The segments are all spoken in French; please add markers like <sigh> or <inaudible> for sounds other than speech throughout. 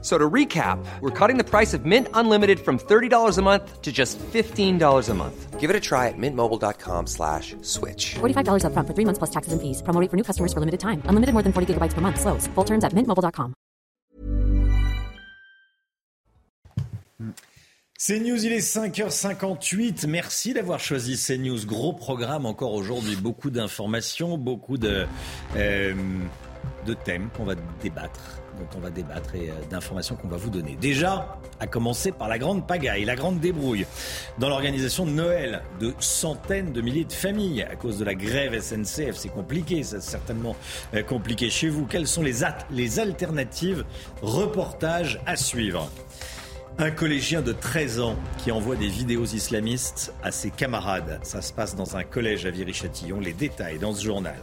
So to recap, we're cutting the price of Mint Unlimited from $30 a month to just $15 a month. Give it a try at mintmobile.com slash switch. $45 upfront for three months plus taxes and fees. Promo rate for new customers for limited time. Unlimited more than 40 gigabytes per month. Slows. Full terms at mintmobile.com. CNews, il est 5h58. Merci d'avoir choisi CNews. Gros programme encore aujourd'hui. Beaucoup d'informations, beaucoup de, euh, de thèmes qu'on va débattre dont on va débattre et euh, d'informations qu'on va vous donner. Déjà, à commencer par la grande pagaille, la grande débrouille dans l'organisation de Noël de centaines de milliers de familles à cause de la grève SNCF. C'est compliqué, c'est certainement euh, compliqué chez vous. Quelles sont les, les alternatives? Reportage à suivre. Un collégien de 13 ans qui envoie des vidéos islamistes à ses camarades. Ça se passe dans un collège à Viry-Châtillon. Les détails dans ce journal.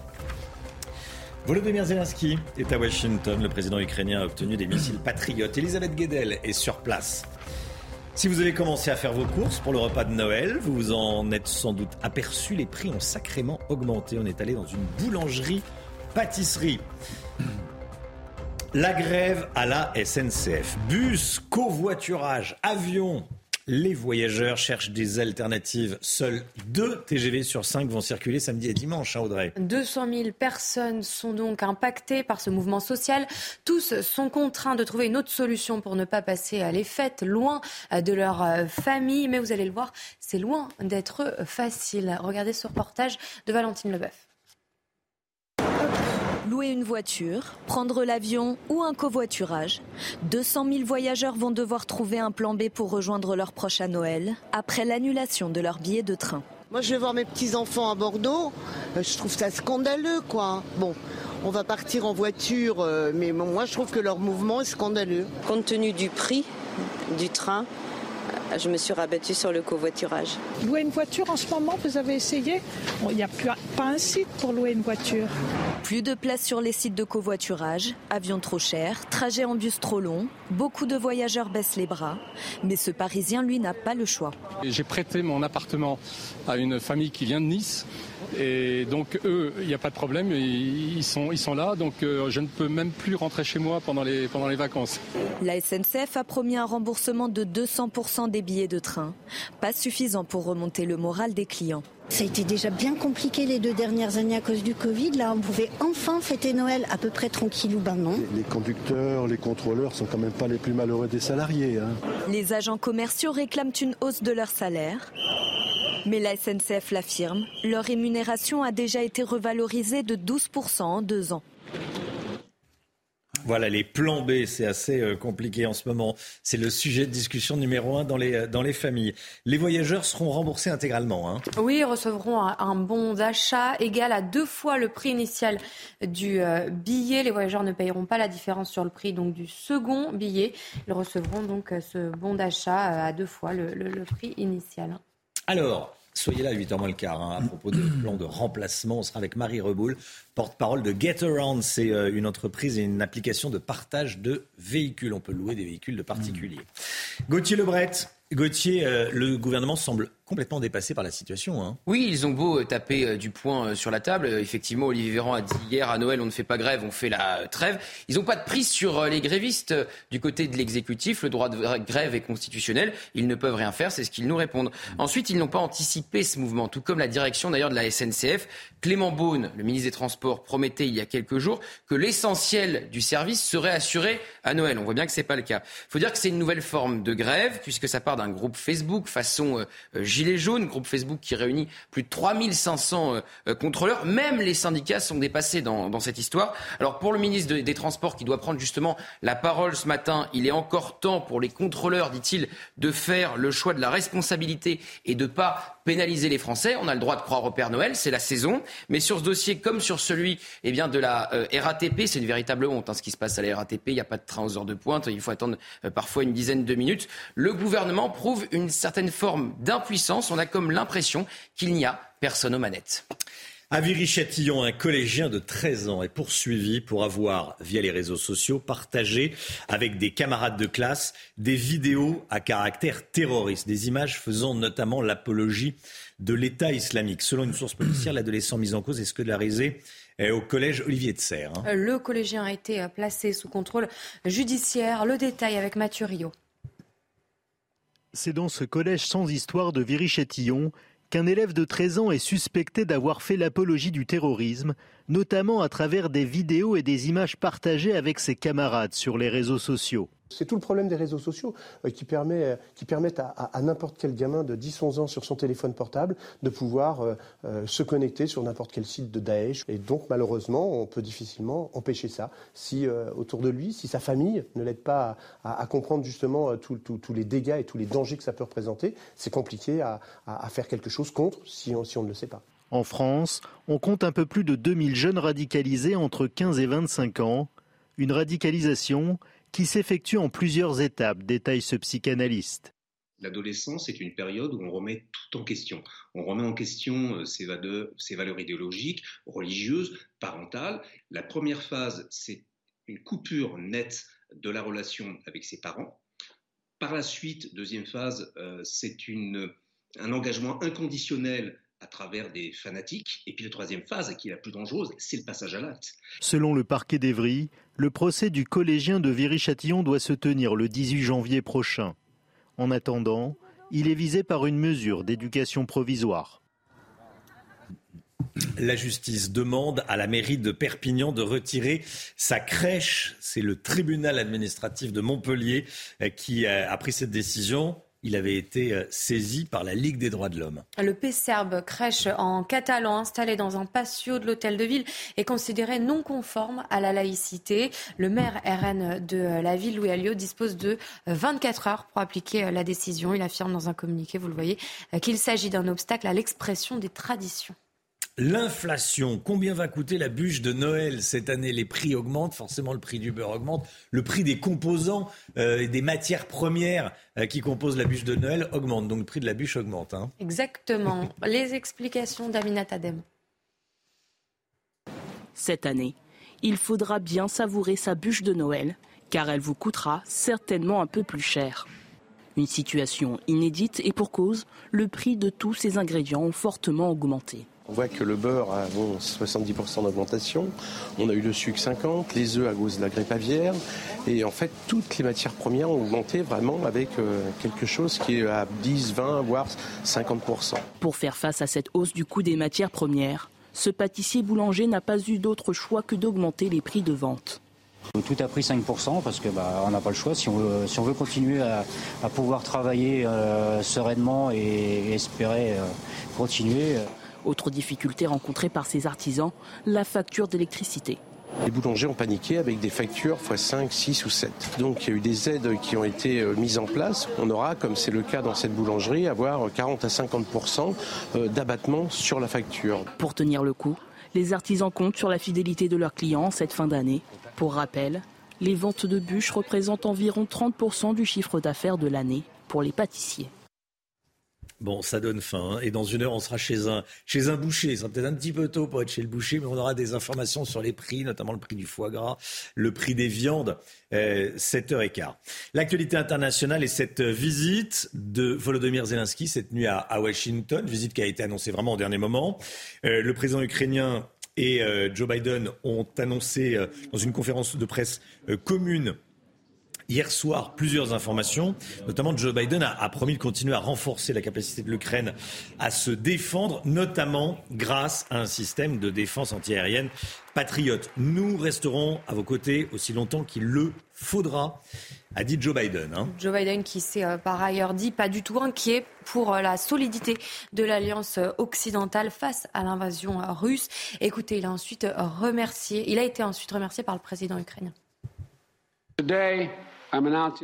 Volodymyr Zelensky est à Washington. Le président ukrainien a obtenu des missiles patriotes. Elisabeth Guedel est sur place. Si vous avez commencé à faire vos courses pour le repas de Noël, vous vous en êtes sans doute aperçu. Les prix ont sacrément augmenté. On est allé dans une boulangerie-pâtisserie. La grève à la SNCF. Bus, covoiturage, avion, les voyageurs cherchent des alternatives. Seuls deux TGV sur cinq vont circuler samedi et dimanche, hein, Audrey. 200 000 personnes sont donc impactées par ce mouvement social. Tous sont contraints de trouver une autre solution pour ne pas passer à les fêtes loin de leur euh, famille. Mais vous allez le voir, c'est loin d'être facile. Regardez ce reportage de Valentine Leboeuf. Louer une voiture, prendre l'avion ou un covoiturage. 200 000 voyageurs vont devoir trouver un plan B pour rejoindre leurs proches à Noël après l'annulation de leur billet de train. Moi, je vais voir mes petits-enfants à Bordeaux. Euh, je trouve ça scandaleux, quoi. Bon, on va partir en voiture, euh, mais moi, je trouve que leur mouvement est scandaleux. Compte tenu du prix du train, je me suis rabattue sur le covoiturage. Louer une voiture en ce moment, vous avez essayé Il n'y a plus, pas un site pour louer une voiture. Plus de place sur les sites de covoiturage, avions trop chers, trajets en bus trop longs, beaucoup de voyageurs baissent les bras, mais ce Parisien, lui, n'a pas le choix. J'ai prêté mon appartement à une famille qui vient de Nice. Et donc eux, il n'y a pas de problème, ils sont, ils sont là, donc euh, je ne peux même plus rentrer chez moi pendant les, pendant les vacances. La SNCF a promis un remboursement de 200% des billets de train, pas suffisant pour remonter le moral des clients. Ça a été déjà bien compliqué les deux dernières années à cause du Covid. Là, on pouvait enfin fêter Noël à peu près tranquille ou ben non. Les conducteurs, les contrôleurs sont quand même pas les plus malheureux des salariés. Hein. Les agents commerciaux réclament une hausse de leur salaire. Mais la SNCF l'affirme, leur rémunération a déjà été revalorisée de 12% en deux ans. Voilà, les plans B, c'est assez euh, compliqué en ce moment. C'est le sujet de discussion numéro un dans les, euh, dans les familles. Les voyageurs seront remboursés intégralement. Hein. Oui, ils recevront un, bon d'achat égal à deux fois le prix initial du euh, billet. Les voyageurs ne payeront pas la différence sur le prix donc du second billet. Ils recevront donc ce bon d'achat à deux fois le, prix initial. Alors, Soyez là à 8h moins le quart hein, à propos de <clears throat> plan de remplacement. On sera avec Marie Reboul, porte-parole de Getaround. C'est euh, une entreprise et une application de partage de véhicules. On peut louer des véhicules de particuliers. Gauthier Lebret, Gauthier, euh, le gouvernement semble complètement dépassé par la situation. Hein. Oui, ils ont beau euh, taper euh, du poing sur la table. Effectivement, Olivier Véran a dit hier à Noël, on ne fait pas grève, on fait la trêve. Ils n'ont pas de prise sur les grévistes du côté de l'exécutif. Le droit de grève est constitutionnel. Ils ne peuvent rien faire, c'est ce qu'ils nous répondent. Ensuite, ils n'ont pas anticipé ce mouvement, tout comme la direction d'ailleurs de la SNCF. Clément Beaune, le ministre des Transports, promettait il y a quelques jours que l'essentiel du service serait assuré à Noël. On voit bien que ce n'est pas le cas. Il faut dire que c'est une nouvelle forme de grève, puisque ça part d'un groupe Facebook façon euh, euh, Gilets jaunes, groupe Facebook qui réunit plus de 3500 euh, contrôleurs. Même les syndicats sont dépassés dans, cette histoire. Alors pour le ministre des Transports qui doit prendre justement la parole ce matin, il est encore temps pour les contrôleurs, dit-il, de faire le choix de la responsabilité et de ne pas pénaliser les Français. On a le droit de croire au Père Noël, c'est la saison. Mais sur ce dossier, comme sur celui eh bien, de la RATP, c'est une véritable honte hein, ce qui se passe à la RATP. Il n'y a pas de train aux heures de pointe. Il faut attendre parfois une dizaine de minutes. Le gouvernement prouve une certaine forme d'impuissance. On a comme l'impression qu'il n'y a personne aux manettes. À Viry-Châtillon, un collégien de 13 ans est poursuivi pour avoir, via les réseaux sociaux, partagé avec des camarades de classe des vidéos à caractère terroriste, des images faisant notamment l'apologie de l'État islamique. Selon une source policière, l'adolescent mis en cause est scolarisé eh, au collège Olivier de Serre. Hein. Le collégien a été placé sous contrôle judiciaire. Le détail avec Mathieu Rio. C'est dans ce collège sans histoire de Viry-Châtillon qu'un élève de 13 ans est suspecté d'avoir fait l'apologie du terrorisme, notamment à travers des vidéos et des images partagées avec ses camarades sur les réseaux sociaux. C'est tout le problème des réseaux sociaux euh, qui, permet, qui, permettent à, n'importe quel gamin de 10-11 ans sur son téléphone portable de pouvoir euh, euh, se connecter sur n'importe quel site de Daesh. Et donc malheureusement, on peut difficilement empêcher ça. Si autour de lui, si sa famille ne l'aide pas à, comprendre justement tous les dégâts et tous les dangers que ça peut représenter, c'est compliqué à, faire quelque chose contre si on, si on ne le sait pas. En France, on compte un peu plus de 2000 jeunes radicalisés entre 15 et 25 ans. Une radicalisation qui s'effectue en plusieurs étapes, détaille ce psychanalyste. L'adolescence est une période où on remet tout en question. On remet en question euh, ses valeurs, idéologiques, religieuses, parentales. La première phase, c'est une coupure nette de la relation avec ses parents. Par la suite, deuxième phase, euh, c'est un engagement inconditionnel à travers des fanatiques. Et puis la troisième phase, qui est la plus dangereuse, c'est le passage à l'acte. Selon le parquet d'Evry, le procès du collégien de Viry-Châtillon doit se tenir le 18 janvier prochain. En attendant, il est visé par une mesure d'éducation provisoire. La justice demande à la mairie de Perpignan de retirer sa crèche. C'est le tribunal administratif de Montpellier qui a pris cette décision il avait été euh, saisi par la Ligue des droits de l'homme. Le P-Serbe, crèche en catalan installé dans un patio de l'hôtel de ville, est considéré non conforme à la laïcité. Le maire RN de la ville, Louis Alliot, dispose de 24 heures pour appliquer la décision. Il affirme dans un communiqué, vous le voyez, qu'il s'agit d'un obstacle à l'expression des traditions. L'inflation, combien va coûter la bûche de Noël cette année? Les prix augmentent, forcément le prix du beurre augmente, le prix des composants euh, et des matières premières euh, qui composent la bûche de Noël augmente, donc le prix de la bûche augmente. Hein. Exactement. <laughs> Les explications d'Amina Tadem. Cette année, il faudra bien savourer sa bûche de Noël, car elle vous coûtera certainement un peu plus cher. Une situation inédite et pour cause, le prix de tous ces ingrédients ont fortement augmenté. On voit que le beurre a 70% d'augmentation. On a eu le sucre 50, les œufs à cause de la grippe aviaire. Et en fait, toutes les matières premières ont augmenté vraiment avec euh, quelque chose qui est à 10, 20, voire 50%. Pour faire face à cette hausse du coût des matières premières, ce pâtissier boulanger n'a pas eu d'autre choix que d'augmenter les prix de vente. Tout a pris 5% parce que bah, on n'a pas le choix. Si on veut, si on veut continuer à, pouvoir travailler euh, sereinement et, espérer euh, continuer. Autre difficulté rencontrée par ces artisans, la facture d'électricité. Les boulangers ont paniqué avec des factures x 5, 6 ou 7. Donc il y a eu des aides qui ont été euh, mises en place. On aura, comme c'est le cas dans cette boulangerie, avoir 40 à 50% euh, d'abattement sur la facture. Pour tenir le coup, les artisans comptent sur la fidélité de leurs clients cette fin d'année. Pour rappel, les ventes de bûches représentent environ 30% du chiffre d'affaires de l'année pour les pâtissiers. Bon, ça donne faim. Hein. Et dans une heure, on sera chez un, chez un boucher. Ça peut-être un petit peu tôt pour être chez le boucher, mais on aura des informations sur les prix, notamment le prix du foie gras, le prix des viandes. Euh, 7h15. L'actualité internationale est cette visite de Volodymyr Zelensky cette nuit à, Washington, visite qui a été annoncée vraiment au dernier moment. Euh, le président ukrainien et euh, Joe Biden ont annoncé euh, dans une conférence de presse commune hier soir plusieurs informations. Notamment, Joe Biden a, promis de continuer à renforcer la capacité de l'Ukraine à se défendre, notamment grâce à un système de défense antiaérienne patriote. Nous resterons à vos côtés aussi longtemps qu'il le faudra, a dit Joe Biden. Hein. Joe Biden qui s'est euh, par ailleurs dit pas du tout inquiet pour euh, la solidité de l'alliance euh, occidentale face à l'invasion russe. Écoutez, il a ensuite remercié, il a été ensuite remercié par le président ukrainien.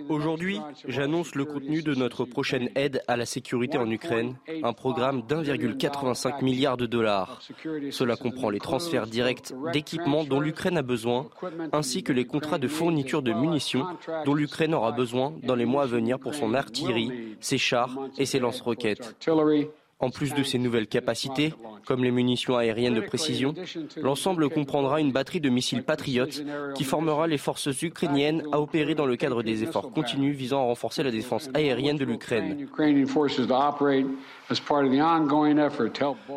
Aujourd'hui, j'annonce le contenu de notre prochaine aide à la sécurité en Ukraine, un programme d'1,85 milliard de dollars. Cela comprend les transferts directs d'équipements dont l'Ukraine a besoin, ainsi que les contrats de fourniture de munitions dont l'Ukraine aura besoin dans les mois à venir pour son artillerie, ses chars et ses lance-roquettes. En plus de ces nouvelles capacités, comme les munitions aériennes de précision, l'ensemble comprendra une batterie de missiles patriotes qui formera les forces ukrainiennes à opérer dans le cadre des efforts continus visant à renforcer la défense aérienne de l'Ukraine.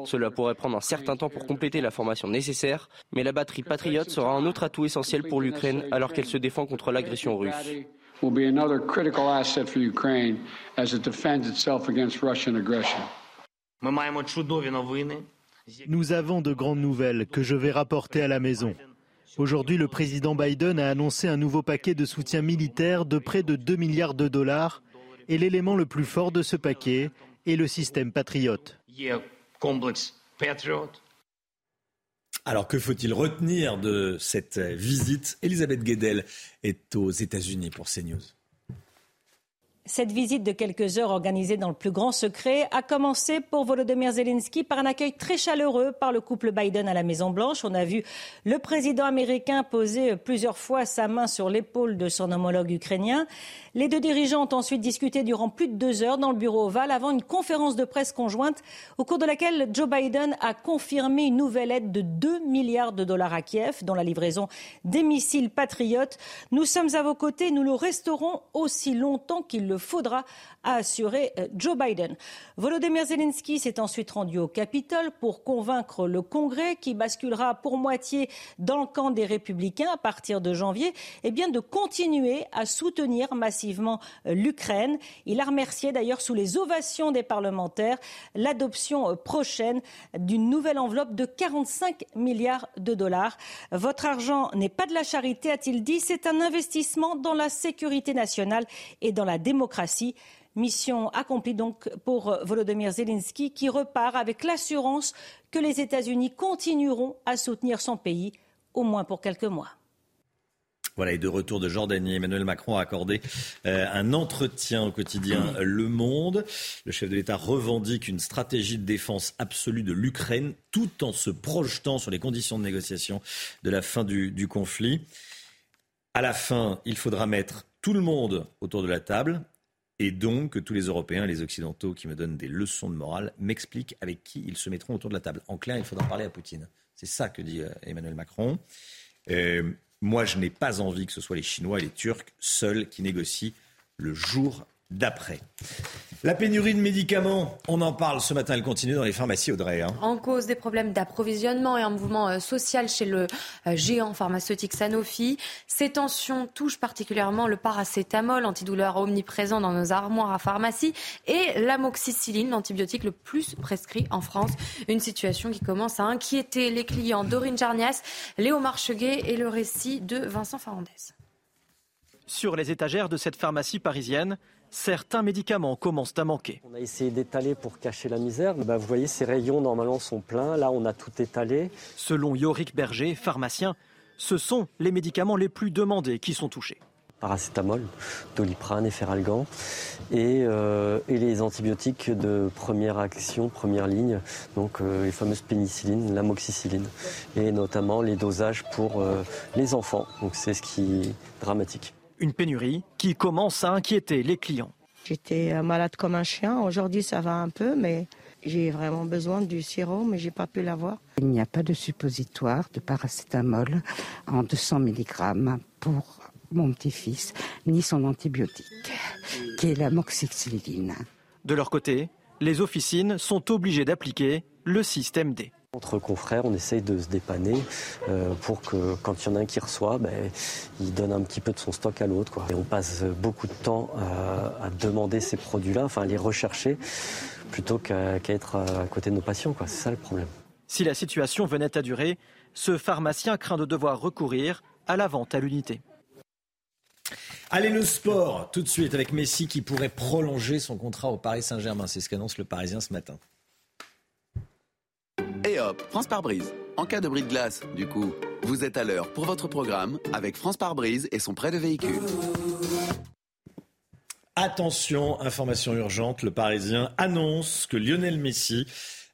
Cela pourrait prendre un certain temps pour compléter la formation nécessaire, mais la batterie Patriot sera un autre atout essentiel pour l'Ukraine alors qu'elle se défend contre l'agression russe. Nous avons de grandes nouvelles que je vais rapporter à la maison. Aujourd'hui, le président Biden a annoncé un nouveau paquet de soutien militaire de près de 2 milliards de dollars et l'élément le plus fort de ce paquet est le système Patriot. Alors que faut-il retenir de cette visite? Elisabeth Guedel est aux États-Unis pour CNews. Cette visite de quelques heures organisée dans le plus grand secret a commencé pour Volodymyr Zelensky par un accueil très chaleureux par le couple Biden à la Maison-Blanche. On a vu le président américain poser plusieurs fois sa main sur l'épaule de son homologue ukrainien. Les deux dirigeants ont ensuite discuté durant plus de deux heures dans le bureau ovale avant une conférence de presse conjointe au cours de laquelle Joe Biden a confirmé une nouvelle aide de 2 milliards de dollars à Kiev, dont la livraison des missiles patriotes. Nous sommes à vos côtés, nous le resterons aussi longtemps qu'il le faudra, a assuré euh, Joe Biden. Volodymyr Zelensky s'est ensuite rendu au Capitole pour convaincre le Congrès, qui basculera pour moitié dans le camp des républicains à partir de janvier, eh bien de continuer à soutenir massivement euh, l'Ukraine. Il a remercié d'ailleurs sous les ovations des parlementaires l'adoption euh, prochaine d'une nouvelle enveloppe de 45 milliards de dollars. Votre argent n'est pas de la charité, a-t-il dit, c'est un investissement dans la sécurité nationale et dans la démocratie démocratie. Mission accomplie donc pour Volodymyr Zelensky qui repart avec l'assurance que les États-Unis continueront à soutenir son pays, au moins pour quelques mois. Voilà, et de retour de Jordanie, Emmanuel Macron a accordé euh, un entretien au quotidien Le Monde. Le chef de l'État revendique une stratégie de défense absolue de l'Ukraine tout en se projetant sur les conditions de négociation de la fin du, du conflit. À la fin, il faudra mettre tout le monde autour de la table, et donc tous les Européens, les Occidentaux qui me donnent des leçons de morale m'expliquent avec qui ils se mettront autour de la table. En clair, il faudra parler à Poutine. C'est ça que dit euh, Emmanuel Macron. Euh, moi, je n'ai pas envie que ce soit les Chinois et les Turcs seuls qui négocient le jour d'après. La pénurie de médicaments, on en parle ce matin, elle continue dans les pharmacies, Audrey. Hein. En cause des problèmes d'approvisionnement et un mouvement euh, social chez le euh, géant pharmaceutique Sanofi. Ces tensions touchent particulièrement le paracétamol, antidouleur omniprésent dans nos armoires à pharmacie, et l'amoxicilline, l'antibiotique le plus prescrit en France. Une situation qui commence à inquiéter les clients. Dorine Jarnias, Léo Marcheguet et le récit de Vincent Farandès. Sur les étagères de cette pharmacie parisienne, certains médicaments commencent à manquer. On a essayé d'étaler pour cacher la misère. Bah, vous voyez, ces rayons normalement sont pleins. Là, on a tout étalé. Selon Yorick Berger, pharmacien, ce sont les médicaments les plus demandés qui sont touchés. Paracétamol, doliprane, efferalgan et, euh, et les antibiotiques de première action, première ligne, donc euh, les fameuses pénicillines, l'amoxicilline et notamment les dosages pour euh, les enfants. Donc c'est ce qui est dramatique. Une pénurie qui commence à inquiéter les clients. J'étais euh, malade comme un chien. Aujourd'hui, ça va un peu, mais j'ai vraiment besoin du sirop, mais j'ai pas pu l'avoir. Il n'y a pas de suppositoire de paracétamol en 200 mg pour mon petit-fils, ni son antibiotique, qui est l'amoxicilline. De leur côté, les officines sont obligées d'appliquer le système D. Entre confrères, on essaye de se dépanner euh, pour que quand il y en a un qui reçoit, ben, il donne un petit peu de son stock à l'autre. Et on passe beaucoup de temps à, à demander ces produits-là, enfin à les rechercher, plutôt qu'à être à côté de nos patients. C'est ça le problème. Si la situation venait à durer, ce pharmacien craint de devoir recourir à la vente à l'unité. Allez, le sport, tout de suite, avec Messi qui pourrait prolonger son contrat au Paris Saint-Germain. C'est ce qu'annonce le Parisien ce matin. Et hop, France par brise. En cas de bris de glace, du coup, vous êtes à l'heure pour votre programme avec France par brise et son prêt de véhicule. Attention, information urgente, le Parisien annonce que Lionel Messi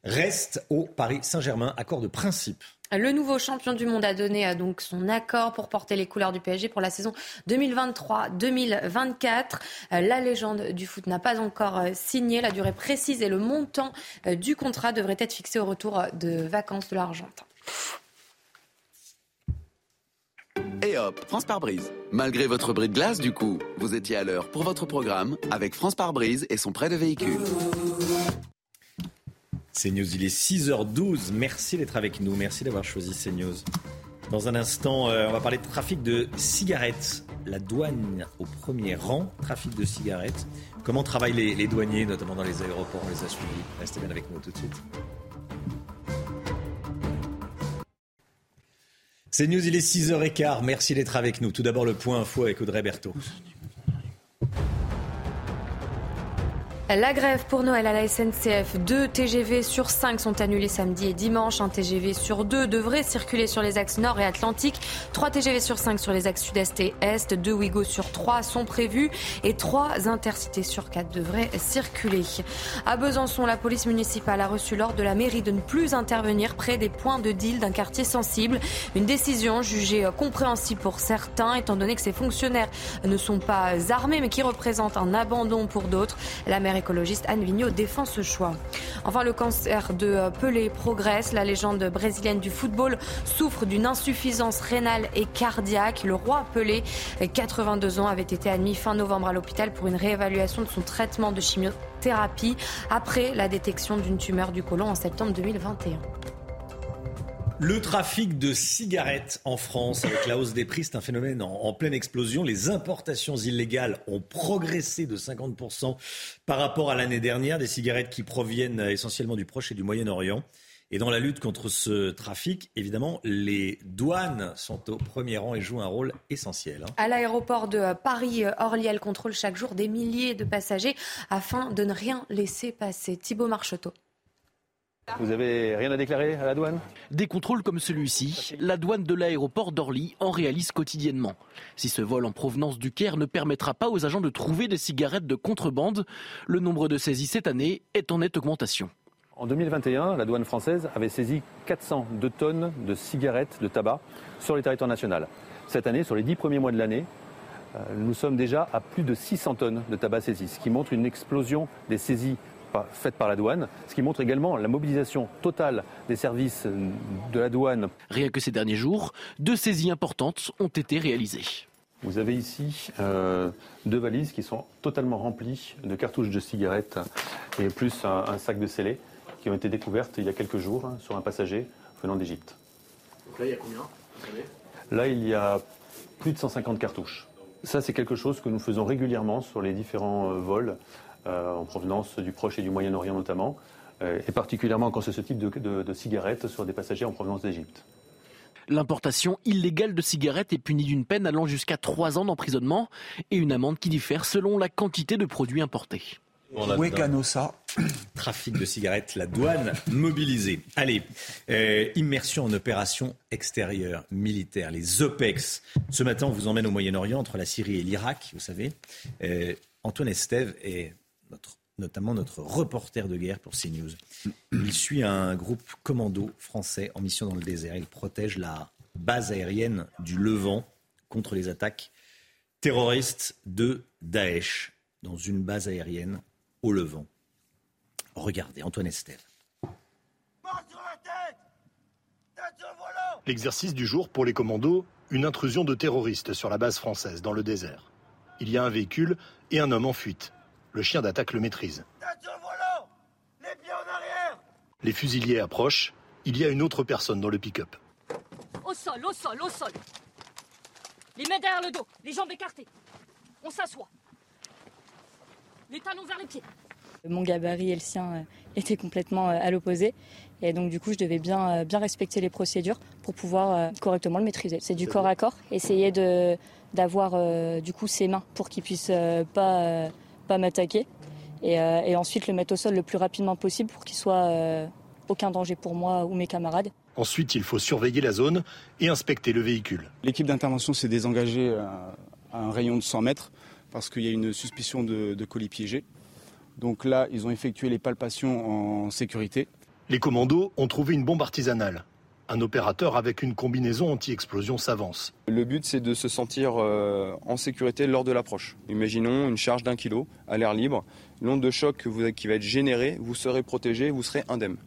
reste au Paris Saint-Germain. Accord de principe. Le nouveau champion du monde a donné euh, donc son accord pour porter les couleurs du PSG pour la saison 2023-2024. Euh, la légende du foot n'a pas encore euh, signé. La durée précise et le montant du contrat devraient être fixés au retour de vacances de l'Argentin. Et hop, France par brise. Malgré votre bris de glace, du coup, vous étiez à l'heure pour votre programme avec France par brise et son prêt de véhicule. CNews, il est 6h12. Merci d'être avec nous. Merci d'avoir choisi CNews. Dans un instant, euh, on va parler de trafic de cigarettes. La douane au premier rang, trafic de cigarettes. Comment travaillent les, douaniers, notamment dans les aéroports? On les a suivis. Restez bien avec nous tout de suite. CNews, il est 6h15. Merci d'être avec nous. Tout d'abord, le point info avec Audrey Berthaud. La grève pour Noël à la SNCF. Deux TGV sur cinq sont annulés samedi et dimanche. Un TGV sur deux devrait circuler sur les axes nord et atlantique. Trois TGV sur cinq sur les axes sud-est et est. Deux Ouigo sur trois sont prévus et trois intercités sur quatre devraient circuler. À Besançon, la police municipale a reçu l'ordre de la mairie de ne plus intervenir près des points de deal d'un quartier sensible. Une décision jugée compréhensible pour certains, étant donné que ces fonctionnaires ne sont pas armés mais qui représentent un abandon pour d'autres. La mairie écologiste Anne Vigneault défend ce choix. Enfin, le cancer de Pelé progresse. La légende brésilienne du football souffre d'une insuffisance rénale et cardiaque. Le roi Pelé, 82 ans, avait été admis fin novembre à l'hôpital pour une réévaluation de son traitement de chimiothérapie après la détection d'une tumeur du côlon en septembre 2021. Le trafic de cigarettes en France, avec la hausse des prix, c'est un phénomène en, pleine explosion. Les importations illégales ont progressé de 50% par rapport à l'année dernière, des cigarettes qui proviennent essentiellement du Proche et du Moyen-Orient. Et dans la lutte contre ce trafic, évidemment, les douanes sont au premier rang et jouent un rôle essentiel. Hein. À l'aéroport de Paris-Orly, elles contrôlent chaque jour des milliers de passagers afin de ne rien laisser passer. Thibault Marcheteau. Vous avez rien à déclarer à la douane? Des contrôles comme celui-ci, la douane de l'aéroport d'Orly en réalise quotidiennement. Si ce vol en provenance du Caire ne permettra pas aux agents de trouver des cigarettes de contrebande, le nombre de saisies cette année est en nette augmentation. En 2021, la douane française avait saisi 402 tonnes de cigarettes de tabac sur le territoire national. Cette année, sur les dix premiers mois de l'année, euh, nous sommes déjà à plus de 600 tonnes de tabac saisi, ce qui montre une explosion des saisies faite par la douane, ce qui montre également la mobilisation totale des services de la douane. Rien que ces derniers jours, deux saisies importantes ont été réalisées. Vous avez ici euh, deux valises qui sont totalement remplies de cartouches de cigarettes et plus un, sac de scellés qui ont été découvertes il y a quelques jours hein, sur un passager venant d'Égypte. Donc là, il y a combien Là, il y a plus de 150 cartouches. Ça, c'est quelque chose que nous faisons régulièrement sur les différents euh, vols en provenance du Proche et du Moyen-Orient notamment, euh, et particulièrement quand c'est ce type de, cigarettes sur des passagers en provenance d'Égypte. L'importation illégale de cigarettes est punie d'une peine allant jusqu'à 3 ans d'emprisonnement et une amende qui diffère selon la quantité de produits importés. ça Trafic de cigarettes, la douane mobilisée. Allez, euh, immersion en opération extérieure militaire, les OPEX. Ce matin, on vous emmène au Moyen-Orient, entre la Syrie et l'Irak, vous savez. Antoine Estève est notamment notre reporter de guerre pour CNews. Il suit un groupe commando français en mission dans le désert. Il protège la base aérienne du Levant contre les attaques terroristes de Daesh dans une base aérienne au Levant. Regardez, Antoine Estève. L'exercice du jour pour les commandos, une intrusion de terroristes sur la base française dans le désert. Il y a un véhicule et un homme en fuite. Le chien d'attaque le maîtrise. Les fusiliers approchent. Il y a une autre personne dans le pick-up. Au sol, au sol, au sol. Les mains derrière le dos, les jambes écartées. On s'assoit. Les talons vers les pieds. Mon gabarit et le sien euh, étaient complètement euh, à l'opposé. Et donc, du coup, je devais bien, euh, bien respecter les procédures pour pouvoir correctement le maîtriser. C'est du corps à corps. Essayer d'avoir, du coup, ses mains pour qu'il puisse pas pas m'attaquer. Euh, et, ensuite le mettre au sol le plus rapidement possible pour qu'il soit euh, aucun danger pour moi ou mes camarades. Ensuite, il faut surveiller la zone et inspecter le véhicule. L'équipe d'intervention s'est désengagée à un rayon de 100 mètres parce qu'il y a une suspicion de, de colis piégés. Donc là, ils ont effectué les palpations en sécurité. Les commandos ont trouvé une bombe artisanale. Un opérateur avec une combinaison anti-explosion s'avance. Le but, c'est de se sentir euh, en sécurité lors de l'approche. Imaginons une charge d'un kilo à l'air libre. L'onde de choc qui va être générée, vous serez protégé, vous serez indemne.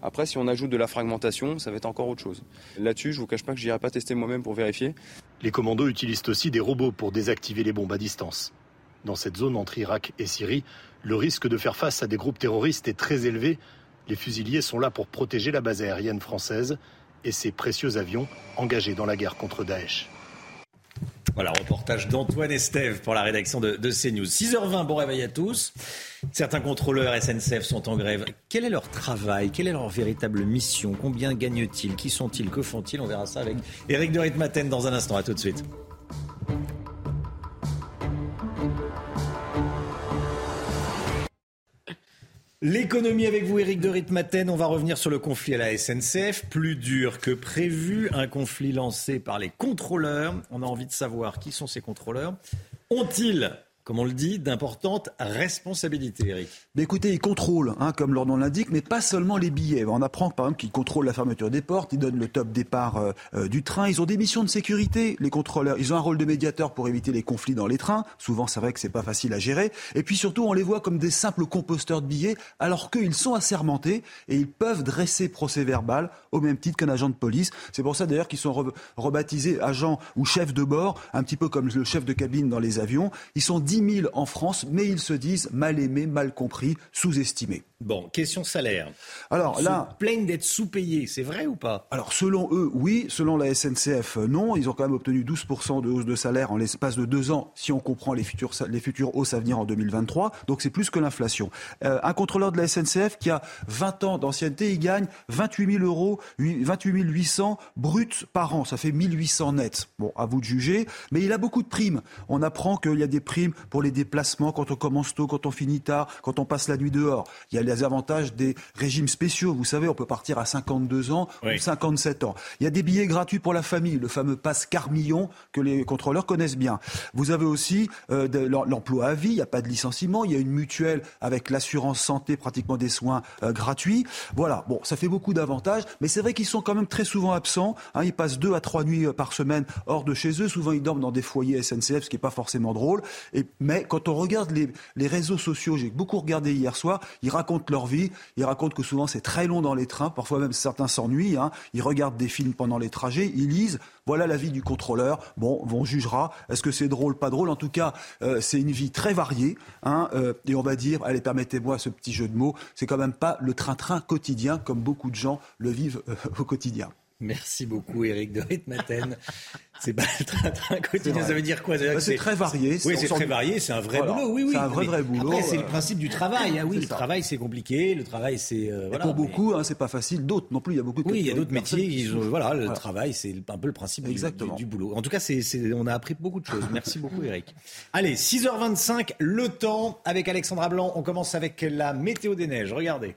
Après, si on ajoute de la fragmentation, ça va être encore autre chose. Là-dessus, je vous cache pas que j'irai pas tester moi-même pour vérifier. Les commandos utilisent aussi des robots pour désactiver les bombes à distance. Dans cette zone entre Irak et Syrie, le risque de faire face à des groupes terroristes est très élevé les fusiliers sont là pour protéger la base aérienne française et ses précieux avions engagés dans la guerre contre Daesh. Voilà, reportage d'Antoine Estève pour la rédaction de, CNews. 6h20, bon réveil à tous. Certains contrôleurs SNCF sont en grève. Quel est leur travail? Quelle est leur véritable mission? Combien gagnent-ils? Qui sont-ils? Que font-ils? On verra ça avec Eric de Ritmaten dans un instant. À tout de suite. L'économie avec vous, Eric de Ritmaten. On va revenir sur le conflit à la SNCF. Plus dur que prévu. Un conflit lancé par les contrôleurs. On a envie de savoir qui sont ces contrôleurs. Ont-ils comme on le dit, d'importantes responsabilités, Eric. Écoutez, ils contrôlent, hein, comme leur nom l'indique, mais pas seulement les billets. On apprend par exemple qu'ils contrôlent la fermeture des portes, ils donnent le top départ euh, euh, du train, ils ont des missions de sécurité, les contrôleurs. Ils ont un rôle de médiateur pour éviter les conflits dans les trains. Souvent, c'est vrai que c'est pas facile à gérer. Et puis surtout, on les voit comme des simples composteurs de billets, alors qu'ils sont assermentés et ils peuvent dresser procès verbal au même titre qu'un agent de police. C'est pour ça d'ailleurs qu'ils sont rebaptisés agents ou chefs de bord, un petit peu comme le chef de cabine dans les avions. Ils sont 10 000 en France, mais ils se disent mal aimés, mal compris, sous-estimés. Bon, question salaire. Alors ils là, se plaignent d'être sous-payés, c'est vrai ou pas? Alors selon eux, oui. Selon la SNCF, non. Ils ont quand même obtenu 12% de hausse de salaire en l'espace de deux ans, si on comprend les futures, les futures hausses à venir en 2023. Donc c'est plus que l'inflation. Euh, un contrôleur de la SNCF qui a 20 ans d'ancienneté, il gagne 28 000 euros, 28 800 bruts par an. Ça fait 1800 nets. Bon, à vous de juger. Mais il a beaucoup de primes. On apprend qu'il y a des primes pour les déplacements quand on commence tôt, quand on finit tard, quand on passe la nuit dehors. Il y a les avantages des régimes spéciaux. Vous savez, on peut partir à 52 ans ou 57 ans. Il y a des billets gratuits pour la famille, le fameux passe Carmillon que les contrôleurs connaissent bien. Vous avez aussi euh, l'emploi à vie, il n'y a pas de licenciement, il y a une mutuelle avec l'assurance santé, pratiquement des soins euh, gratuits. Voilà, bon, ça fait beaucoup d'avantages, mais c'est vrai qu'ils sont quand même très souvent absents. Hein. ils passent deux à trois nuits euh, par semaine hors de chez eux. Souvent, ils dorment dans des foyers SNCF, ce qui n'est pas forcément drôle. Et, mais quand on regarde les, les réseaux sociaux, j'ai beaucoup regardé hier soir, ils racontent leur vie. Ils racontent que souvent c'est très long dans les trains, parfois même certains s'ennuient. Hein. Ils regardent des films pendant les trajets, ils lisent. Voilà la vie du contrôleur. Bon, on jugera. Est-ce que c'est drôle, pas drôle? En tout cas, euh, c'est une vie très variée. Hein, euh, et on va dire, allez, permettez-moi ce petit jeu de mots, c'est quand même pas le train-train quotidien comme beaucoup de gens le vivent euh, au quotidien. Merci beaucoup, Eric de Ritmaten. C'est pas le train-train quotidien. Ça veut dire quoi bah, C'est très varié. Oui, c'est très varié. C'est un vrai boulot. Oui, oui. C'est un vrai, vrai boulot. Après, c'est le principe du travail. Ah, oui, le travail, c'est compliqué. Le travail, c'est. Euh, voilà, pour beaucoup, hein, c'est pas facile. D'autres non plus. Il y a beaucoup. Oui, il y a d'autres métiers. Ils ont, voilà, le travail, c'est un peu le principe Exactement. Du, du, boulot. En tout cas, c'est, on a appris beaucoup de choses. Merci beaucoup, Eric. Allez, 6h25, le temps avec Alexandra Blanc. On commence avec la météo des neiges. Regardez.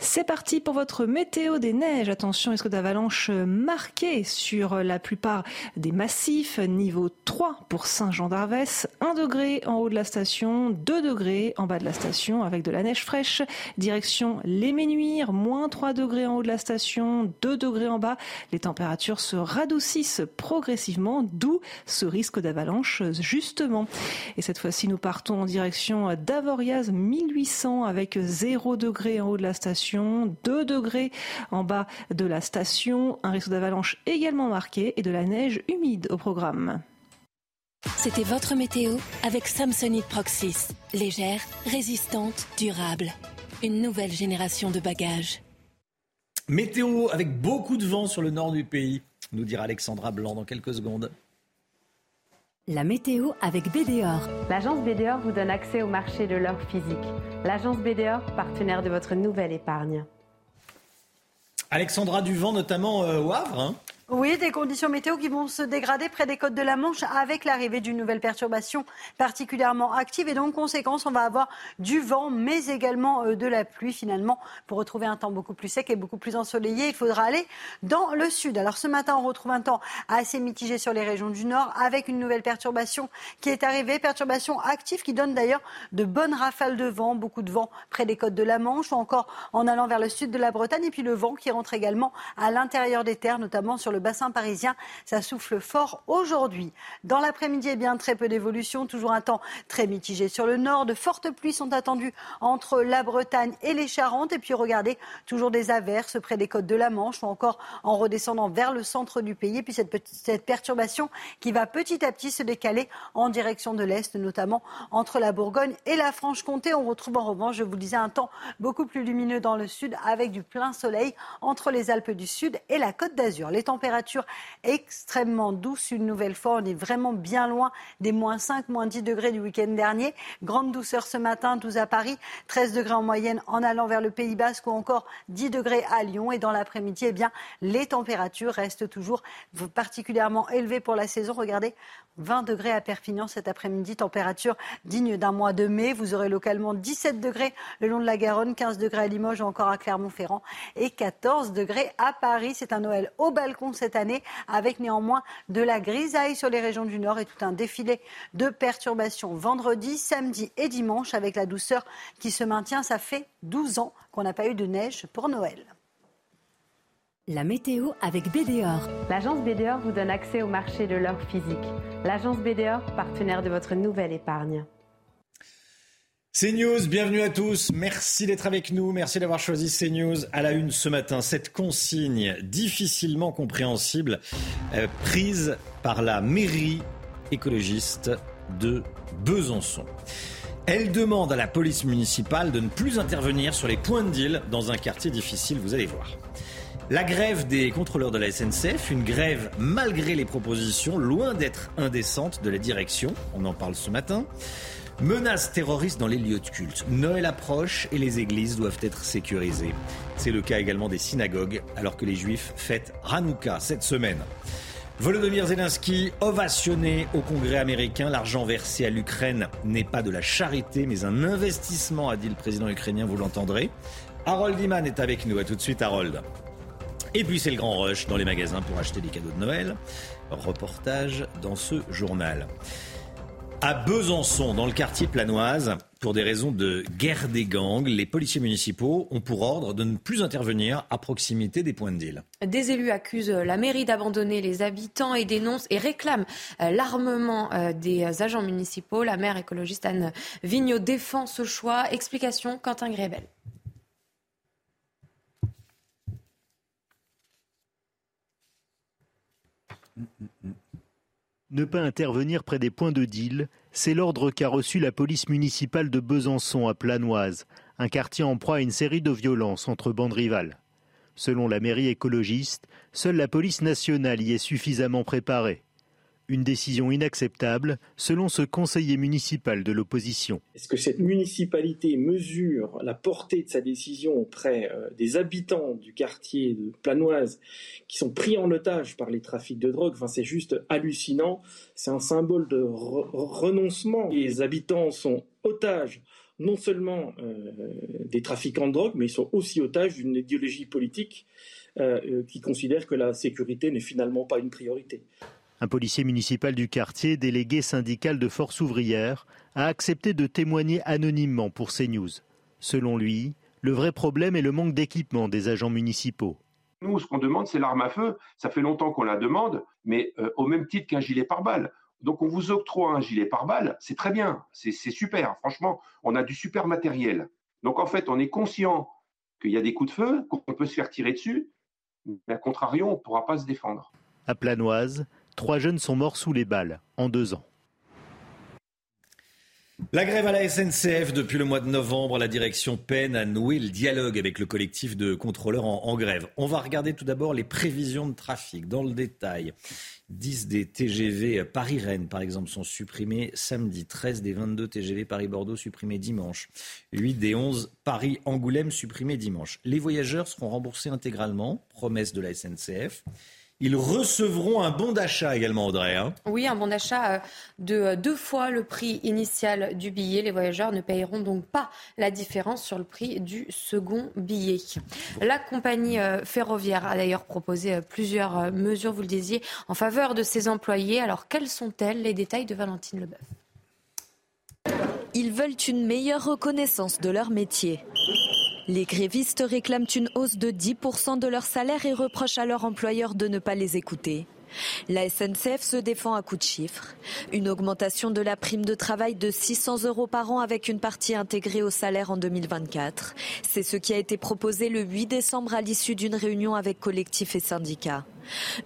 C'est parti pour votre météo des neiges. Attention, risque d'avalanche marqué sur la plupart des massifs? Niveau 3 pour Saint-Jean d'Arvès, 1 degré en haut de la station, 2 degrés en bas de la station avec de la neige fraîche. Direction les Ménuires, moins 3 degrés en haut de la station, 2 degrés en bas. Les températures se radoucissent progressivement, d'où ce risque d'avalanche justement. Et cette fois-ci, nous partons en direction d'Avoriaz 1800 avec 0 degré en haut de la station 2 degrés en bas de la station, un risque d'avalanche également marqué et de la neige humide au programme. C'était votre météo avec Samsonite Proxys. Légère, résistante, durable. Une nouvelle génération de bagages. Météo avec beaucoup de vent sur le nord du pays, nous dira Alexandra Blanc dans quelques secondes. La météo avec BDOR. L'agence BDOR vous donne accès au marché de l'or physique. L'agence BDOR, partenaire de votre nouvelle épargne. Alexandra Duvent, notamment euh, au Havre. Hein Oui, des conditions météo qui vont se dégrader près des côtes de la Manche avec l'arrivée d'une nouvelle perturbation particulièrement active. Et donc, conséquence, on va avoir du vent, mais également euh, de la pluie finalement. Pour retrouver un temps beaucoup plus sec et beaucoup plus ensoleillé, il faudra aller dans le sud. Alors, ce matin, on retrouve un temps assez mitigé sur les régions du nord avec une nouvelle perturbation qui est arrivée. Perturbation active qui donne d'ailleurs de bonnes rafales de vent, beaucoup de vent près des côtes de la Manche ou encore en allant vers le sud de la Bretagne. Et puis le vent qui rentre également à l'intérieur des terres, notamment sur le le bassin parisien. Ça souffle fort aujourd'hui. Dans l'après-midi, eh bien, très peu d'évolution. Toujours un temps très mitigé sur le nord. De fortes pluies sont attendues entre la Bretagne et les Charentes. Et puis, regardez, toujours des averses près des côtes de la Manche ou encore en redescendant vers le centre du pays. Et puis, cette, cette perturbation qui va petit à petit se décaler en direction de l'Est, notamment entre la Bourgogne et la Franche-Comté. On retrouve en revanche, je vous disais, un temps beaucoup plus lumineux dans le sud avec du plein soleil entre les Alpes du Sud et la Côte d'Azur. Les températures température extrêmement douce une nouvelle fois. On est vraiment bien loin des moins 5, moins 10 degrés du week-end dernier. Grande douceur ce matin, 12 à Paris, 13 degrés en moyenne en allant vers le Pays Basque ou encore 10 degrés à Lyon. Et dans l'après-midi, eh bien, les températures restent toujours particulièrement élevées pour la saison. Regardez, 20 degrés à Perpignan cet après-midi, température digne d'un mois de mai. Vous aurez localement 17 degrés le long de la Garonne, 15 degrés à Limoges ou encore à Clermont-Ferrand et 14 degrés à Paris. C'est un Noël au balcon cette année, avec néanmoins de la grisaille sur les régions du Nord et tout un défilé de perturbations vendredi, samedi et dimanche, avec la douceur qui se maintient. Ça fait 12 ans qu'on n'a pas eu de neige pour Noël. La météo avec BDOR. L'agence BDOR vous donne accès au marché de l'or physique. L'agence BDOR, partenaire de votre nouvelle épargne. CNews, bienvenue à tous. Merci d'être avec nous. Merci d'avoir choisi CNews à la une ce matin. Cette consigne difficilement compréhensible euh, prise par la mairie écologiste de Besançon. Elle demande à la police municipale de ne plus intervenir sur les points de deal dans un quartier difficile, vous allez voir. La grève des contrôleurs de la SNCF, une grève malgré les propositions, loin d'être indécente de la direction, on en parle ce matin. Menaces terroristes dans les lieux de culte. Noël approche et les églises doivent être sécurisées. C'est le cas également des synagogues, alors que les juifs fêtent Hanouka cette semaine. Volodymyr Zelensky, ovationné au Congrès américain. L'argent versé à l'Ukraine n'est pas de la charité, mais un investissement, a dit le président ukrainien, vous l'entendrez. Harold Iman est avec nous. À tout de suite, Harold. Et puis c'est le grand rush dans les magasins pour acheter des cadeaux de Noël. Reportage dans ce journal à Besançon, dans le quartier planoise, pour des raisons de guerre des gangs, les policiers municipaux ont pour ordre de ne plus intervenir à proximité des points de deal. Des élus accusent la mairie d'abandonner les habitants et dénoncent et réclament euh, l'armement euh, des agents municipaux. La maire écologiste Anne Vigneault défend ce choix. Explication Quentin Grébel. Ne pas intervenir près des points de deal, c'est l'ordre qu'a reçu la police municipale de Besançon à Planoise, un quartier en proie à une série de violences entre bandes rivales. Selon la mairie écologiste, seule la police nationale y est suffisamment préparée. Une décision inacceptable, selon ce conseiller municipal de l'opposition. Est-ce que cette municipalité mesure la portée de sa décision auprès euh, des habitants du quartier de Planoise qui sont pris en otage par les trafics de drogue? Enfin, c'est juste hallucinant. C'est un symbole de renoncement. Les habitants sont otages non seulement euh, des trafiquants de drogue, mais ils sont aussi otages d'une idéologie politique euh, qui considère que la sécurité n'est finalement pas une priorité. Un policier municipal du quartier, délégué syndical de force ouvrière, a accepté de témoigner anonymement pour CNews. Selon lui, le vrai problème est le manque d'équipement des agents municipaux. Nous, ce qu'on demande, c'est l'arme à feu. Ça fait longtemps qu'on la demande, mais euh, au même titre qu'un gilet pare-balles. Donc on vous octroie un gilet pare-balles, c'est très bien, c'est super. Franchement, on a du super matériel. Donc en fait, on est conscient qu'il y a des coups de feu, qu'on peut se faire tirer dessus, mais à contrario, on ne pourra pas se défendre. À Planoise, Trois jeunes sont morts sous les balles en deux ans. La grève à la SNCF depuis le mois de novembre, la direction peine à nouer le dialogue avec le collectif de contrôleurs en, grève. On va regarder tout d'abord les prévisions de trafic dans le détail. 10 des TGV Paris-Rennes, par exemple, sont supprimés samedi. 13 des 22 TGV Paris-Bordeaux supprimés dimanche. 8 des 11 Paris-Angoulême supprimés dimanche. Les voyageurs seront remboursés intégralement, promesse de la SNCF. Ils recevront un bon d'achat également, Audrey. Hein. oui, un bon d'achat euh, de euh, deux fois le prix initial du billet. Les voyageurs ne payeront donc pas la différence sur le prix du second billet. La compagnie euh, ferroviaire a d'ailleurs proposé plusieurs mesures, vous le disiez, en faveur de ses employés. Alors quelles sont-elles? Les détails de Valentine Leboeuf. Ils veulent une meilleure reconnaissance de leur métier. Les grévistes réclament une hausse de 10% de leur salaire et reprochent à leur employeur de ne pas les écouter. La SNCF se défend à coups de chiffres. Une augmentation de la prime de travail de 600 euros par an avec une partie intégrée au salaire en 2024. C'est ce qui a été proposé le 8 décembre à l'issue d'une réunion avec collectifs et syndicats.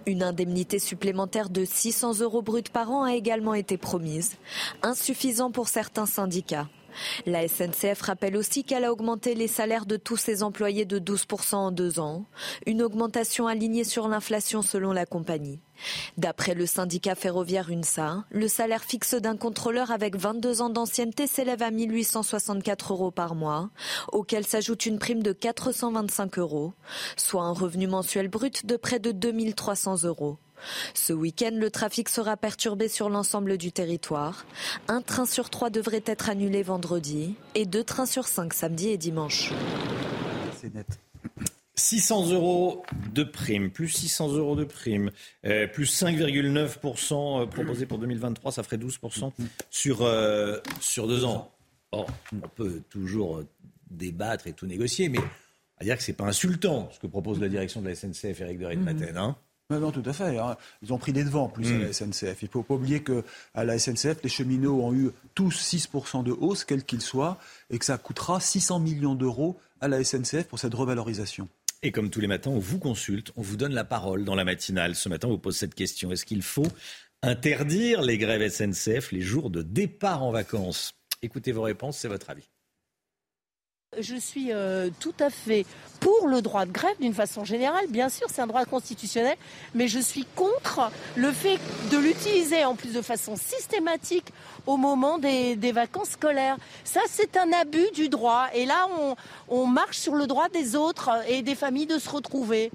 Une indemnité supplémentaire de 600 euros bruts par an a également été promise, insuffisant pour certains syndicats. La SNCF rappelle aussi qu'elle a augmenté les salaires de tous ses employés de 12% en deux ans, une augmentation alignée sur l'inflation selon la compagnie. D'après le syndicat ferroviaire UNSA, le salaire fixe d'un contrôleur avec 22 ans d'ancienneté s'élève à 1864 euros par mois, auquel s'ajoute une prime de 425 euros, soit un revenu mensuel brut de près de 2300 euros. Ce week-end, le trafic sera perturbé sur l'ensemble du territoire. Un train sur trois devrait être annulé vendredi et deux trains sur cinq samedi et dimanche. C'est net. 600 euros de prime, plus 600 euros de prime, euh, plus 5,9% euh, proposé pour 2023, ça ferait 12% sur, euh, sur deux ans. on peut toujours débattre et tout négocier, mais à dire que c'est pas insultant ce que propose la direction de la SNCF, Eric de Ritmaten. Hein non, tout à fait. Hein. Ils ont pris des devants plus à la mm. SNCF. Il ne faut pas oublier qu'à la SNCF, les cheminots ont eu tous 6% de hausse, quel qu'il soit, et que ça coûtera 600 millions d'euros à la SNCF pour cette revalorisation. Et comme tous les matins, on vous consulte, on vous donne la parole dans la matinale. Ce matin, on vous pose cette question. Est-ce qu'il faut interdire les grèves SNCF les jours de départ en vacances? Écoutez vos réponses, c'est votre avis. Je suis euh, tout à fait pour le droit de grève d'une façon générale. Bien sûr, c'est un droit constitutionnel, mais je suis contre le fait de l'utiliser en plus de façon systématique au moment des, vacances scolaires. Ça, c'est un abus du droit. Et là, on, marche sur le droit des autres et des familles de se retrouver.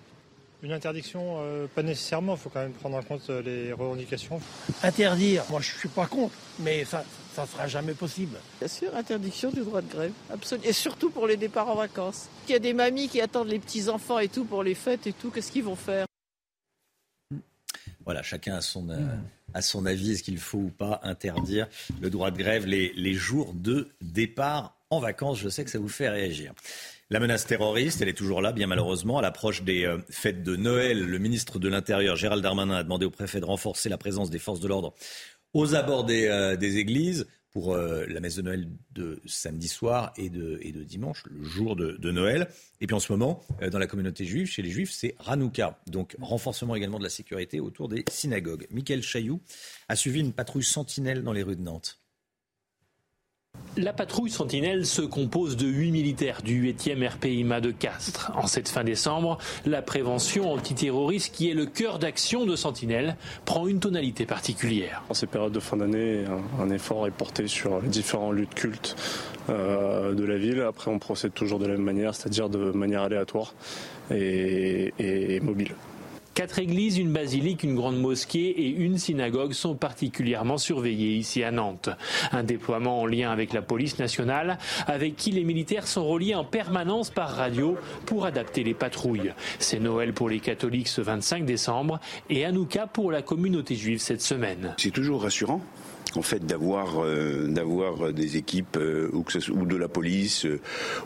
Une interdiction, euh, pas nécessairement, il faut quand même prendre en compte euh, les revendications. Interdire, moi je suis pas contre, mais ça, ça sera jamais possible. Bien sûr, interdiction du droit de grève, absolument. Et surtout pour les départs en vacances. Il y a des mamies qui attendent les petits-enfants et tout pour les fêtes et tout, qu'est-ce qu'ils vont faire? Voilà, chacun a son, euh, son avis. Est-ce qu'il faut ou pas interdire le droit de grève les, les jours de départ en vacances? Je sais que ça vous fait réagir. La menace terroriste, elle est toujours là, bien malheureusement. À l'approche des euh, fêtes de Noël, le ministre de l'Intérieur, Gérald Darmanin, a demandé au préfet de renforcer la présence des forces de l'ordre aux abords des, euh, églises pour euh, la messe de Noël de samedi soir et de, dimanche, le jour de, Noël. Et puis en ce moment, dans la communauté juive, chez les juifs, c'est Hanouka. Donc renforcement également de la sécurité autour des synagogues. Michael Chailloux a suivi une patrouille sentinelle dans les rues de Nantes. La patrouille Sentinelle se compose de 8 militaires du 8e RPIMA de Castres. En cette fin décembre, la prévention antiterroriste, qui est le cœur d'action de Sentinelle, prend une tonalité particulière. En ces périodes de fin d'année, un, effort est porté sur les différents lieux de culte euh, de la ville. Après, on procède toujours de la même manière, c'est-à-dire de manière aléatoire et mobile. Quatre églises, une basilique, une grande mosquée et une synagogue sont particulièrement surveillées ici à Nantes. Un déploiement en lien avec la police nationale, avec qui les militaires sont reliés en permanence par radio pour adapter les patrouilles. C'est Noël pour les catholiques ce 25 décembre et Hanouka pour la communauté juive cette semaine. C'est toujours rassurant en fait d'avoir euh, des équipes euh, ou de la police euh,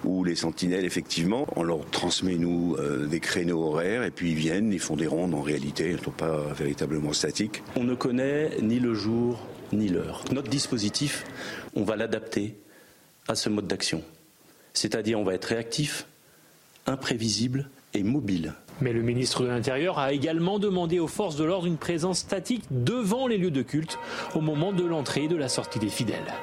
ou les sentinelles effectivement. On leur transmet nous des créneaux horaires et puis ils viennent ils font des rondes en réalité ils ne sont pas véritablement statiques. On ne connaît ni le jour ni l'heure. Notre dispositif on va l'adapter à ce mode d'action. C'est-à-dire on va être réactif imprévisible et mobile mais le ministre de l'Intérieur a également demandé aux forces de l'ordre une présence statique devant les lieux de culte au moment de l'entrée et de la sortie des fidèles.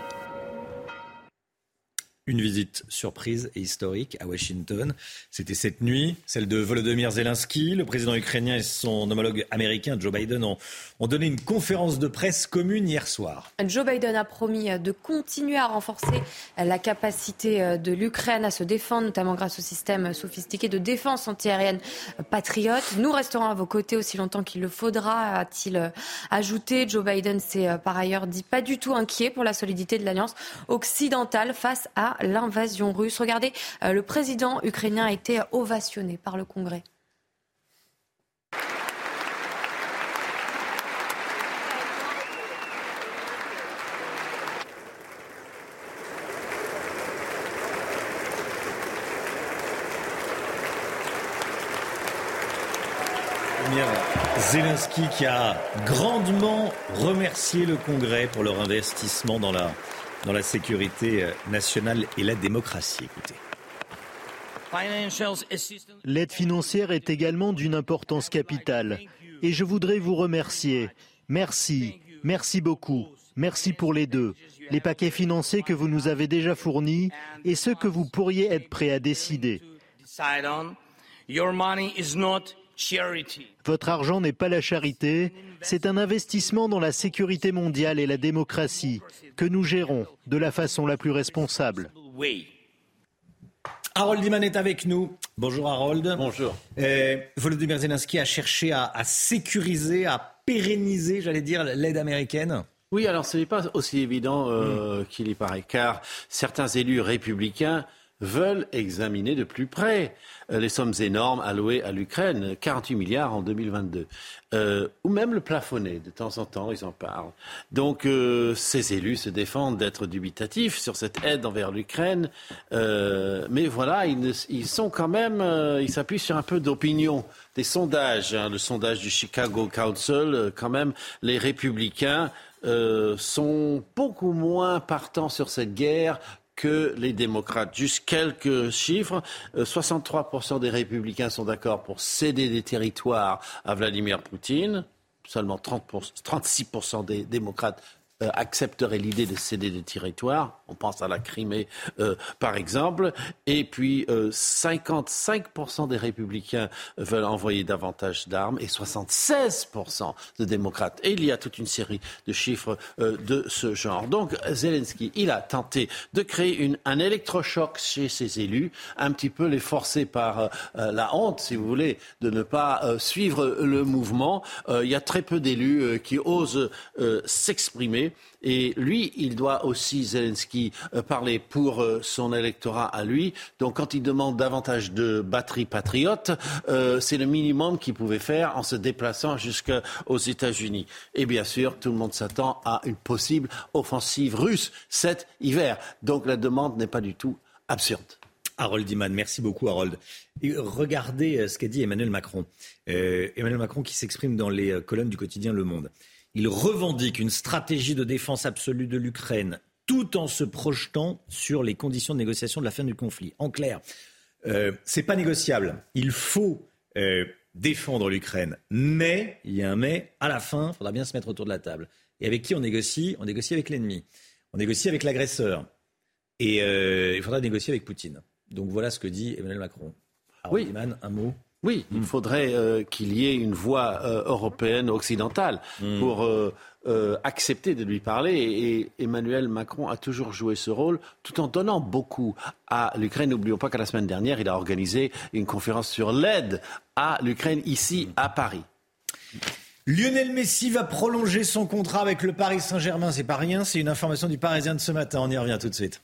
Une visite surprise et historique à Washington. C'était cette nuit, celle de Volodymyr Zelensky. Le président ukrainien et son homologue américain Joe Biden ont, ont donné une conférence de presse commune hier soir. Joe Biden a promis de continuer à renforcer la capacité de l'Ukraine à se défendre, notamment grâce au système sophistiqué de défense antiaérienne patriote. Nous resterons à vos côtés aussi longtemps qu'il le faudra, a-t-il ajouté. Joe Biden s'est par ailleurs dit pas du tout inquiet pour la solidité de l'alliance occidentale face à l'invasion russe. Regardez, euh, le président ukrainien a été ovationné par le Congrès. Zelensky qui a grandement remercié le Congrès pour leur investissement dans la dans la sécurité euh, nationale et la démocratie. Écoutez. L'aide financière est également d'une importance capitale. Et je voudrais vous remercier. Merci, merci beaucoup. Merci pour les deux. Les paquets financiers que vous nous avez déjà fournis et ceux que vous pourriez être prêts à décider. Votre argent n'est pas la charité, c'est un investissement dans la sécurité mondiale et la démocratie que nous gérons de la façon la plus responsable. Harold Iman est avec nous. Bonjour Harold. Bonjour. Euh, Volodymyr Zelensky a cherché à, sécuriser, à pérenniser, j'allais dire, l'aide américaine. Oui, alors ce n'est pas aussi évident euh, hmm. qu'il y paraît, car certains élus républicains veulent examiner de plus près euh, les sommes énormes allouées à l'Ukraine, 48 milliards en 2022, euh, ou même le plafonner, de temps en temps, ils en parlent. Donc euh, ces élus se défendent d'être dubitatifs sur cette aide envers l'Ukraine, mais voilà, ils, sont quand même, ils s'appuient sur un peu d'opinion, des sondages, hein, le sondage du Chicago Council, quand même, les républicains sont beaucoup moins partants sur cette guerre que les démocrates. Juste quelques chiffres. 63% euh, des républicains sont d'accord pour céder des territoires à Vladimir Poutine. Seulement 36% des démocrates euh, accepterait l'idée de céder des territoires. On pense à la Crimée, euh, par exemple. Et puis, 55% euh, des républicains veulent envoyer davantage d'armes et 76% de démocrates. Et il y a toute une série de chiffres de ce genre. Donc, Zelensky, il a tenté de créer un électrochoc chez ses élus, un petit peu les forcer par la honte, si vous voulez, de ne pas suivre le mouvement. il y a très peu d'élus qui osent s'exprimer. Et lui, il doit aussi, Zelensky, euh, parler pour euh, son électorat à lui. Donc quand il demande davantage de batteries patriotes, euh, c'est le minimum qu'il pouvait faire en se déplaçant jusqu'aux États-Unis. Et bien sûr, tout le monde s'attend à une possible offensive russe cet hiver. Donc la demande n'est pas du tout absurde. Harold Iman, merci beaucoup Harold. regardez ce qu'a dit Emmanuel Macron. Emmanuel Macron qui s'exprime dans les colonnes du quotidien Le Monde. Il revendique une stratégie de défense absolue de l'Ukraine tout en se projetant sur les conditions de négociation de la fin du conflit. En clair, euh, c'est pas négociable. Il faut euh, défendre l'Ukraine, mais il y a un mais. À la fin, il faudra bien se mettre autour de la table. Et avec qui on négocie? On négocie avec l'ennemi. On négocie avec l'agresseur. Et euh, il faudra négocier avec Poutine. Donc voilà ce que dit Emmanuel Macron. oui. un mot. Oui, il faudrait euh, qu'il y ait une voix euh, européenne occidentale hmm. pour euh, accepter de lui parler. Et, Emmanuel Macron a toujours joué ce rôle tout en donnant beaucoup à l'Ukraine. N'oublions pas qu'à la semaine dernière, il a organisé une conférence sur l'aide à l'Ukraine ici à Paris. Lionel Messi va prolonger son contrat avec le Paris Saint-Germain. C'est pas rien, c'est une information du Parisien de ce matin. On y revient tout de suite.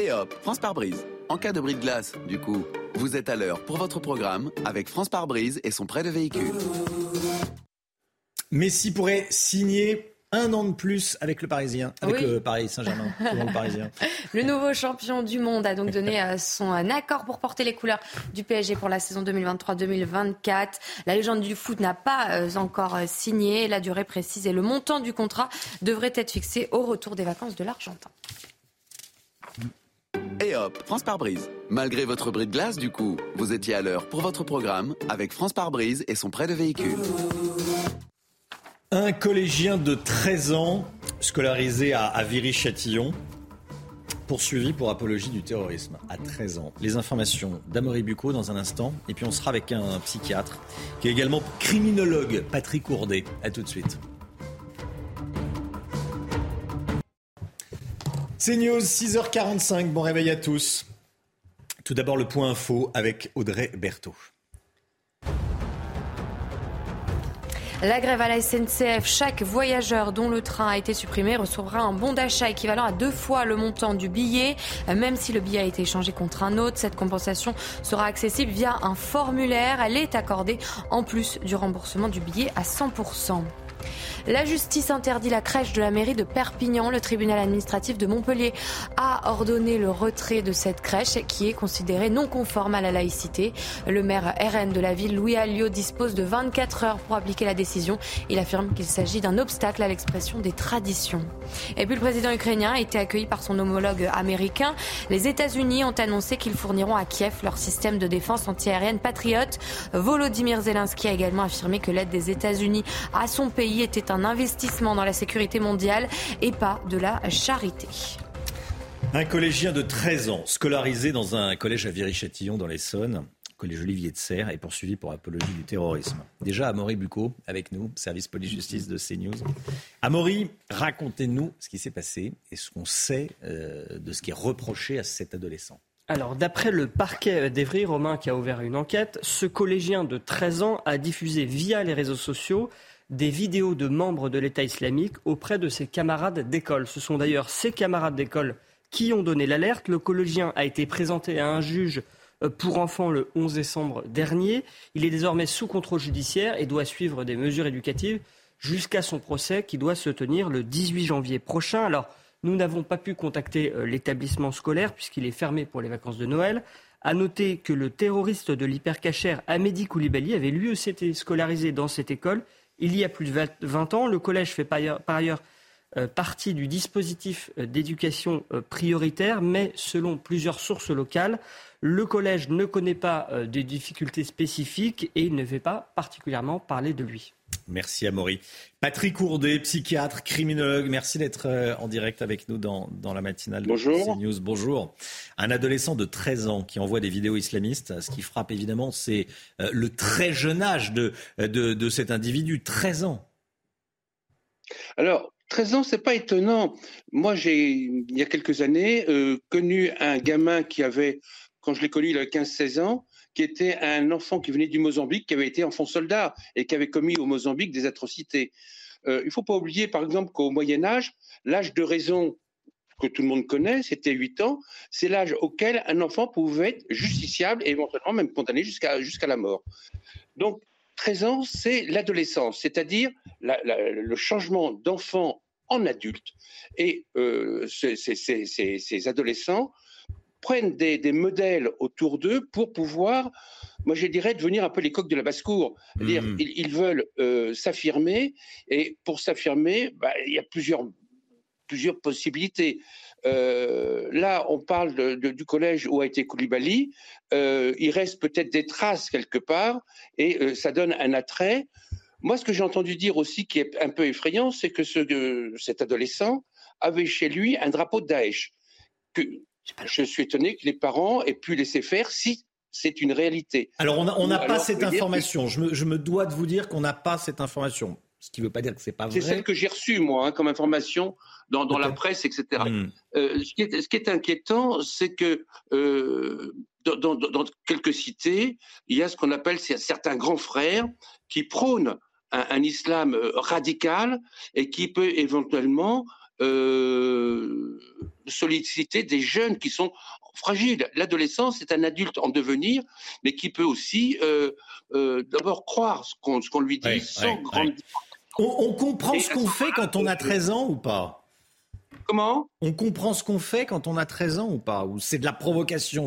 Et hop, France par brise. En cas de bris de glace, du coup, vous êtes à l'heure pour votre programme avec France par brise et son prêt de véhicule. Messi pourrait signer un an de plus avec le Parisien, avec le Paris Saint-Germain, <laughs> le Parisien. Le nouveau champion du monde a donc donné euh, son euh, accord pour porter les couleurs du PSG pour la saison 2023-2024. La légende du foot n'a pas euh, encore signé. La durée précise et le montant du contrat devrait être fixé au retour des vacances de l'Argentin. Et hop, France par brise. Malgré votre bris de glace, du coup, vous étiez à l'heure pour votre programme avec France par brise et son prêt de véhicule. Un collégien de 13 ans, scolarisé à, Viry-Châtillon, poursuivi pour apologie du terrorisme à 13 ans. Les informations d'Amory Bucco dans un instant. Et puis on sera avec un psychiatre qui est également criminologue, Patrick Ourdet. A tout de suite. C'est News, 6h45. Bon réveil à tous. Tout d'abord le point info avec Audrey Berthaud. La grève à la SNCF, chaque voyageur dont le train a été supprimé recevra un bon d'achat équivalent à deux fois le montant du billet. Même si le billet a été échangé contre un autre, cette compensation sera accessible via un formulaire. Elle est accordée en plus du remboursement du billet à 100%. La justice interdit la crèche de la mairie de Perpignan. Le tribunal administratif de Montpellier a ordonné le retrait de cette crèche qui est considérée non conforme à la laïcité. Le maire RN de la ville, Louis Alliot, dispose de 24 heures pour appliquer la décision. Il affirme qu'il s'agit d'un obstacle à l'expression des traditions. Et puis le président ukrainien a été accueilli par son homologue américain. Les États-Unis ont annoncé qu'ils fourniront à Kiev leur système de défense antiaérienne patriote. Volodymyr Zelensky a également affirmé que l'aide des États-Unis à son pays était un investissement dans la sécurité mondiale et pas de la charité. Un collégien de 13 ans, scolarisé dans un collège à Viry-Châtillon dans l'Essonne, collège Olivier de Serre, est poursuivi pour apologie du terrorisme. Déjà, Amaury Bucco, avec nous, service police-justice de CNews. Amaury, racontez-nous ce qui s'est passé et ce qu'on sait euh, de ce qui est reproché à cet adolescent. Alors, d'après le parquet d'Evry, Romain qui a ouvert une enquête, ce collégien de 13 ans a diffusé via les réseaux sociaux des vidéos de membres de l'État islamique auprès de ses camarades d'école. Ce sont d'ailleurs ses camarades d'école qui ont donné l'alerte. Le collégien a été présenté à un juge euh, pour enfants le 11 décembre dernier. Il est désormais sous contrôle judiciaire et doit suivre des mesures éducatives jusqu'à son procès qui doit se tenir le 18 janvier prochain. Alors, nous n'avons pas pu contacter euh, l'établissement scolaire puisqu'il est fermé pour les vacances de Noël. À noter que le terroriste de l'hypercachère Amédi Koulibaly avait lui aussi été scolarisé dans cette école il y a plus de 20 ans. Le collège fait par ailleurs, euh, partie du dispositif euh, d'éducation euh, prioritaire, mais selon plusieurs sources locales, le collège ne connaît pas de difficultés spécifiques et il ne fait pas particulièrement parler de lui. Merci Amaury. Patrick Ourdet, psychiatre, criminologue, merci d'être euh, en direct avec nous dans, la matinale de CNews. Bonjour. Un adolescent de 13 ans qui envoie des vidéos islamistes. Ce qui frappe évidemment, c'est euh, le très jeune âge de, de, cet individu, 13 ans. Alors, 13 ans, c'est pas étonnant. Moi, j'ai, il y a quelques années, euh, connu un gamin qui avait, quand je l'ai connu, il avait 15-16 ans, qui était un enfant qui venait du Mozambique, qui avait été enfant soldat et qui avait commis au Mozambique des atrocités. Euh, il ne faut pas oublier, par exemple, qu'au Moyen Âge, l'âge de raison que tout le monde connaît, c'était 8 ans, c'est l'âge auquel un enfant pouvait être justiciable et éventuellement même condamné jusqu'à la mort. Donc, 13 ans, c'est l'adolescence, c'est-à-dire le changement d'enfant en adulte. Et euh, ces adolescents prennent des, modèles autour d'eux pour pouvoir, moi je dirais, devenir un peu les coqs de la basse-cour. dire hmm. Ils, veulent euh, s'affirmer, et pour s'affirmer, bah, il y a plusieurs, plusieurs possibilités. Euh, là, on parle du collège où a été Koulibaly. Euh, il reste peut-être des traces quelque part, et ça donne un attrait. Moi, ce que j'ai entendu dire aussi qui est un peu effrayant, c'est que ce, cet adolescent avait chez lui un drapeau de Daesh. Que, je suis étonné que les parents aient pu laisser faire si c'est une réalité. Alors, on n'a pas cette information. Je, me, dois de vous dire qu'on n'a pas cette information. Ce qui ne veut pas dire que c'est pas vrai. C'est celle que j'ai reçue, moi, hein, comme information dans, la presse, etc. Hmm. Euh, ce, qui est, inquiétant, c'est que euh, dans, quelques cités, il y a ce qu'on appelle certains grands frères qui prônent un, islam euh, radical et qui peut éventuellement euh, solliciter des jeunes qui sont fragiles. L'adolescence est un adulte en devenir, mais qui peut aussi euh, euh, d'abord croire ce qu'on lui dit sans grande... On, comprend ce qu'on fait quand on a <laughs> 13 ans ou pas? Comment? On comprend ce qu'on fait quand on a 13 ans ou pas? Ou c'est de la provocation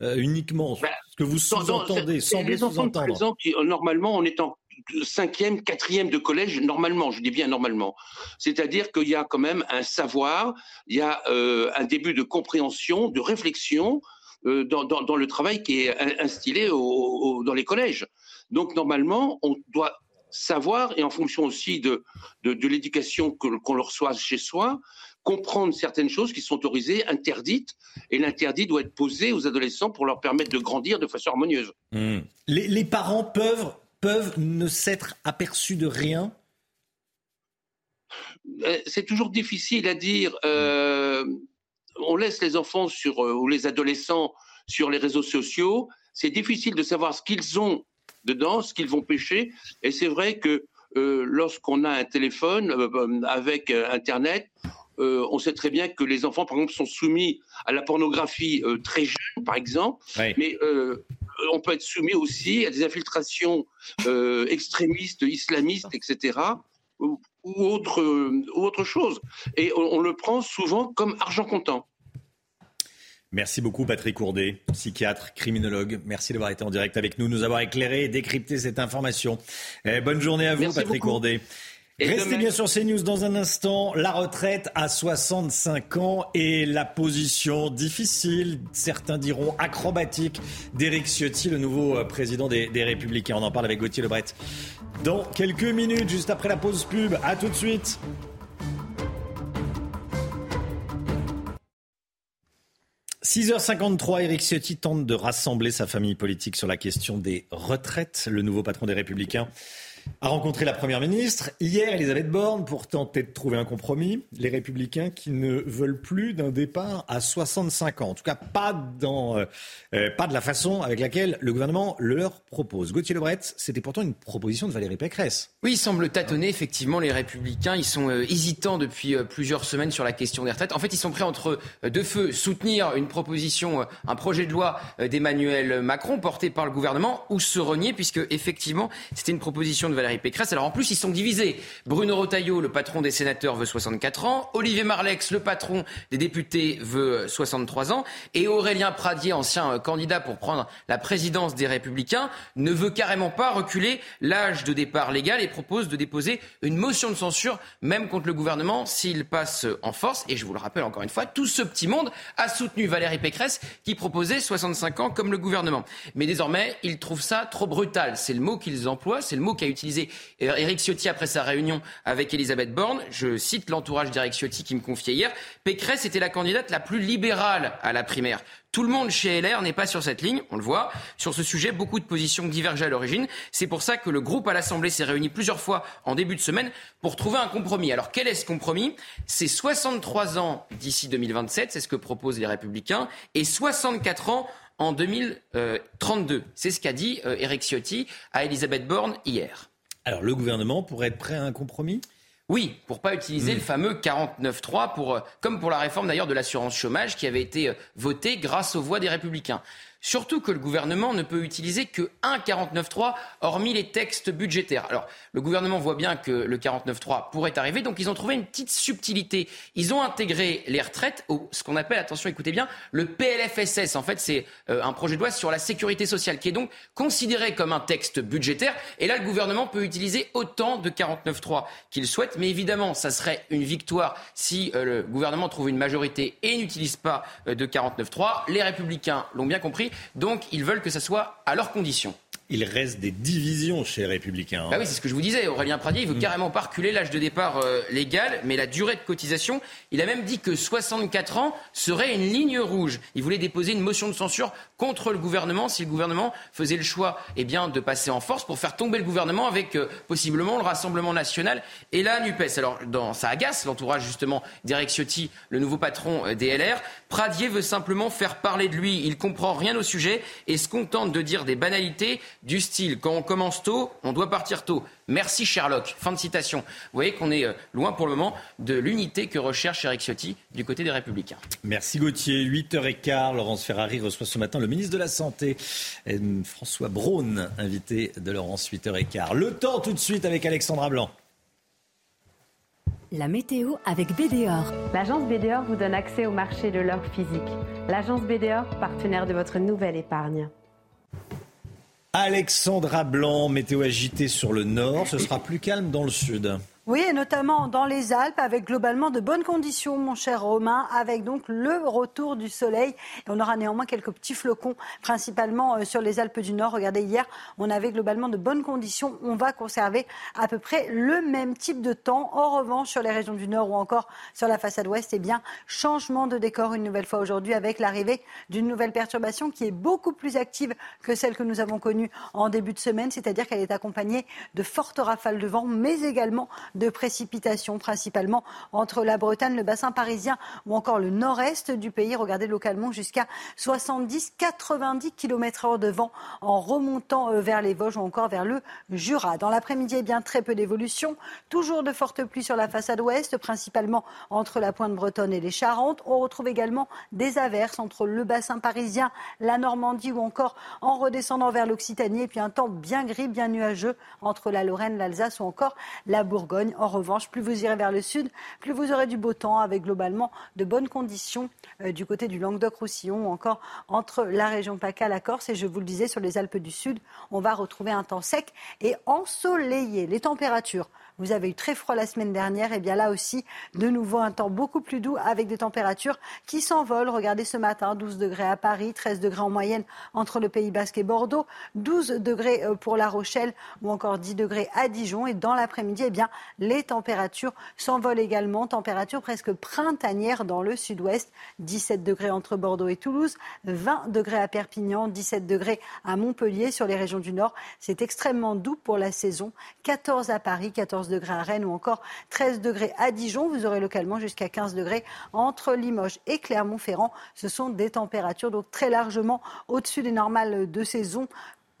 uniquement? Ben, Ce que vous sous-entendez, semblez sous-entendre. Normalement, on est en cinquième, quatrième de collège, normalement, je dis bien normalement. C'est-à-dire qu'il y a quand même un savoir, il y a euh, un début de compréhension, de réflexion euh, dans, le travail qui est instillé dans les collèges. Donc normalement, on doit savoir, et en fonction aussi de, de, l'éducation qu'on leur reçoit chez soi, comprendre certaines choses qui sont autorisées, interdites, et l'interdit doit être posé aux adolescents pour leur permettre de grandir de façon harmonieuse. Hmm. Les, parents peuvent, peuvent ne s'être aperçus de rien euh, C'est toujours difficile à dire. Euh, on laisse les enfants sur, euh, ou les adolescents sur les réseaux sociaux. C'est difficile de savoir ce qu'ils ont dedans, ce qu'ils vont pêcher. Et c'est vrai que euh, lorsqu'on a un téléphone euh, avec Internet, on sait très bien que les enfants, par exemple, sont soumis à la pornographie très jeune, par exemple, mais on peut être soumis aussi à des infiltrations extrémistes, islamistes, etc., ou, autre, ou autre chose. Et on le prend souvent comme argent comptant. Merci beaucoup Patrick Courdet, psychiatre, criminologue. Merci d'avoir été en direct avec nous, nous avoir éclairé et décrypté cette information. Eh, bonne journée à vous Patrick Courdet. Restez bien sur CNews dans un instant. La retraite à 65 ans et la position difficile, certains diront acrobatique, d'Éric Ciotti, le nouveau euh, président des, des Républicains. On en parle avec Gauthier Lebret dans quelques minutes, juste après la pause pub. À tout de suite. 6h53, Éric Ciotti tente de rassembler sa famille politique sur la question des retraites. Le nouveau patron des Républicains a rencontré la Première ministre. Hier, Elisabeth Borne, pour tenter de trouver un compromis. Les Républicains qui ne veulent plus d'un départ à 65 ans. En tout cas, euh, euh, pas de la façon avec laquelle le gouvernement leur propose. Gauthier Lebret, c'était pourtant une proposition de Valérie Pécresse. Oui, il semble tâtonner, effectivement, les Républicains. Ils sont euh, hésitants depuis plusieurs semaines sur la question des retraites. En fait, ils sont prêts entre deux feux, soutenir une proposition, un projet de loi d'Emmanuel Macron porté par le gouvernement, ou se renier, puisque, effectivement, c'était une proposition de Valérie Pécresse. Alors en plus, ils sont divisés. Bruno Rotaillot, le patron des sénateurs, veut 64 ans. Olivier Marlex, le patron des députés, veut 63 ans. Et Aurélien Pradier, ancien euh, candidat pour prendre la présidence des Républicains, ne veut carrément pas reculer l'âge de départ légal et propose de déposer une motion de censure, même contre le gouvernement, s'il passe en force. Et je vous le rappelle encore une fois, tout ce petit monde a soutenu Valérie Pécresse qui proposait 65 ans comme le gouvernement. Mais désormais, ils trouvent ça trop brutal. C'est le mot qu'ils emploient, c'est le mot qu'a utilisé utilisé Eric Ciotti après sa réunion avec Elisabeth Borne. Je cite l'entourage d'Eric Ciotti qui me confiait hier. Pécresse était la candidate la plus libérale à la primaire. Tout le monde chez LR n'est pas sur cette ligne, on le voit. Sur ce sujet, beaucoup de positions divergent à l'origine. C'est pour ça que le groupe à l'Assemblée s'est réuni plusieurs fois en début de semaine pour trouver un compromis. Alors quel est ce compromis? C'est 63 ans d'ici 2027, c'est ce que proposent les Républicains, et 64 ans en 2032. C'est ce qu'a dit Eric euh, Ciotti à Elisabeth Borne hier. Alors le gouvernement pourrait être prêt à un compromis? Oui, pour pas utiliser hmm. le fameux 49.3 pour, euh, comme pour la réforme d'ailleurs de l'assurance chômage qui avait été euh, votée grâce aux voix des républicains. Surtout que le gouvernement ne peut utiliser que un 49.3 hormis les textes budgétaires. Alors, le gouvernement voit bien que le 49.3 pourrait arriver, donc ils ont trouvé une petite subtilité. Ils ont intégré les retraites au ce qu'on appelle, attention, écoutez bien, le PLFSS. En fait, c'est euh, un projet de loi sur la sécurité sociale qui est donc considéré comme un texte budgétaire. Et là, le gouvernement peut utiliser autant de 49.3 qu'il souhaite. Mais évidemment, ça serait une victoire si euh, le gouvernement trouve une majorité et n'utilise pas euh, de 49.3. Les républicains l'ont bien compris. Donc, ils veulent que ça soit à leurs conditions il reste des divisions chez les Républicains. Hein. Bah oui, c'est ce que je vous disais. Aurélien Pradier, il veut mm. carrément pas reculer l'âge de départ euh, légal, mais la durée de cotisation, il a même dit que 64 ans serait une ligne rouge. Il voulait déposer une motion de censure contre le gouvernement si le gouvernement faisait le choix eh bien, de passer en force pour faire tomber le gouvernement avec euh, possiblement le Rassemblement national et la NUPES. Alors, dans, ça agace l'entourage justement d'Eric Ciotti, le nouveau patron euh, des LR. Pradier veut simplement faire parler de lui. Il comprend rien au sujet et se contente de dire des banalités du style quand on commence tôt, on doit partir tôt. Merci Sherlock. Fin de citation. Vous voyez qu'on est euh, loin pour le moment de l'unité que recherche Eric Ciotti du côté des Républicains. Merci Gauthier. 8h15, Laurence Ferrari reçoit ce matin le ministre de la Santé, François Braun, invité de Laurence 8h15. Le temps tout de suite avec Alexandra Blanc. La météo avec BDOR. L'agence BDOR vous donne accès au marché de l'or physique. L'agence BDOR, partenaire de votre nouvelle épargne. Alexandra Blanc, météo agitée sur le nord, ce sera plus calme dans le sud. Oui, et notamment dans les Alpes, avec globalement de bonnes conditions, mon cher Romain, avec donc le retour du soleil. Et on aura néanmoins quelques petits flocons, principalement euh, sur les Alpes du Nord. Regardez, hier, on avait globalement de bonnes conditions. On va conserver à peu près le même type de temps. En revanche, sur les régions du Nord ou encore sur la façade ouest, eh bien, changement de décor une nouvelle fois aujourd'hui avec l'arrivée d'une nouvelle perturbation qui est beaucoup plus active que celle que nous avons connue en début de semaine, c'est-à-dire qu'elle est accompagnée de fortes rafales de vent, mais également de précipitations, principalement entre la Bretagne, le bassin parisien ou encore le nord-est du pays. Regardez localement jusqu'à 70-90 km heure de vent en remontant euh, vers les Vosges ou encore vers le Jura. Dans l'après-midi, eh bien, très peu d'évolution. Toujours de fortes pluies sur la façade ouest, principalement entre la pointe bretonne et les Charentes. On retrouve également des averses entre le bassin parisien, la Normandie ou encore en redescendant vers l'Occitanie. Et puis un temps bien gris, bien nuageux entre la Lorraine, l'Alsace ou encore la Bourgogne. En revanche, plus vous irez vers le sud, plus vous aurez du beau temps avec globalement de bonnes conditions euh, du côté du Languedoc-Roussillon ou encore entre la région PACA, la Corse et je vous le disais sur les Alpes du Sud, on va retrouver un temps sec et ensoleillé. Les températures vous avez eu très froid la semaine dernière. Et bien là aussi, de nouveau, un temps beaucoup plus doux avec des températures qui s'envolent. Regardez ce matin, 12 degrés à Paris, 13 degrés en moyenne entre le Pays Basque et Bordeaux, 12 degrés euh, pour La Rochelle ou encore 10 degrés à Dijon. Et dans l'après-midi, eh bien, les températures s'envolent également. Température presque printanière dans le sud-ouest. 17 degrés entre Bordeaux et Toulouse, 20 degrés à Perpignan, 17 degrés à Montpellier sur les régions du Nord. C'est extrêmement doux pour la saison. 14 à Paris, 14 degrés à Rennes ou encore 13 degrés à Dijon. Vous aurez localement jusqu'à 15 degrés entre Limoges et Clermont-Ferrand. Ce sont des températures donc très largement au-dessus des normales de saison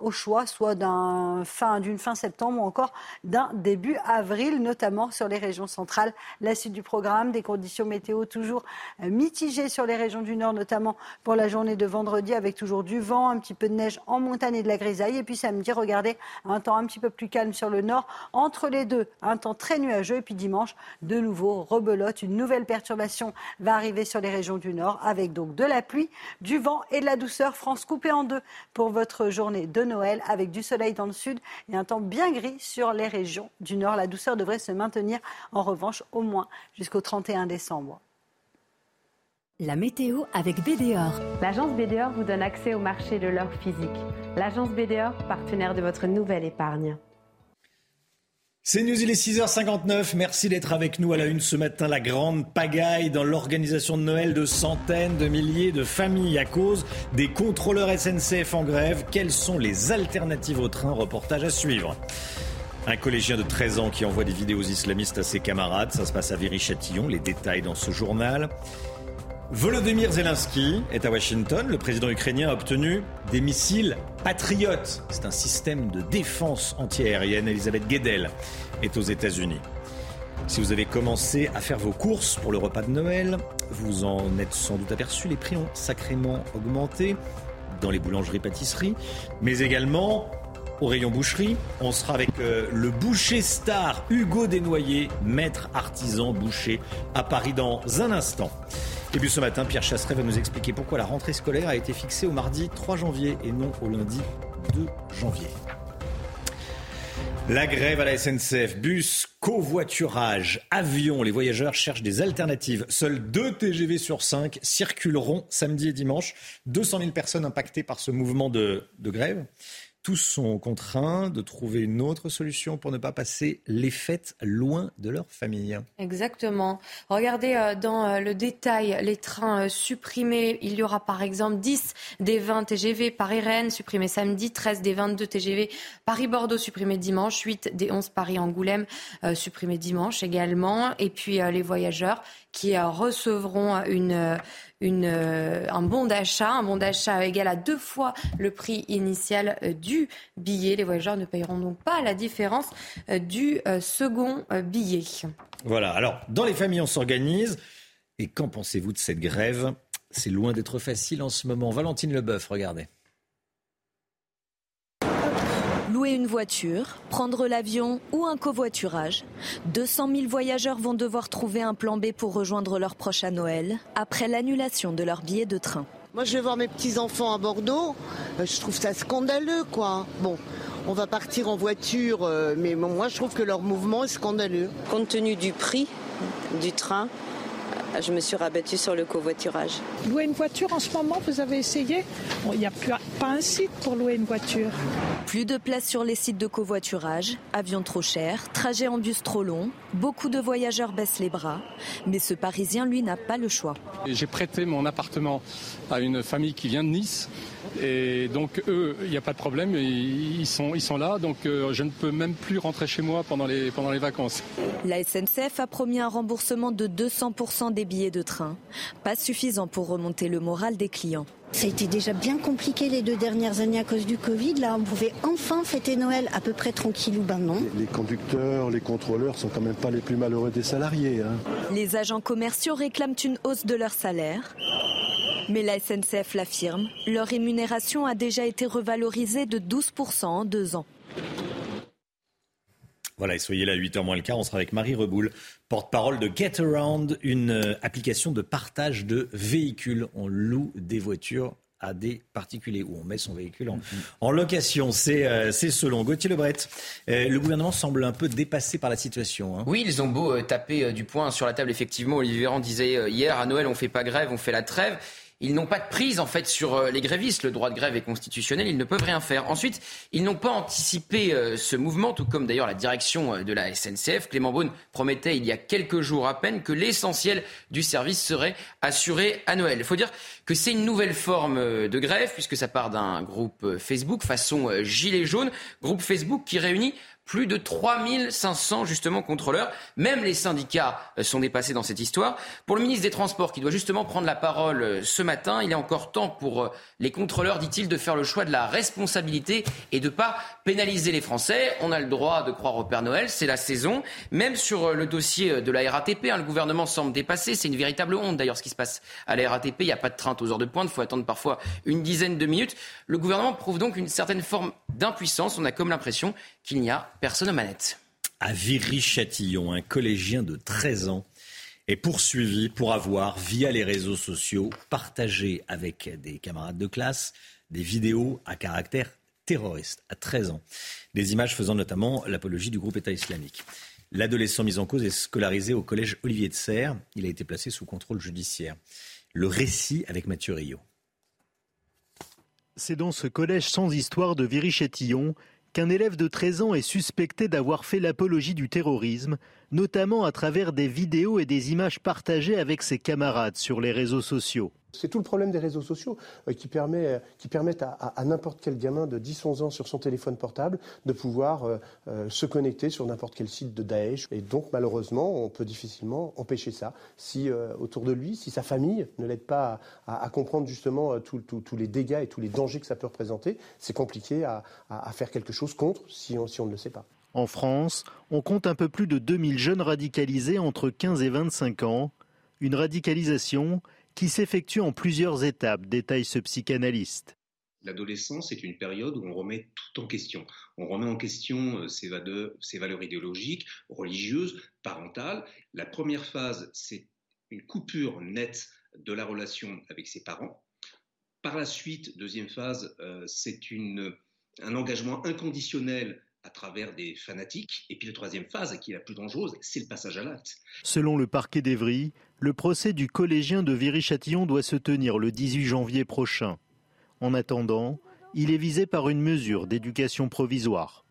au choix, soit d'une fin, fin septembre ou encore d'un début avril, notamment sur les régions centrales. La suite du programme, des conditions météo toujours euh, mitigées sur les régions du nord, notamment pour la journée de vendredi, avec toujours du vent, un petit peu de neige en montagne et de la grisaille. Et puis samedi, regardez, un temps un petit peu plus calme sur le nord. Entre les deux, un temps très nuageux. Et puis dimanche, de nouveau, rebelote. Une nouvelle perturbation va arriver sur les régions du nord, avec donc de la pluie, du vent et de la douceur. France coupée en deux pour votre journée de Noël avec du soleil dans le sud et un temps bien gris sur les régions du nord. La douceur devrait se maintenir en revanche au moins jusqu'au 31 décembre. La météo avec BDOR. L'agence BDOR vous donne accès au marché de l'or physique. L'agence BDOR, partenaire de votre nouvelle épargne. C'est News, il est 6h59. Merci d'être avec nous à la une ce matin. La grande pagaille dans l'organisation de Noël de centaines de milliers de familles à cause des contrôleurs SNCF en grève. Quelles sont les alternatives au train? Reportage à suivre. Un collégien de 13 ans qui envoie des vidéos islamistes à ses camarades. Ça se passe à Viry-Châtillon. Les détails dans ce journal. Volodymyr Zelensky est à Washington. Le président ukrainien a obtenu des missiles Patriot. C'est un système de défense antiaérienne. Elisabeth Guedel est aux États-Unis. Si vous avez commencé à faire vos courses pour le repas de Noël, vous en êtes sans doute aperçu, les prix ont sacrément augmenté dans les boulangeries-pâtisseries, mais également au rayon boucherie. On sera avec euh, le boucher star Hugo Desnoyers, maître artisan boucher à Paris dans un instant. Et puis ce matin, Pierre Chasseret va nous expliquer pourquoi la rentrée scolaire a été fixée au mardi 3 janvier et non au lundi 2 janvier. La grève à la SNCF, bus, covoiturage, avion, les voyageurs cherchent des alternatives. Seuls deux TGV sur 5 circuleront samedi et dimanche. 200 000 personnes impactées par ce mouvement de grève tous sont contraints de trouver une autre solution pour ne pas passer les fêtes loin de leur famille. Exactement. Regardez euh, dans euh, le détail les trains euh, supprimés. Il y aura par exemple 10 des 20 TGV Paris-Rennes supprimés samedi, 13 des 22 TGV Paris-Bordeaux supprimés dimanche, 8 des 11 Paris-Angoulême supprimés dimanche également. Et puis les voyageurs qui recevront une, euh, un bon d'achat, un bon d'achat égal à deux fois le prix initial euh, du billet. Les voyageurs ne payeront donc pas la différence euh, du second billet. Voilà, alors dans les familles on s'organise. Et qu'en pensez-vous de cette grève? C'est loin d'être facile en ce moment. Valentine Leboeuf, regardez. Louer une voiture, prendre l'avion ou un covoiturage. 200 000 voyageurs vont devoir trouver un plan B pour rejoindre leurs proches à Noël après l'annulation de leur billet de train. Moi, je vais voir mes petits-enfants à Bordeaux. Euh, je trouve ça scandaleux, quoi. Bon, on va partir en voiture, euh, mais moi, je trouve que leur mouvement est scandaleux. Compte tenu du prix du train, je me suis rabattue sur le covoiturage. Louer une voiture en ce moment, vous avez essayé Il n'y a plus, pas un site pour louer une voiture. Plus de place sur les sites de covoiturage, avions trop chers, trajets en bus trop longs, beaucoup de voyageurs baissent les bras, mais ce Parisien, lui, n'a pas le choix. J'ai prêté mon appartement à une famille qui vient de Nice. Et donc eux, il n'y a pas de problème, ils sont, là, donc euh, je ne peux même plus rentrer chez moi pendant les, pendant les vacances. La SNCF a promis un remboursement de 200% des billets de train, pas suffisant pour remonter le moral des clients. Ça a été déjà bien compliqué les deux dernières années à cause du Covid. Là, on pouvait enfin fêter Noël à peu près tranquille ou ben non. Les conducteurs, les contrôleurs sont quand même pas les plus malheureux des salariés. Hein. Les agents commerciaux réclament une hausse de leur salaire. Mais la SNCF l'affirme, leur rémunération a déjà été revalorisée de 12% en deux ans. Voilà, et soyez là à 8h moins le quart, on sera avec Marie Reboul, porte-parole de Get Around, une euh, application de partage de véhicules. On loue des voitures à des particuliers ou on met son véhicule en, location. Euh, c'est selon Gauthier Lebret. Euh, le gouvernement semble un peu dépassé par la situation. Hein. Oui, ils ont beau taper du poing sur la table, effectivement. Olivier Véran disait hier à Noël, on fait pas grève, on fait la trêve ils n'ont pas de prise en fait sur euh, les grévistes. Le droit de grève est constitutionnel, ils ne peuvent rien faire. Ensuite, ils n'ont pas anticipé euh, ce mouvement, tout comme d'ailleurs la direction euh, de la SNCF. Clément Beaune promettait il y a quelques jours à peine que l'essentiel du service serait assuré à Noël. Il faut dire que c'est une nouvelle forme de grève puisque ça part d'un groupe Facebook façon gilet jaune, groupe Facebook qui réunit plus de 3500 justement contrôleurs. Même les syndicats euh, sont dépassés dans cette histoire. Pour le ministre des Transports qui doit justement prendre la parole euh, ce matin, il est encore temps pour euh, les contrôleurs, dit-il, de faire le choix de la responsabilité et de ne pas pénaliser les Français. On a le droit de croire au Père Noël, c'est la saison. Même sur le dossier de la RATP, hein, le gouvernement semble dépassé. C'est une véritable honte d'ailleurs ce qui se passe à la RATP. Il n'y a pas de train aux heures de pointe, il faut attendre parfois une dizaine de minutes. Le gouvernement prouve donc une certaine forme d'impuissance. On a comme l'impression qu'il n'y a personne aux manettes. À Viry-Châtillon, un collégien de 13 ans est poursuivi pour avoir, via les réseaux sociaux, partagé avec des camarades de classe des vidéos à caractère terroriste, à 13 ans. Des images faisant notamment l'apologie du groupe État islamique. L'adolescent mis en cause est scolarisé au collège Olivier de Serres. Il a été placé sous contrôle judiciaire. Le récit avec Mathieu Rio. C'est dans ce collège sans histoire de Viry-Châtillon qu'un élève de 13 ans est suspecté d'avoir fait l'apologie du terrorisme, notamment à travers des vidéos et des images partagées avec ses camarades sur les réseaux sociaux. C'est tout le problème des réseaux sociaux euh, qui, permet, qui, permettent à, n'importe quel gamin de 10-11 ans sur son téléphone portable de pouvoir euh, euh, se connecter sur n'importe quel site de Daesh. Et donc malheureusement, on peut difficilement empêcher ça. Si autour de lui, si sa famille ne l'aide pas à, comprendre justement tous les dégâts et tous les dangers que ça peut représenter, c'est compliqué à, faire quelque chose contre si on, si on ne le sait pas. En France, on compte un peu plus de 2000 jeunes radicalisés entre 15 et 25 ans. Une radicalisation qui s'effectue en plusieurs étapes, détaille ce psychanalyste. L'adolescence est une période où on remet tout en question. On remet en question euh, ses valeurs, ses valeurs idéologiques, religieuses, parentales. La première phase, c'est une coupure nette de la relation avec ses parents. Par la suite, deuxième phase, euh, c'est un engagement inconditionnel à travers des fanatiques. Et puis la troisième phase, qui est la plus dangereuse, c'est le passage à l'acte. Selon le parquet d'Evry, le procès du collégien de Viry-Châtillon doit se tenir le 18 janvier prochain. En attendant, il est visé par une mesure d'éducation provisoire.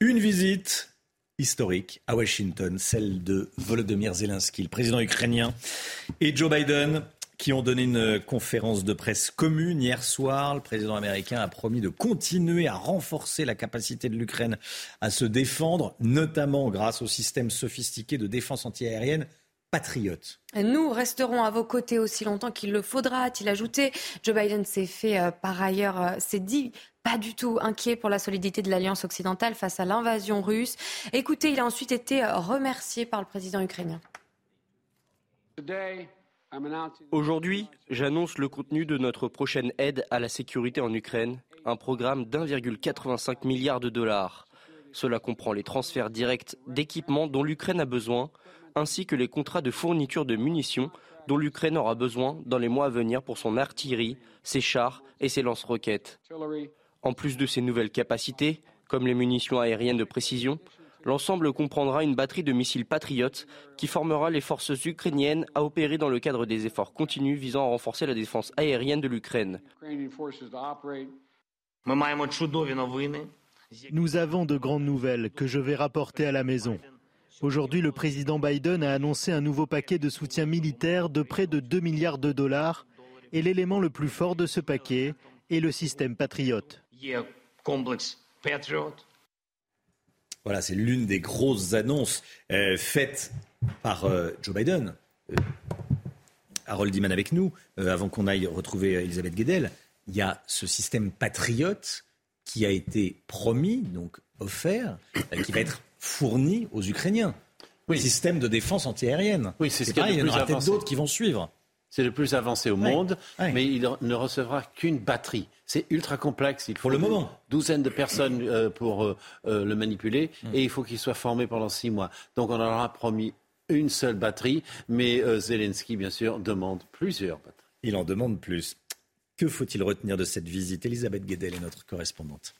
Une visite historique à Washington, celle de Volodymyr Zelensky, le président ukrainien, et Joe Biden qui ont donné une conférence de presse commune hier soir. Le président américain a promis de continuer à renforcer la capacité de l'Ukraine à se défendre, notamment grâce au système sophistiqué de défense antiaérienne patriote. Nous resterons à vos côtés aussi longtemps qu'il le faudra, a-t-il ajouté. Joe Biden s'est fait euh, par ailleurs, euh, s'est dit pas du tout inquiet pour la solidité de l'alliance occidentale face à l'invasion russe. Écoutez, il a ensuite été euh, remercié par le président ukrainien. Aujourd'hui, j'annonce le contenu de notre prochaine aide à la sécurité en Ukraine, un programme d'1,85 milliard de dollars. Cela comprend les transferts directs d'équipements dont l'Ukraine a besoin, ainsi que les contrats de fourniture de munitions dont l'Ukraine aura besoin dans les mois à venir pour son artillerie, ses chars et ses lance-roquettes. En plus de ces nouvelles capacités, comme les munitions aériennes de précision, l'ensemble comprendra une batterie de missiles patriotes qui formera les forces ukrainiennes à opérer dans le cadre des efforts continus visant à renforcer la défense aérienne de l'Ukraine. Nous avons de grandes nouvelles que je vais rapporter à la maison. Aujourd'hui, le président Biden a annoncé un nouveau paquet de soutien militaire de près de 2 milliards de dollars et l'élément le plus fort de ce paquet est le système Patriot. Voilà, c'est l'une des grosses annonces euh, faites par euh, Joe Biden. Euh, Harold Diman avec nous, avant qu'on aille retrouver Elisabeth Guedel. Il y a ce système patriote qui a été promis, donc offert, qui va être fourni aux Ukrainiens. Oui. Système de défense antiaérienne. Oui, c'est ce Il y en aura peut-être d'autres qui vont suivre. C'est le plus avancé au monde, mais il ne recevra qu'une batterie. C'est ultra complexe. Il faut pour le moment. Douzaine de personnes euh, pour euh, euh, le manipuler hmm. et il faut qu'il soit formé pendant six mois. Donc on leur a promis une seule batterie, mais Zelensky, bien sûr, demande plusieurs batteries. Il en demande plus. Que faut-il retenir de cette visite Elisabeth Guedel est notre correspondante.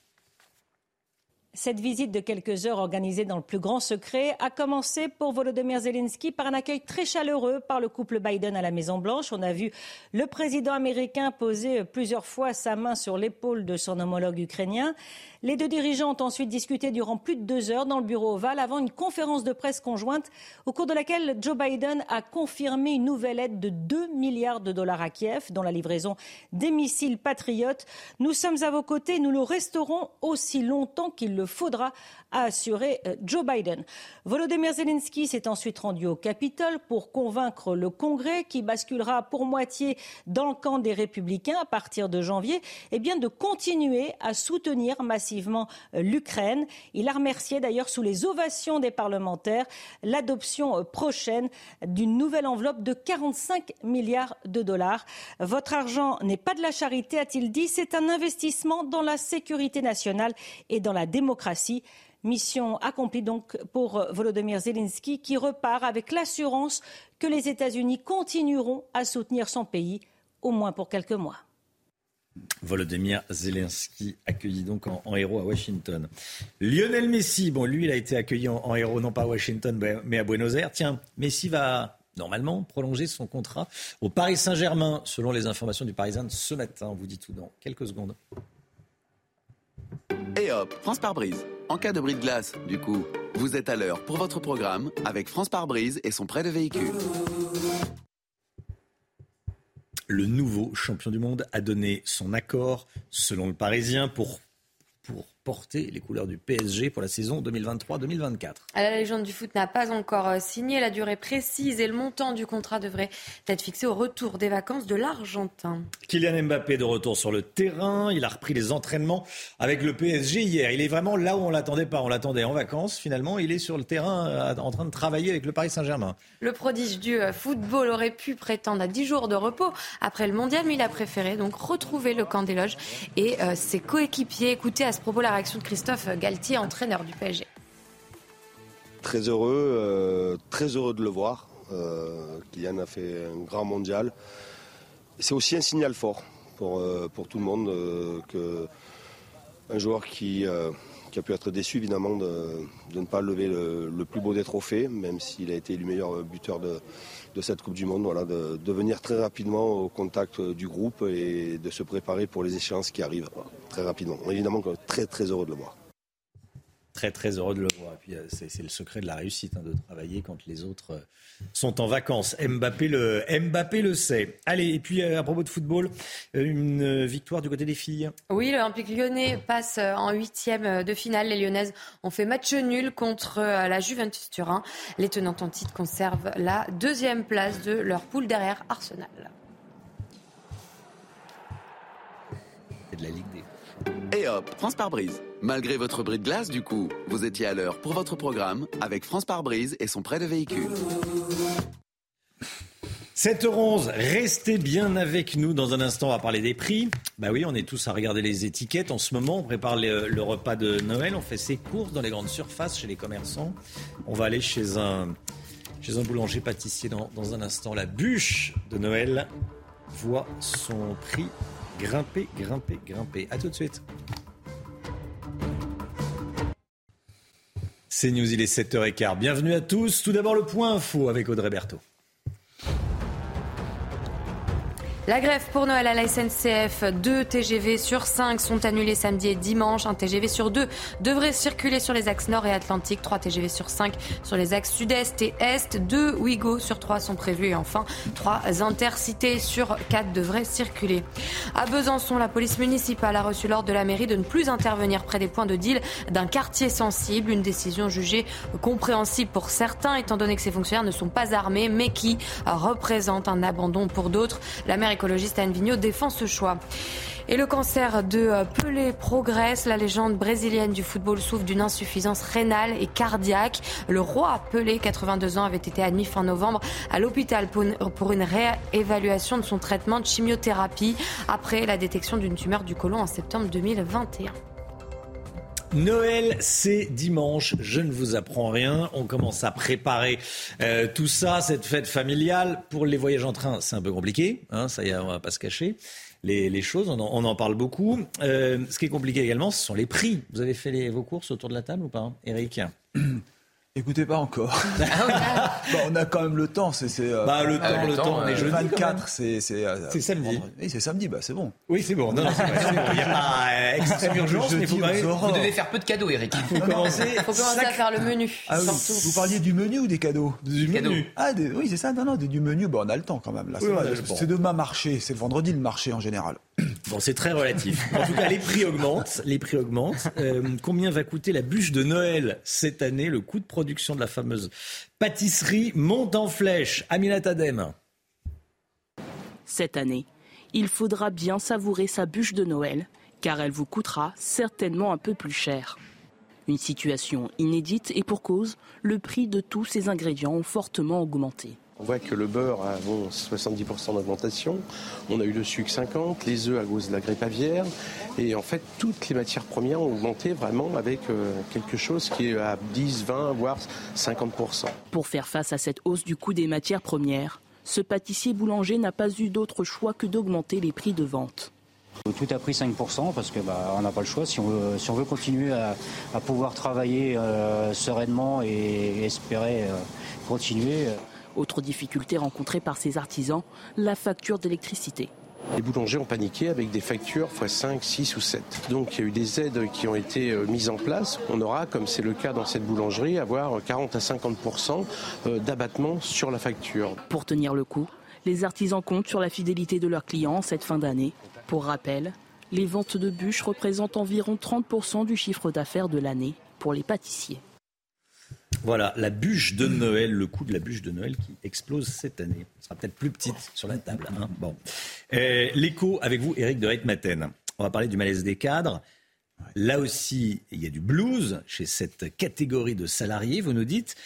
Cette visite de quelques heures organisée dans le plus grand secret a commencé pour Volodymyr Zelensky par un accueil très chaleureux par le couple Biden à la Maison-Blanche. On a vu le président américain poser plusieurs fois sa main sur l'épaule de son homologue ukrainien. Les deux dirigeants ont ensuite discuté durant plus de deux heures dans le bureau ovale avant une conférence de presse conjointe au cours de laquelle Joe Biden a confirmé une nouvelle aide de 2 milliards de dollars à Kiev, dont la livraison des missiles patriotes. Nous sommes à vos côtés, nous le resterons aussi longtemps qu'il le faudra, a assuré euh, Joe Biden. Volodymyr Zelensky s'est ensuite rendu au Capitole pour convaincre le Congrès, qui basculera pour moitié dans le camp des républicains à partir de janvier, eh bien de continuer à soutenir massivement euh, l'Ukraine. Il a remercié d'ailleurs sous les ovations des parlementaires l'adoption euh, prochaine d'une nouvelle enveloppe de 45 milliards de dollars. Votre argent n'est pas de la charité, a-t-il dit, c'est un investissement dans la sécurité nationale et dans la démocratie. Mission accomplie donc pour Volodymyr Zelensky qui repart avec l'assurance que les États-Unis continueront à soutenir son pays, au moins pour quelques mois. Volodymyr Zelensky accueilli donc en, héros à Washington. Lionel Messi, bon lui il a été accueilli en, héros non pas à Washington mais à Buenos Aires. Tiens, Messi va normalement prolonger son contrat au Paris Saint-Germain selon les informations du Parisien de ce matin. On vous dit tout dans quelques secondes. Et hop, France par brise. En cas de bris de glace, du coup, vous êtes à l'heure pour votre programme avec France par brise et son prêt de véhicule. Le nouveau champion du monde a donné son accord, selon le Parisien, pour, pour porter les couleurs du PSG pour la saison 2023-2024. La légende du foot n'a pas encore euh, signé la durée précise et le montant du contrat devrait être fixé au retour des vacances de l'Argentin. Kylian Mbappé de retour sur le terrain, il a repris les entraînements avec le PSG hier. Il est vraiment là où on l'attendait pas, on l'attendait en vacances. Finalement, il est sur le terrain euh, en train de travailler avec le Paris Saint-Germain. Le prodige du euh, football aurait pu prétendre à 10 jours de repos après le mondial, mais il a préféré donc retrouver le camp des loges et ses coéquipiers. Écoutez à ce propos réaction de Christophe Galtier, entraîneur du PSG. Très heureux, euh, très heureux de le voir. Euh, Kylian a fait un grand mondial. C'est aussi un signal fort pour, euh, pour tout le monde que un joueur qui, qui, a pu être déçu évidemment de, ne pas lever le, plus beau des trophées, même s'il a été le meilleur buteur de, de cette Coupe du Monde, voilà, de, venir très rapidement au contact du groupe et de se préparer pour les échéances qui arrivent très rapidement. Évidemment, très très heureux de le voir très très heureux de le voir. Et puis euh, c'est le secret de la réussite hein, de travailler quand les autres euh, sont en vacances. Mbappé le, Mbappé le sait. Allez, et puis euh, à propos de football, une victoire du côté des filles. Oui, l'Olympique lyonnais passe en huitième de finale. Les Lyonnaises ont fait match nul contre la Juventus Turin. Les tenantes en titre conservent la deuxième place de leur poule derrière Arsenal. C'est de la Ligue des et hop, France par brise. Malgré votre bris de glace, du coup, vous étiez à l'heure pour votre programme avec France par brise et son prêt de véhicule. 7h11, restez bien avec nous. Dans un instant, on va parler des prix. Bah oui, on est tous à regarder les étiquettes. En ce moment, on prépare le repas de Noël. On fait ses courses dans les grandes surfaces chez les commerçants. On va aller chez un boulanger pâtissier dans un instant. La bûche de Noël voit son prix grimper, grimper, grimper. À tout de suite. C'est News, il est 7h15. Bienvenue à tous. Tout d'abord le point info avec Audrey Berthaud. La grève pour Noël à la SNCF, deux TGV sur 5 sont annulés samedi et dimanche. Un TGV sur deux devrait circuler sur les axes nord et atlantique. Trois TGV sur 5 sur les axes sud-est et est. Deux Ouigo sur trois sont prévus. Et enfin, trois intercités sur quatre devraient circuler. À Besançon, la police municipale a reçu l'ordre de la mairie de ne plus intervenir près des points de deal d'un quartier sensible. Une décision jugée compréhensible pour certains, étant donné que ces fonctionnaires ne sont pas armés, mais qui représentent un abandon pour d'autres. Écologiste Anne Vigneault défend ce choix. Et le cancer de Pelé progresse. La légende brésilienne du football souffre d'une insuffisance rénale et cardiaque. Le roi Pelé, 82 ans, avait été admis fin novembre à l'hôpital pour une réévaluation de son traitement de chimiothérapie après la détection d'une tumeur du côlon en septembre 2021. Noël, c'est dimanche. Je ne vous apprends rien. On commence à préparer euh, tout ça, cette fête familiale. Pour les voyages en train, c'est un peu compliqué. Hein, ça y est, on va pas se cacher. Les, choses, on en, parle beaucoup. Euh, ce qui est compliqué également, ce sont les prix. Vous avez fait les, vos courses autour de la table ou pas, Eric? <clears throat> Écoutez pas encore. <laughs> bon, on a quand même le temps. C'est euh, bah, le, temps, le, temps, mais je 24, c'est c'est c'est samedi. Oui, c'est samedi. Bah c'est bon. Oui, c'est bon. Non, non, Il n'y a pas euh, <laughs> extrême urgence, mais faut vous devez faire peu de cadeaux, Eric. Il faut commencer, faut commencer à faire le menu. Ah, oui. Vous parliez du menu ou des cadeaux? Du menu. Ah des, oui, c'est ça. Non, non, du menu. Bon, on a le temps quand même. Là, c'est demain marché. C'est le vendredi le marché en général. <coughs> Bon, c'est très relatif. En tout cas, les prix augmentent. Les prix augmentent. Euh, combien va coûter la bûche de Noël cette année Le coût de production de la fameuse pâtisserie monte en flèche. Amina Tadem. Cette année, il faudra bien savourer sa bûche de Noël, car elle vous coûtera certainement un peu plus cher. Une situation inédite et pour cause, le prix de tous ces ingrédients ont fortement augmenté. On voit que le beurre a bon, 70% d'augmentation. On a eu le sucre 50, les œufs à cause de la grippe aviaire. Et en fait, toutes les matières premières ont augmenté vraiment avec euh, quelque chose qui est à 10, 20, voire 50%. Pour faire face à cette hausse du coût des matières premières, ce pâtissier boulanger n'a pas eu d'autre choix que d'augmenter les prix de vente. Tout a pris 5% parce que bah, on n'a pas le choix. Si on veut, si on veut continuer à, à pouvoir travailler euh, sereinement et espérer euh, continuer. Autre difficulté rencontrée par ces artisans, la facture d'électricité. Les boulangers ont paniqué avec des factures x 5, 6 ou 7. Donc il y a eu des aides qui ont été mises en place. On aura, comme c'est le cas dans cette boulangerie, avoir 40 à 50% d'abattement sur la facture. Pour tenir le coup, les artisans comptent sur la fidélité de leurs clients en cette fin d'année. Pour rappel, les ventes de bûches représentent environ 30% du chiffre d'affaires de l'année pour les pâtissiers. Voilà, la bûche de Noël, le coût de la bûche de Noël qui explose cette année. Ce sera peut-être plus petite sur la table. Hein. Euh, L'écho avec vous, Eric de Reitmaten. On va parler du malaise des cadres. Là aussi, il y a du blues chez cette catégorie de salariés, vous nous dites.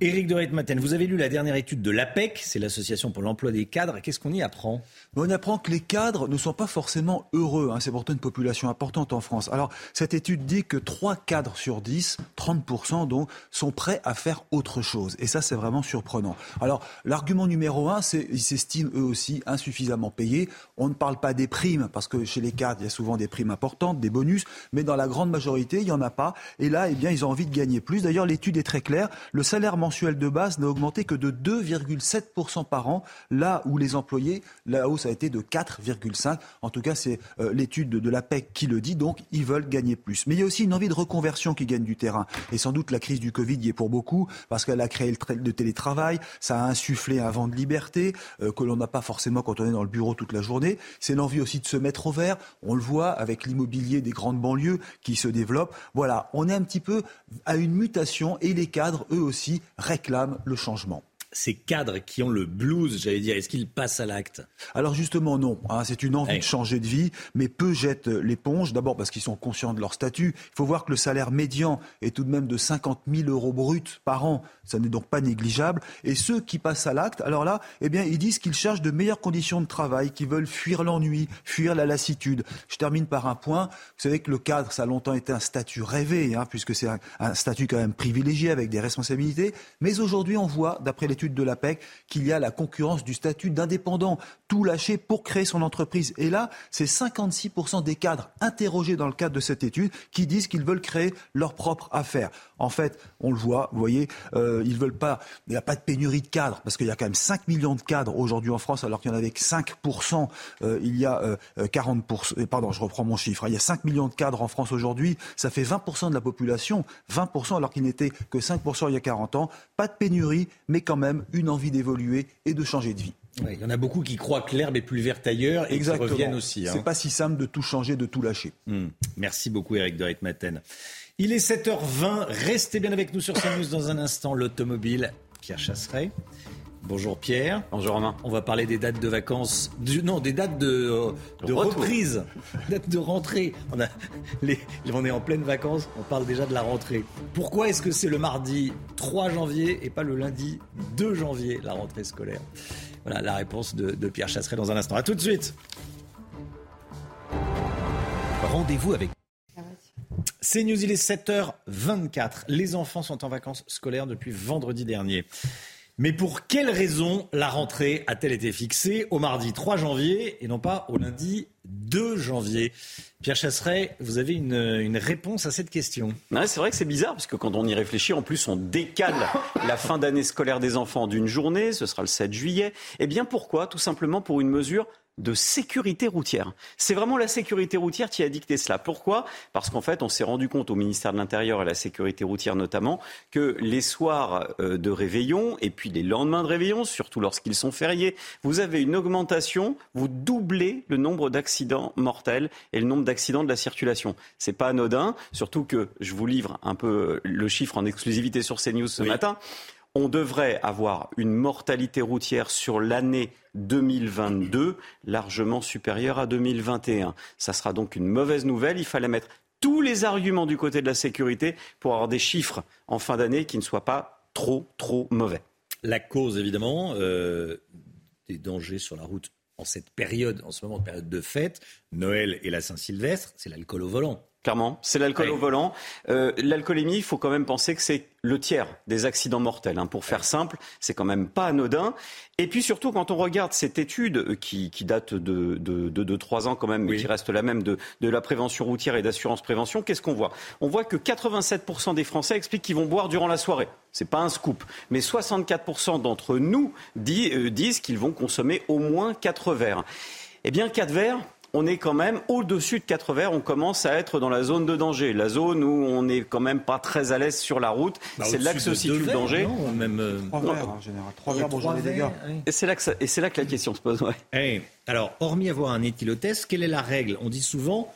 Éric de Reitmaten, vous avez lu la dernière étude de l'APEC, c'est l'Association pour l'emploi des cadres. Qu'est-ce qu'on y apprend? On apprend que les cadres ne sont pas forcément heureux. Hein. C'est pourtant une population importante en France. Alors, cette étude dit que 3 cadres sur 10, 30% donc, sont prêts à faire autre chose. Et ça, c'est vraiment surprenant. Alors, l'argument numéro un, c'est qu'ils s'estiment eux aussi insuffisamment payés. On ne parle pas des primes, parce que chez les cadres, il y a souvent des primes importantes, des bonus, mais dans la grande majorité, il n'y en a pas. Et là, eh bien, ils ont envie de gagner plus. D'ailleurs, l'étude est très claire. Le salaire mensuel de base n'a augmenté que de 2,7% par an, là où les employés, la hausse a été de 4,5%. En tout cas, c'est euh, l'étude de, de l'APEC qui le dit. Donc, ils veulent gagner plus. Mais il y a aussi une envie de reconversion qui gagne du terrain. Et sans doute, la crise du Covid y est pour beaucoup, parce qu'elle a créé le, le télétravail, ça a insufflé un vent de liberté euh, que l'on n'a pas forcément quand on est dans le bureau toute la journée. C'est l'envie aussi de se mettre au vert. On le voit avec l'immobilier des grandes banlieues qui se développe. Voilà, on est un petit peu à une mutation et les cadres, eux aussi, réclament le changement ces cadres qui ont le blues, j'allais dire, est-ce qu'ils passent à l'acte? Alors justement non, hein, c'est une envie de changer de vie, mais peu jettent l'éponge, d'abord parce qu'ils sont conscients de leur statut. Il faut voir que le salaire médian est tout de même de 50 000 euros bruts par an, ça n'est donc pas négligeable. Et ceux qui passent à l'acte, alors là, eh bien, ils disent qu'ils cherchent de meilleures conditions de travail, qu'ils veulent fuir l'ennui, fuir la lassitude. Je termine par un point. Vous savez que le cadre, ça a longtemps été un statut rêvé, hein, puisque c'est un, un statut quand même privilégié avec des responsabilités. Mais aujourd'hui, on voit, d'après l'étude étude de l'APEC qu'il y a la concurrence du statut d'indépendant, tout lâcher pour créer son entreprise. Et là, c'est 56% des cadres interrogés dans le cadre de cette étude qui disent qu'ils veulent créer leur propre affaire. En fait, on le voit, vous voyez, euh, ils veulent pas, il n'y a pas de pénurie de cadres parce qu'il y a quand même 5 millions de cadres aujourd'hui en France alors qu'il y en avait que 5%, euh, il y a 40%, euh, pardon, je reprends mon chiffre, hein. il y a 5 millions de cadres en France aujourd'hui, ça fait 20% de la population, 20% alors qu'il n'était que 5% il y a 40 ans, pas de pénurie, mais quand même une envie d'évoluer et de changer de vie. il y en a beaucoup qui croient que l'herbe est plus verte ailleurs et Exactement. qui reviennent aussi. Hein. C'est pas si simple de tout changer, de tout lâcher. Hmm. Merci beaucoup Eric de Ritmaten. Il est 7h20, restez bien avec nous sur CNews dans un instant, l'automobile, Pierre Chasseret. Bonjour Pierre. Bonjour Romain. On va parler des dates de vacances, du, non, des dates de, euh, de reprise, <laughs> dates de rentrée. On, a les, on est en pleine vacances, on parle déjà de la rentrée. Pourquoi est-ce que c'est le mardi 3 janvier et pas le lundi 2 janvier, la rentrée scolaire? Voilà la réponse de, de Pierre Chasseret dans un instant. A tout de suite. Rendez-vous avec c'est News, il est 7h24. Les enfants sont en vacances scolaires depuis vendredi dernier. Mais pour quelle raison la rentrée a-t-elle été fixée au mardi 3 janvier et non pas au lundi 2 janvier? Pierre Chasseret, vous avez une, réponse à cette question. c'est vrai que c'est bizarre, parce que quand on y réfléchit, en plus on décale la fin d'année scolaire des enfants d'une journée, ce sera le 7 juillet. Eh bien pourquoi? Tout simplement pour une mesure de sécurité routière. C'est vraiment la sécurité routière qui a dicté cela. Pourquoi? Parce qu'en fait, on s'est rendu compte au ministère de l'Intérieur et à la sécurité routière notamment que les soirs euh, de réveillon et puis les lendemains de réveillon, surtout lorsqu'ils sont fériés, vous avez une augmentation, vous doublez le nombre d'accidents mortels et le nombre d'accidents de la circulation. C'est pas anodin, surtout que je vous livre un peu le chiffre en exclusivité sur CNews ce matin on devrait avoir une mortalité routière sur l'année 2022 largement supérieure à 2021. Ça sera donc une mauvaise nouvelle. Il fallait mettre tous les arguments du côté de la sécurité pour avoir des chiffres en fin d'année qui ne soient pas trop, trop mauvais. La cause, évidemment, euh, des dangers sur la route en cette période, en ce moment, période de fête, Noël et la Saint-Sylvestre, c'est l'alcool au volant. Clairement, c'est l'alcool au volant. Euh, L'alcoolémie, il faut quand même penser que c'est le tiers des accidents mortels. Hein. Pour faire simple, c'est quand même pas anodin. Et puis surtout, quand on regarde cette étude euh, qui, qui date de, de, de, de 3 ans quand même, mais qui reste la même de, de la prévention routière et d'assurance prévention, qu'est-ce qu'on voit? On voit que 87% des Français expliquent qu'ils vont boire durant la soirée. C'est pas un scoop. Mais 64% d'entre nous dit, euh, disent qu'ils vont consommer au moins 4 verres. Eh bien, 4 verres, on est quand même au-dessus de 4 verres, on commence à être dans la zone de danger, la zone où on n'est quand même pas très à l'aise sur la route. Bah, c'est là que se situe le danger. Non, même euh... 3 verres en général. 3 verres, bonjour les dégâts. Et c'est là, que et c'est là que la question se pose. Ouais. Hey, alors, hormis avoir un éthylotest, quelle est la règle? On dit souvent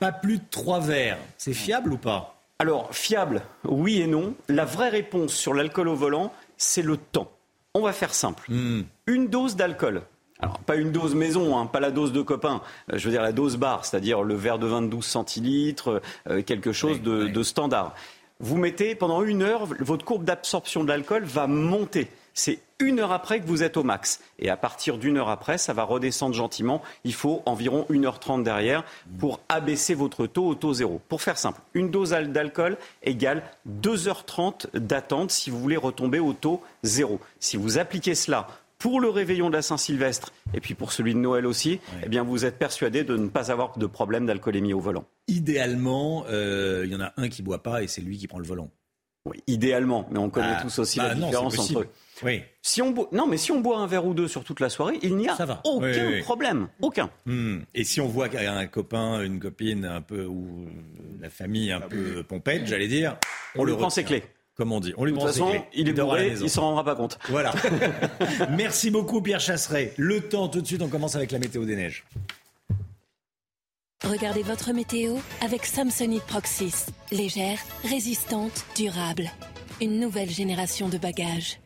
pas plus de 3 verres. C'est fiable ou pas? Alors, fiable, oui et non. La vraie réponse sur l'alcool au volant, c'est le temps. On va faire simple. Hmm. Une dose d'alcool, alors, pas une dose maison, hein, pas la dose de copain, euh, je veux dire la dose bar, c'est-à-dire le verre de 22 centilitres, euh, quelque chose de, de, standard. Vous mettez pendant une heure, votre courbe d'absorption de l'alcool va monter. C'est une heure après que vous êtes au max. Et à partir d'une heure après, ça va redescendre gentiment. Il faut environ 1h30 derrière pour abaisser votre taux au taux zéro. Pour faire simple, une dose d'alcool égale 2h30 d'attente si vous voulez retomber au taux zéro. Si vous appliquez cela pour le réveillon de la Saint-Sylvestre et puis pour celui de Noël aussi, ouais. eh bien vous êtes persuadé de ne pas avoir de problème d'alcoolémie au volant. Idéalement, euh, il y en a un qui boit pas et c'est lui qui prend le volant. Oui, idéalement, mais on connaît ah, tous aussi bah la non, différence entre eux. Oui. Si on boit, non, mais si on boit un verre ou deux sur toute la soirée, il n'y a aucun oui, oui, problème, aucun. Mmh. Et si on voit qu'il y a un copain, une copine un peu ou la famille un ah, peu pompette, j'allais dire, on, on le prend ses clés comme on dit. On lui de toute façon, il est bourré, il s'en rendra pas compte. Voilà. <laughs> Merci beaucoup Pierre Chasseret. Le temps tout de suite, on commence avec la météo des neiges. Regardez votre météo avec Samsonite Proxys. Légère, résistante, durable. Une nouvelle génération de bagages.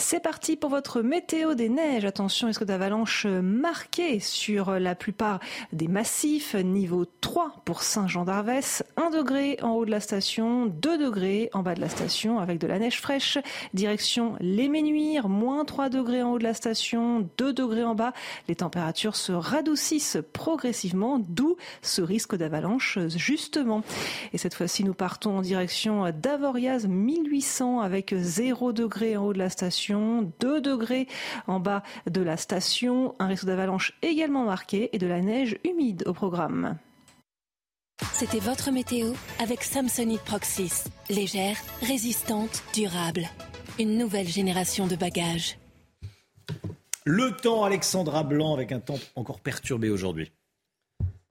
C'est parti pour votre météo des neiges. Attention, risque d'avalanche marqué sur la plupart des massifs? Niveau 3 pour Saint-Jean-d'Arvès, 1 degré en haut de la station, 2 degrés en bas de la station avec de la neige fraîche. Direction les Ménuires, moins 3 degrés en haut de la station, 2 degrés en bas. Les températures se radoucissent progressivement, d'où ce risque d'avalanche justement. Et cette fois-ci, nous partons en direction d'Avoriaz 1800 avec 0 degré en haut de la station, 2 degrés en bas de la station, un risque d'avalanche également marqué et de la neige humide au programme. C'était votre météo avec Samsonite Proxys. Légère, résistante, durable. Une nouvelle génération de bagages. Le temps, Alexandra Blanc, avec un temps encore perturbé aujourd'hui.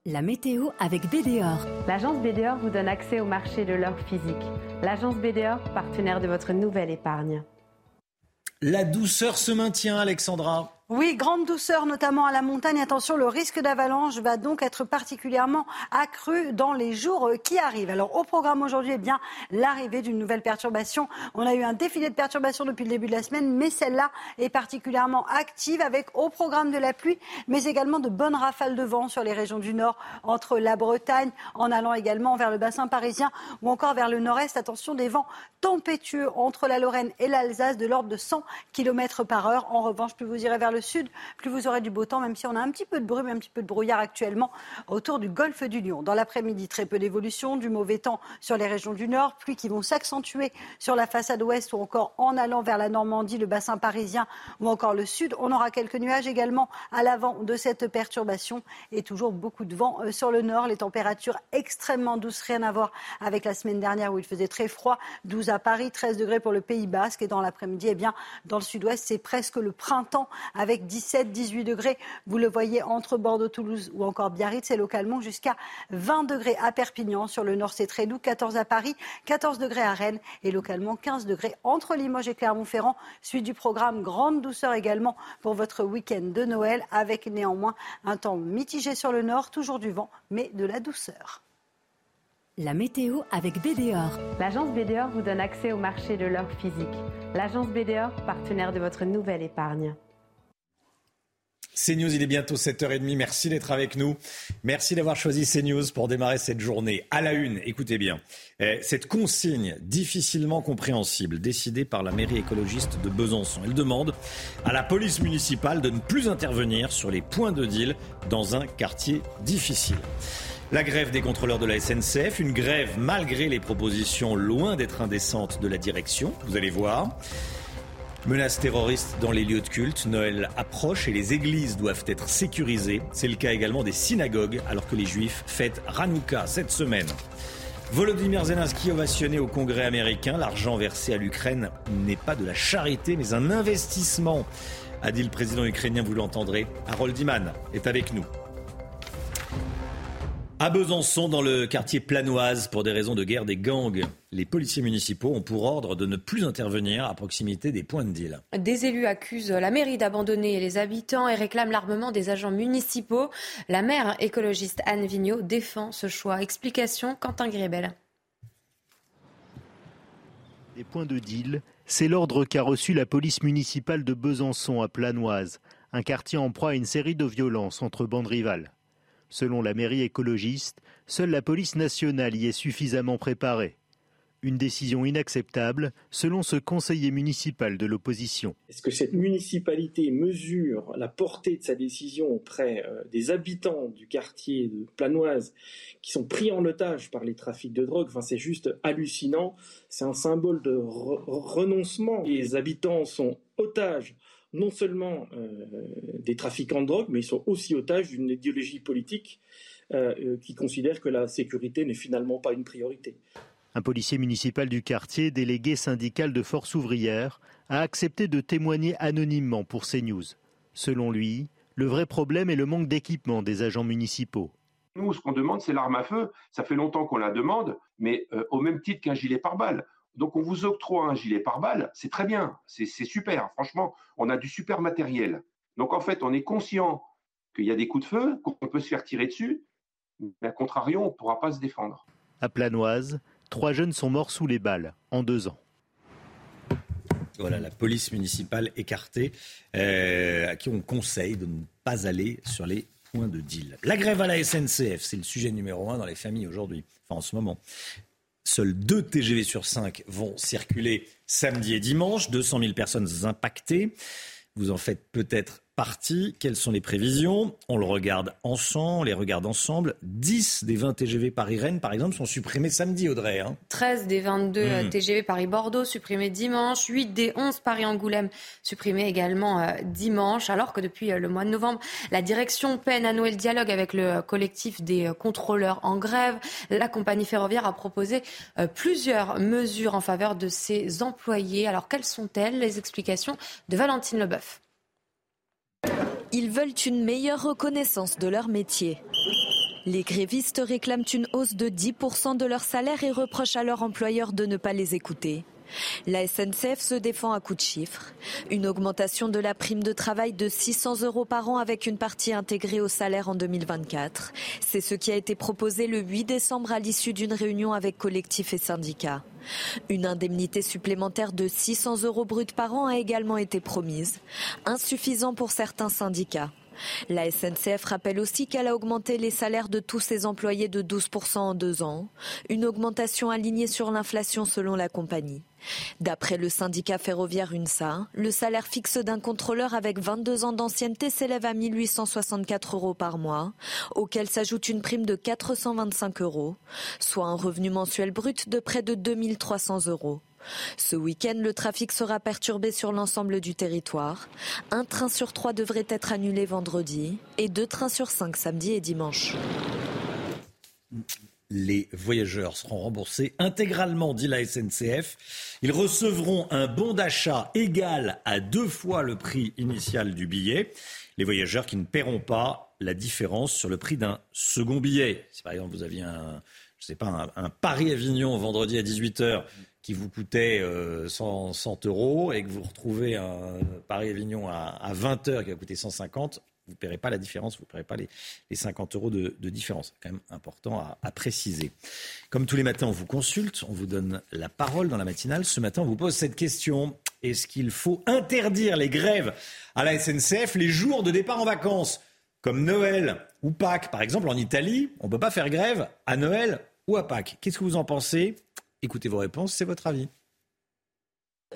La météo avec BDOR. L'agence BDOR vous donne accès au marché de l'or physique. L'agence BDOR, partenaire de votre nouvelle épargne. La douceur se maintient, Alexandra. Oui, grande douceur, notamment à la montagne. Attention, le risque d'avalanche va donc être particulièrement accru dans les jours qui arrivent. Alors, au programme aujourd'hui, eh bien, l'arrivée d'une nouvelle perturbation. On a eu un défilé de perturbations depuis le début de la semaine, mais celle-là est particulièrement active avec au programme de la pluie, mais également de bonnes rafales de vent sur les régions du nord, entre la Bretagne, en allant également vers le bassin parisien ou encore vers le nord-est. Attention, des vents tempétueux entre la Lorraine et l'Alsace de l'ordre de 100 km par heure. En revanche, plus vous irez vers sud, plus vous aurez du beau temps, même si on a un petit peu de brume, un petit peu de brouillard actuellement autour du golfe du Lion. Dans l'après-midi, très peu d'évolution, du mauvais temps sur les régions du nord, pluies qui vont s'accentuer sur la façade ouest ou encore en allant vers la Normandie, le bassin parisien ou encore le sud. On aura quelques nuages également à l'avant de cette perturbation et toujours beaucoup de vent euh, sur le nord. Les températures extrêmement douces, rien à voir avec la semaine dernière où il faisait très froid. 12 à Paris, 13 degrés pour le Pays Basque et dans l'après-midi, eh bien, dans le sud-ouest, c'est presque le printemps avec avec 17-18 degrés. Vous le voyez entre Bordeaux, Toulouse ou encore Biarritz et localement jusqu'à 20 degrés à Perpignan. Sur le nord, c'est très doux. 14 à Paris, 14 degrés à Rennes et localement 15 degrés entre Limoges et Clermont-Ferrand. Suite du programme, grande douceur également pour votre week-end de Noël avec néanmoins un temps mitigé sur le nord, toujours du vent, mais de la douceur. La météo avec BDOR. L'agence BDOR vous donne accès au marché de l'or physique. L'agence BDOR, partenaire de votre nouvelle épargne. CNews, il est bientôt 7h30. Merci d'être avec nous. Merci d'avoir choisi CNews pour démarrer cette journée. À la une, écoutez bien, eh, cette consigne difficilement compréhensible décidée par la mairie écologiste de Besançon. Elle demande à la police municipale de ne plus intervenir sur les points de deal dans un quartier difficile. La grève des contrôleurs de la SNCF, une grève malgré les propositions loin d'être indécentes de la direction, vous allez voir. Menaces terroristes dans les lieux de culte, Noël approche et les églises doivent être sécurisées. C'est le cas également des synagogues alors que les juifs fêtent Hanouka cette semaine. Volodymyr Zelensky ovationné au Congrès américain. L'argent versé à l'Ukraine n'est pas de la charité mais un investissement, a dit le président ukrainien, vous l'entendrez. Harold Iman est avec nous. À Besançon, dans le quartier Planoise, pour des raisons de guerre des gangs, les policiers municipaux ont pour ordre de ne plus intervenir à proximité des points de deal. Des élus accusent la mairie d'abandonner les habitants et réclament l'armement des agents municipaux. La maire écologiste Anne Vigneault défend ce choix. Explication Quentin Grébel. Des points de deal, c'est l'ordre qu'a reçu la police municipale de Besançon à Planoise, un quartier en proie à une série de violences entre bandes rivales. Selon la mairie écologiste, seule la police nationale y est suffisamment préparée. Une décision inacceptable, selon ce conseiller municipal de l'opposition. Est-ce que cette municipalité mesure la portée de sa décision auprès euh, des habitants du quartier de Planoise qui sont pris en otage par les trafics de drogue? Enfin, c'est juste hallucinant. C'est un symbole de renoncement. Les habitants sont otages non seulement euh, des trafiquants de drogue, mais ils sont aussi otages d'une idéologie politique euh, euh, qui considère que la sécurité n'est finalement pas une priorité. Un policier municipal du quartier, délégué syndical de force ouvrière, a accepté de témoigner anonymement pour CNews. Selon lui, le vrai problème est le manque d'équipement des agents municipaux. Nous, ce qu'on demande, c'est l'arme à feu. Ça fait longtemps qu'on la demande, mais au même titre qu'un gilet pare-balles. Donc on vous octroie un gilet pare-balles, c'est très bien, c'est super. Franchement, on a du super matériel. Donc en fait, on est conscient qu'il y a des coups de feu, qu'on peut se faire tirer dessus, mais à contrario, on ne pourra pas se défendre. À Planoise, trois jeunes sont morts sous les balles en deux ans. Voilà, la police municipale écartée, euh, à qui on conseille de ne pas aller sur les points de deal. La grève à la SNCF, c'est le sujet numéro un dans les familles aujourd'hui, enfin en ce moment. Seuls deux TGV sur cinq vont circuler samedi et dimanche, 200 000 personnes impactées. Vous en faites peut-être partie. Quelles sont les prévisions? On le regarde ensemble, on les regarde ensemble. 10 des 20 TGV Paris-Rennes, par exemple, sont supprimés samedi, Audrey. 13 hein. des 22 Mmh. TGV Paris-Bordeaux supprimés dimanche. 8 des 11 Paris-Angoulême supprimés également euh, dimanche. Alors que depuis euh, le mois de novembre, la direction peine à nouer le dialogue avec le euh, collectif des contrôleurs en grève. La compagnie ferroviaire a proposé euh, plusieurs mesures en faveur de ses employés. Alors quelles sont-elles? Les explications de Valentine Leboeuf. Ils veulent une meilleure reconnaissance de leur métier. Les grévistes réclament une hausse de 10% de leur salaire et reprochent à leur employeur de ne pas les écouter. La SNCF se défend à coups de chiffres. Une augmentation de la prime de travail de 600 euros par an avec une partie intégrée au salaire en 2024. C'est ce qui a été proposé le 8 décembre à l'issue d'une réunion avec collectifs et syndicats. Une indemnité supplémentaire de 600 euros bruts par an a également été promise, insuffisant pour certains syndicats. La SNCF rappelle aussi qu'elle a augmenté les salaires de tous ses employés de 12% en deux ans, une augmentation alignée sur l'inflation selon la compagnie. D'après le syndicat ferroviaire UNSA, le salaire fixe d'un contrôleur avec 22 ans d'ancienneté s'élève à 1864 euros par mois, auquel s'ajoute une prime de 425 euros, soit un revenu mensuel brut de près de 2300 euros. Ce week-end, le trafic sera perturbé sur l'ensemble du territoire. Un train sur trois devrait être annulé vendredi et deux trains sur cinq samedi et dimanche. Les voyageurs seront remboursés intégralement, dit la SNCF. Ils recevront un bon d'achat égal à deux fois le prix initial du billet. Les voyageurs qui ne paieront pas la différence sur le prix d'un second billet. Si par exemple vous aviez un, Paris-Avignon vendredi à 18h qui vous coûtait euh, 100, 100 euros et que vous retrouvez un Paris-Avignon à, à 20h qui va coûter 150, vous ne paierez pas la différence, vous ne paierez pas les, les 50 euros de, différence. C'est quand même important à préciser. Comme tous les matins, on vous consulte, on vous donne la parole dans la matinale. Ce matin, on vous pose cette question. Est-ce qu'il faut interdire les grèves à la SNCF les jours de départ en vacances comme Noël ou Pâques? Par exemple, en Italie, on ne peut pas faire grève à Noël ou à Pâques. Qu'est-ce que vous en pensez? Écoutez vos réponses, c'est votre avis.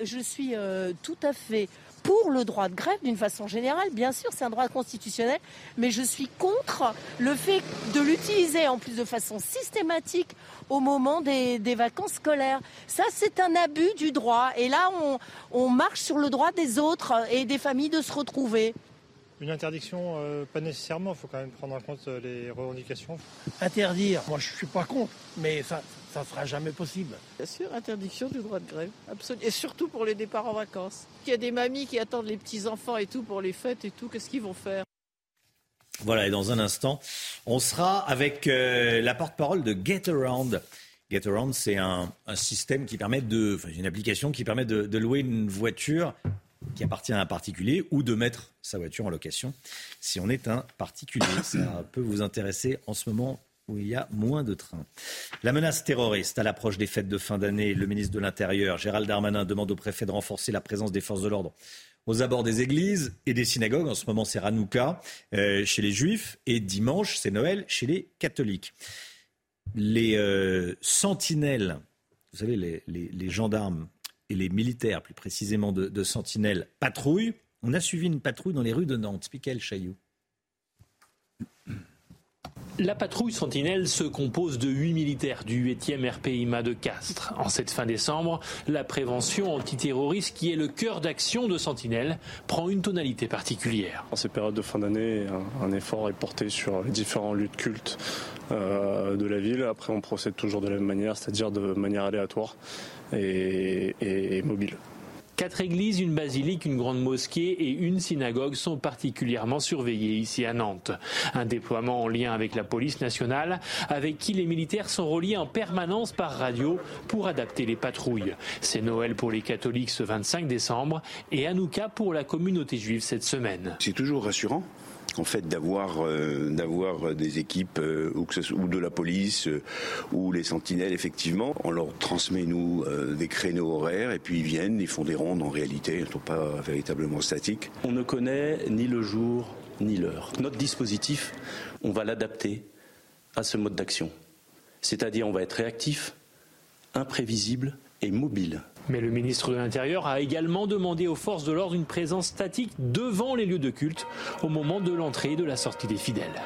Je suis euh, tout à fait pour le droit de grève d'une façon générale. Bien sûr, c'est un droit constitutionnel, mais je suis contre le fait de l'utiliser en plus de façon systématique au moment des, vacances scolaires. Ça, c'est un abus du droit. Et là, on marche sur le droit des autres et des familles de se retrouver. Une interdiction, euh, pas nécessairement, il faut quand même prendre en compte euh, les revendications. Interdire, moi je suis pas contre, mais ça ça ne sera jamais possible. Bien sûr, interdiction du droit de grève, absolument. Et surtout pour les départs en vacances. Il y a des mamies qui attendent les petits-enfants et tout pour les fêtes et tout, qu'est-ce qu'ils vont faire? Voilà, et dans un instant, on sera avec euh, la porte-parole de GetAround. GetAround, c'est un, un, système qui permet de, enfin, une application qui permet de, de louer une voiture qui appartient à un particulier ou de mettre sa voiture en location si on est un particulier. Ça peut vous intéresser en ce moment où il y a moins de trains. La menace terroriste à l'approche des fêtes de fin d'année, le ministre de l'Intérieur, Gérald Darmanin, demande au préfet de renforcer la présence des forces de l'ordre aux abords des églises et des synagogues. En ce moment, c'est Hanouka euh, chez les juifs et dimanche, c'est Noël chez les catholiques. Les euh, sentinelles, vous savez, les, gendarmes et les militaires, plus précisément de, de Sentinelle, patrouillent. On a suivi une patrouille dans les rues de Nantes. Piquel Chailloux. La patrouille Sentinelle se compose de 8 militaires du 8e RPIMA de Castres. En cette fin décembre, la prévention antiterroriste, qui est le cœur d'action de Sentinelle, prend une tonalité particulière. En ces périodes de fin d'année, un, effort est porté sur les différents lieux de culte euh, de la ville. Après, on procède toujours de la même manière, c'est-à-dire de manière aléatoire et mobile. Quatre églises, une basilique, une grande mosquée et une synagogue sont particulièrement surveillées ici à Nantes. Un déploiement en lien avec la police nationale, avec qui les militaires sont reliés en permanence par radio pour adapter les patrouilles. C'est Noël pour les catholiques ce 25 décembre et Hanouka pour la communauté juive cette semaine. C'est toujours rassurant en fait d'avoir euh, d'avoir des équipes euh, ou de la police euh, ou les sentinelles effectivement. On leur transmet nous des créneaux horaires et puis ils viennent ils font des rondes en réalité ils ne sont pas véritablement statiques. On ne connaît ni le jour ni l'heure. Notre dispositif on va l'adapter à ce mode d'action. C'est-à-dire on va être réactif imprévisible et mobile mais le ministre de l'Intérieur a également demandé aux forces de l'ordre une présence statique devant les lieux de culte au moment de l'entrée et de la sortie des fidèles.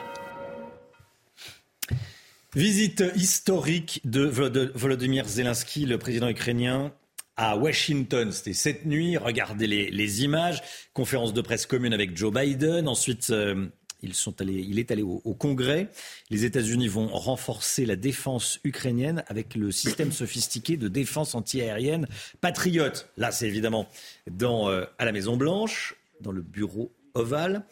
Visite historique de Volodymyr Zelensky, le président ukrainien, à Washington. C'était cette nuit. Regardez les, images. Conférence de presse commune avec Joe Biden. Ensuite, euh, il est allé au, Congrès. Les États-Unis vont renforcer la défense ukrainienne avec le système sophistiqué de défense antiaérienne Patriot. Là, c'est évidemment euh, à la Maison Blanche, dans le bureau ovale.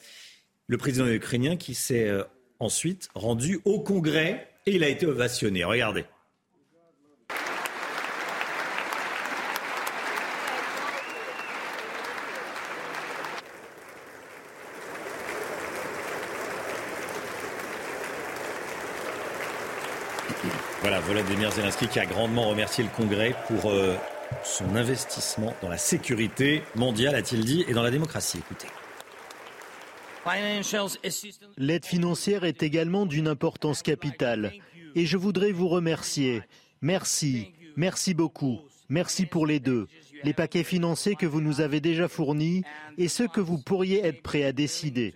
Le président ukrainien qui s'est euh, ensuite rendu au Congrès et il a été ovationné. Regardez. Voilà, Volodymyr Zelensky qui a grandement remercié le Congrès pour euh, son investissement dans la sécurité mondiale, a-t-il dit, et dans la démocratie. Écoutez. L'aide financière est également d'une importance capitale. Et je voudrais vous remercier. Merci, merci beaucoup. Merci pour les deux. Les paquets financiers que vous nous avez déjà fournis et ceux que vous pourriez être prêts à décider.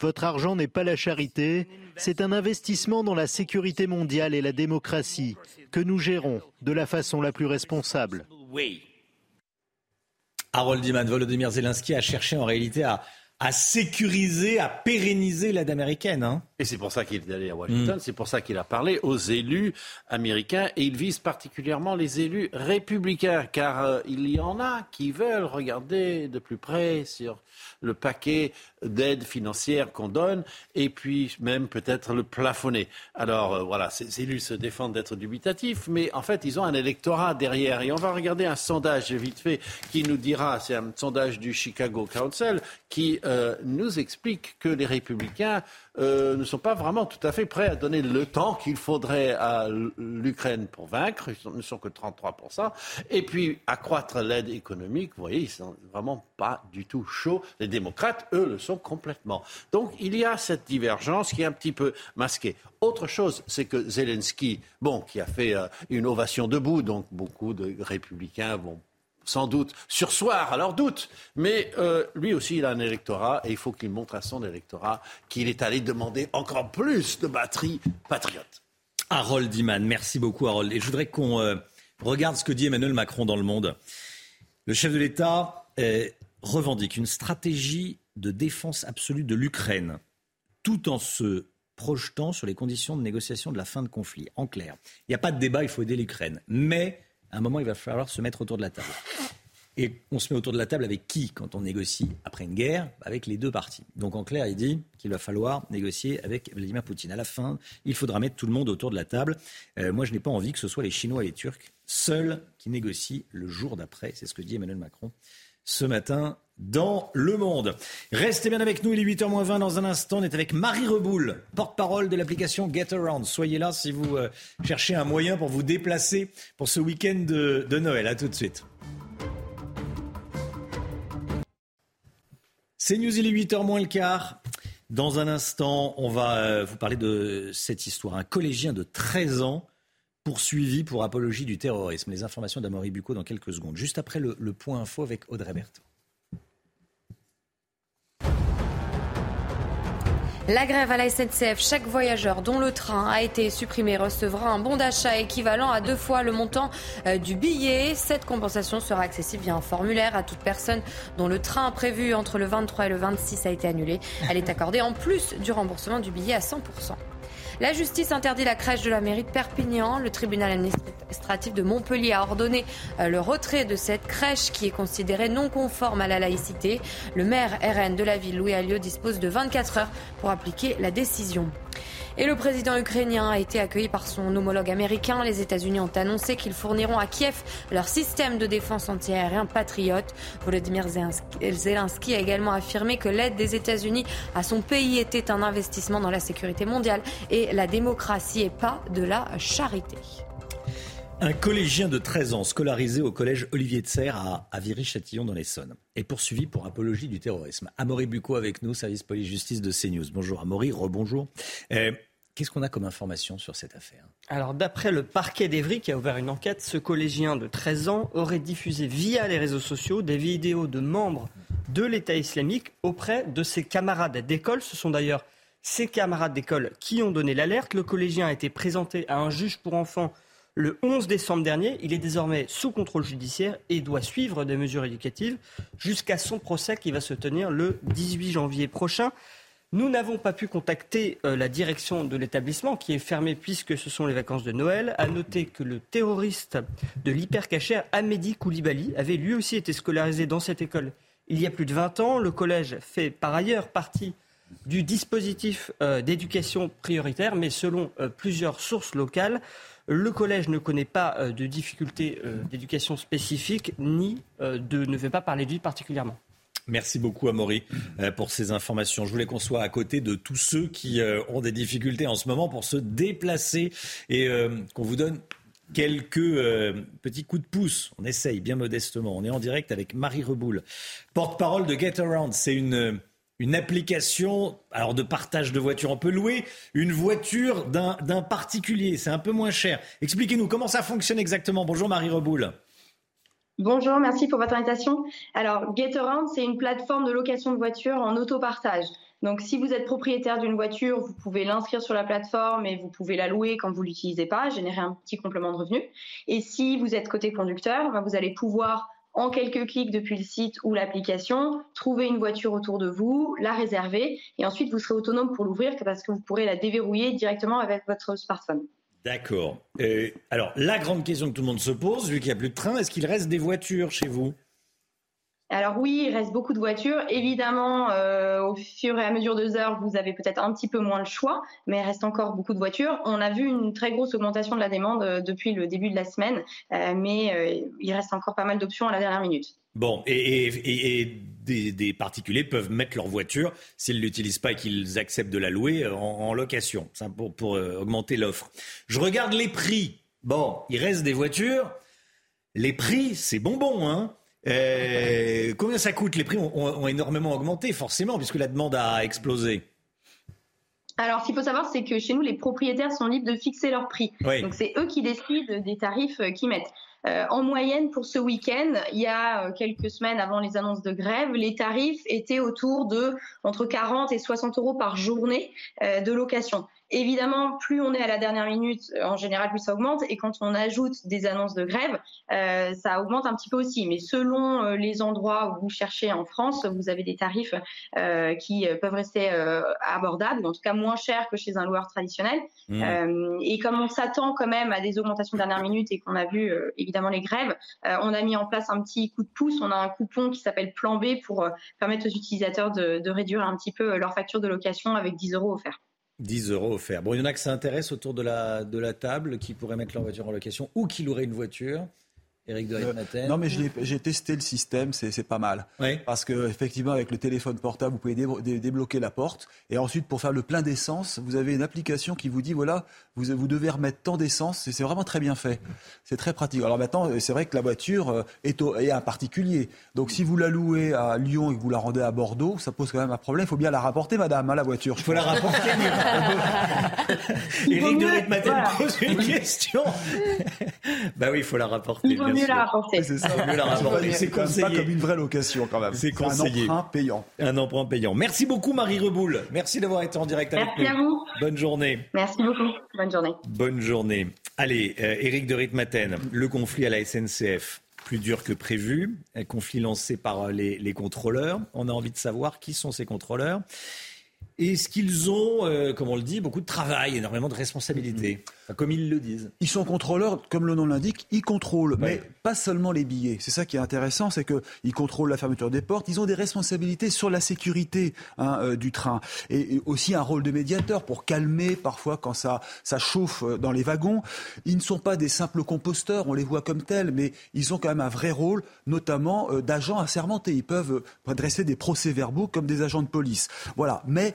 Votre argent n'est pas la charité, c'est un investissement dans la sécurité mondiale et la démocratie que nous gérons de la façon la plus responsable. Harold Diman, Volodymyr Zelensky a cherché en réalité à, à sécuriser, à pérenniser l'aide américaine. Hein. Et c'est pour ça qu'il est allé à Washington, mm. c'est pour ça qu'il a parlé aux élus américains et il vise particulièrement les élus républicains car euh, il y en a qui veulent regarder de plus près sur le paquet d'aide financière qu'on donne et puis même peut-être le plafonner. Alors euh, voilà, ces élus se défendent d'être dubitatifs, mais en fait ils ont un électorat derrière et on va regarder un sondage vite fait qui nous dira, c'est un sondage du Chicago Council qui euh, nous explique que les républicains euh, ne sont pas vraiment tout à fait prêts à donner le temps qu'il faudrait à l'Ukraine pour vaincre. Ils ne sont que 33%. Et puis, accroître l'aide économique, vous voyez, ils sont vraiment pas du tout chauds. Les démocrates, eux, le sont complètement. Donc, il y a cette divergence qui est un petit peu masquée. Autre chose, c'est que Zelensky, bon, qui a fait euh, une ovation debout, donc beaucoup de républicains vont sans doute sursoir à leur doute. Mais euh, lui aussi, il a un électorat et il faut qu'il montre à son électorat qu'il est allé demander encore plus de batterie patriote. Harold Iman, merci beaucoup Harold. Et je voudrais qu'on euh, regarde ce que dit Emmanuel Macron dans le monde. Le chef de l'État euh, revendique une stratégie de défense absolue de l'Ukraine, tout en se projetant sur les conditions de négociation de la fin de conflit. En clair, il n'y a pas de débat, il faut aider l'Ukraine. Mais à un moment, il va falloir se mettre autour de la table. Et on se met autour de la table avec qui quand on négocie après une guerre? Avec les deux parties. Donc en clair, il dit qu'il va falloir négocier avec Vladimir Poutine. À la fin, il faudra mettre tout le monde autour de la table. Euh, moi, je n'ai pas envie que ce soit les Chinois et les Turcs seuls qui négocient le jour d'après. C'est ce que dit Emmanuel Macron ce matin dans Le Monde. Restez bien avec nous, il est 8h20 dans un instant. On est avec Marie Reboul, porte-parole de l'application Get Around. Soyez là si vous euh, cherchez un moyen pour vous déplacer pour ce week-end de, Noël. A tout de suite. C'est News, il est 8h moins le quart. Dans un instant, on va euh, vous parler de cette histoire. Un collégien de 13 ans poursuivi pour apologie du terrorisme. Les informations d'Amory Bucco dans quelques secondes. Juste après le, le point info avec Audrey Berthaud. La grève à la SNCF, chaque voyageur dont le train a été supprimé recevra un bon d'achat équivalent à deux fois le montant euh, du billet. Cette compensation sera accessible via un formulaire à toute personne dont le train prévu entre le 23 et le 26 a été annulé. Elle est accordée en plus du remboursement du billet à 100%. La justice interdit la crèche de la mairie de Perpignan. Le tribunal administratif de Montpellier a ordonné euh, le retrait de cette crèche qui est considérée non conforme à la laïcité. Le maire RN de la ville, Louis Alliot, dispose de 24 heures pour appliquer la décision. Et le président ukrainien a été accueilli par son homologue américain. Les États-Unis ont annoncé qu'ils fourniront à Kiev leur système de défense antiaérien patriote. Volodymyr Zelensky a également affirmé que l'aide des États-Unis à son pays était un investissement dans la sécurité mondiale et la démocratie et pas de la charité. Un collégien de 13 ans scolarisé au collège Olivier de Serre à, à Viry-Châtillon dans l'Essonne est poursuivi pour apologie du terrorisme. Amaury Bucco avec nous, service police-justice de CNews. Bonjour Amaury, rebonjour. Euh, Qu'est-ce qu'on a comme information sur cette affaire? Alors, d'après le parquet d'Evry qui a ouvert une enquête, ce collégien de 13 ans aurait diffusé via les réseaux sociaux des vidéos de membres de l'État islamique auprès de ses camarades d'école. Ce sont d'ailleurs ses camarades d'école qui ont donné l'alerte. Le collégien a été présenté à un juge pour enfants le 11 décembre dernier. Il est désormais sous contrôle judiciaire et doit suivre des mesures éducatives jusqu'à son procès qui va se tenir le 18 janvier prochain. Nous n'avons pas pu contacter euh, la direction de l'établissement qui est fermé puisque ce sont les vacances de Noël. À noter que le terroriste de l'hypercachère Amédi Koulibaly avait lui aussi été scolarisé dans cette école il y a plus de 20 ans. Le collège fait par ailleurs partie du dispositif euh, d'éducation prioritaire, mais selon euh, plusieurs sources locales, le collège ne connaît pas de difficultés d'éducation spécifique ni de, ne veut pas parler de lui particulièrement. Merci beaucoup, Amaury, pour ces informations. Je voulais qu'on soit à côté de tous ceux qui ont des difficultés en ce moment pour se déplacer et qu'on vous donne quelques petits coups de pouce. On essaye bien modestement. On est en direct avec Marie Reboul, porte-parole de Get Around. C'est une une application alors de partage de voitures. On peut louer une voiture d'un particulier, c'est un peu moins cher. Expliquez-nous comment ça fonctionne exactement. Bonjour Marie Reboul. Bonjour, merci pour votre invitation. Alors, GetAround, c'est une plateforme de location de voitures en autopartage. Donc, si vous êtes propriétaire d'une voiture, vous pouvez l'inscrire sur la plateforme et vous pouvez la louer quand vous l'utilisez pas, générer un petit complément de revenu. Et si vous êtes côté conducteur, ben, vous allez pouvoir en quelques clics depuis le site ou l'application, trouver une voiture autour de vous, la réserver et ensuite vous serez autonome pour l'ouvrir parce que vous pourrez la déverrouiller directement avec votre smartphone. D'accord. Euh, alors, la grande question que tout le monde se pose, vu qu'il n'y a plus de train, est-ce qu'il reste des voitures chez vous? Alors oui, il reste beaucoup de voitures. Évidemment, euh, au fur et à mesure des heures, vous avez peut-être un petit peu moins le choix, mais il reste encore beaucoup de voitures. On a vu une très grosse augmentation de la demande euh, depuis le début de la semaine, mais il reste encore pas mal d'options à la dernière minute. Bon, et, des, particuliers peuvent mettre leur voiture, s'ils ne l'utilisent pas et qu'ils acceptent de la louer, en, location, pour, pour augmenter l'offre. Je regarde les prix. Bon, il reste des voitures. Les prix, c'est bonbon, hein euh, combien ça coûte? Les prix ont, énormément augmenté, forcément, puisque la demande a explosé. Alors, ce qu'il faut savoir, c'est que chez nous, les propriétaires sont libres de fixer leur prix. Donc, c'est eux qui décident des tarifs euh, qu'ils mettent. Euh, en moyenne, pour ce week-end, il y a quelques semaines avant les annonces de grève, les tarifs étaient autour de entre 40 et 60 euros par journée de location. Évidemment, plus on est à la dernière minute, euh, en général, plus ça augmente. Et quand on ajoute des annonces de grève, euh, ça augmente un petit peu aussi. Mais selon euh, les endroits où vous cherchez en France, vous avez des tarifs qui peuvent rester abordables, ou en tout cas moins chers que chez un loueur traditionnel. Mmh. et comme on s'attend quand même à des augmentations de dernière minute et qu'on a vu évidemment les grèves, on a mis en place un petit coup de pouce. On a un coupon qui s'appelle Plan B pour permettre aux utilisateurs de, de réduire un petit peu leur facture de location avec 10 euros offerts. 10 euros offerts. Bon, il y en a que ça intéresse autour de la, de la table, qui pourraient mettre leur voiture en location ou qui loueraient une voiture. Éric de euh, Non, mais j'ai testé le système, c'est pas mal. Parce que effectivement, avec le téléphone portable, vous pouvez débloquer la porte. Et ensuite, pour faire le plein d'essence, vous avez une application qui vous dit voilà, vous, vous devez remettre tant d'essence. Et c'est vraiment très bien fait. C'est très pratique. Alors maintenant, c'est vrai que la voiture euh, est, au, est un particulier. Donc si vous la louez à Lyon et que vous la rendez à Bordeaux, ça pose quand même un problème. Il faut bien la rapporter, madame, hein, la voiture. Il faut la rapporter. <laughs> Éric de pose une question. <laughs> bah oui, il faut la rapporter mieux la rapporter. C'est ça. mieux la <laughs> rapporter. C'est conseillé. Pas comme une vraie location quand même. C'est conseillé. Un emprunt payant. Un emprunt payant. Merci beaucoup Marie Reboul. Merci d'avoir été en direct avec nous. Merci à vous. Bonne journée. Merci beaucoup. Bonne journée. Bonne journée. Allez, euh, Éric de Ritmaten, le conflit à la SNCF plus dur que prévu. Un conflit lancé par les, les, contrôleurs. On a envie de savoir qui sont ces contrôleurs. Est-ce qu'ils ont, euh, comme on le dit, beaucoup de travail, énormément de responsabilités Comme ils le disent. Ils sont contrôleurs, comme le nom l'indique, ils contrôlent, mais pas seulement les billets. C'est ça qui est intéressant, c'est qu'ils contrôlent la fermeture des portes. Ils ont des responsabilités sur la sécurité hein, euh, du train et, aussi un rôle de médiateur pour calmer parfois quand ça, ça chauffe euh, dans les wagons. Ils ne sont pas des simples composteurs, on les voit comme tels, mais ils ont quand même un vrai rôle, notamment d'agents assermentés. Ils peuvent dresser des procès-verbaux comme des agents de police. Voilà. Mais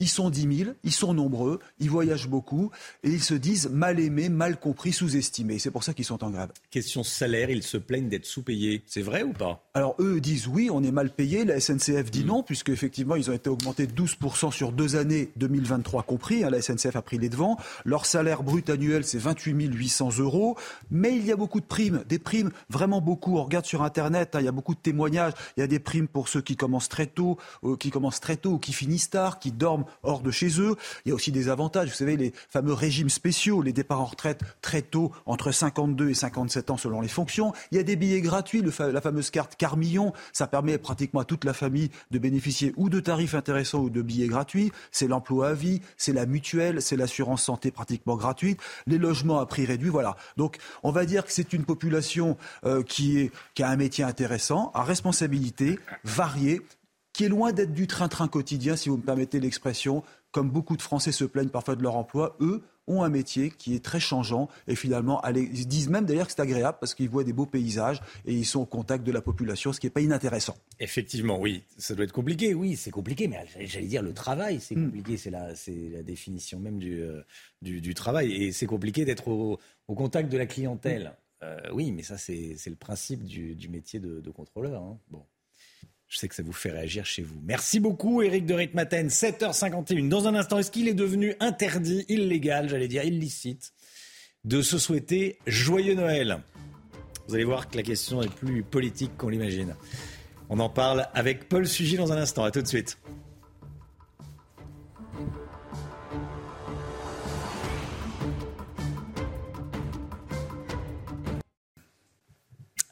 ils sont 10 000, ils sont nombreux, ils voyagent beaucoup et ils se disent mal aimés, mal compris, sous-estimés. C'est pour ça qu'ils sont en grève. Question salaire, ils se plaignent d'être sous-payés. C'est vrai ou pas? Alors eux disent oui, on est mal payé. La SNCF dit hmm. non, puisque effectivement ils ont été augmentés de 12% sur deux années, 2023 compris. Hein, la SNCF a pris les devants. Leur salaire brut annuel, c'est 28 800 euros. Mais il y a beaucoup de primes, des primes, vraiment beaucoup. On regarde sur Internet, hein, il y a beaucoup de témoignages. Il y a des primes pour ceux qui commencent très tôt, euh, qui commencent très tôt ou qui finissent tard, qui dorment hors de chez eux. Il y a aussi des avantages. Vous savez, les fameux régimes spéciaux, les départs en retraite très tôt, entre 52 et 57 ans selon les fonctions. Il y a des billets gratuits, la fameuse carte Carmillon. Ça permet pratiquement à toute la famille de bénéficier ou de tarifs intéressants ou de billets gratuits. C'est l'emploi à vie, c'est la mutuelle, c'est l'assurance santé pratiquement gratuite, les logements à prix réduit. Voilà. Donc, on va dire que c'est une population euh, qui, qui a un métier intéressant, à responsabilité, variée, qui est loin d'être du train-train quotidien, si vous me permettez l'expression. Comme beaucoup de Français se plaignent parfois de leur emploi, eux ont un métier qui est très changeant et finalement, ils disent même d'ailleurs que c'est agréable parce qu'ils voient des beaux paysages et ils sont au contact de la population, ce qui n'est pas inintéressant. Effectivement, oui, ça doit être compliqué, oui, c'est compliqué, mais j'allais dire le travail, c'est hmm. compliqué, c'est la, la, définition même du, euh, du, travail et c'est compliqué d'être au, contact de la clientèle. Euh, oui, mais ça, c'est le principe du, métier de, contrôleur. Hein. Bon. Je sais que ça vous fait réagir chez vous. Merci beaucoup, Éric de Ritmaten. 7h51. Dans un instant, est-ce qu'il est devenu interdit, illégal, j'allais dire illicite, de se souhaiter joyeux Noël? Vous allez voir que la question est plus politique qu'on l'imagine. On en parle avec Paul Sugy dans un instant. À tout de suite.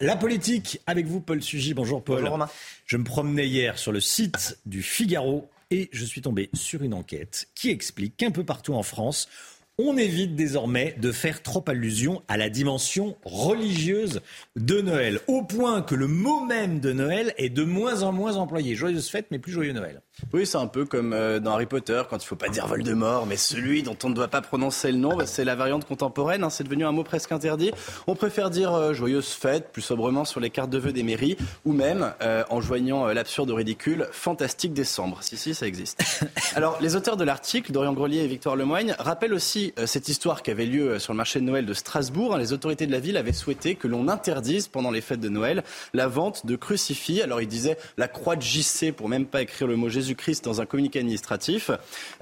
La politique avec vous, Paul Sugy. Bonjour Paul. Bonjour Romain. Je me promenais hier sur le site du Figaro et je suis tombé sur une enquête qui explique qu'un peu partout en France, on évite désormais de faire trop allusion à la dimension religieuse de Noël, au point que le mot même de Noël est de moins en moins employé. Joyeuse fête, mais plus joyeux Noël. Oui, c'est un peu comme euh, dans Harry Potter, quand il ne faut pas dire Voldemort, mais celui dont on ne doit pas prononcer le nom, bah, c'est la variante contemporaine, hein, c'est devenu un mot presque interdit. On préfère dire euh, joyeuse fête, plus sobrement sur les cartes de vœux des mairies, ou même, euh, en joignant l'absurde au ridicule, fantastique décembre. Si, si, ça existe. <laughs> Alors, les auteurs de l'article, Dorian Grelier et Victoire Lemoigne, rappellent aussi cette histoire qui avait lieu sur le marché de Noël de Strasbourg. Les autorités de la ville avaient souhaité que l'on interdise, pendant les fêtes de Noël, la vente de crucifix. Alors, ils disaient la croix de JC, pour même pas écrire le mot Jésus Jésus-Christ dans un communiqué administratif,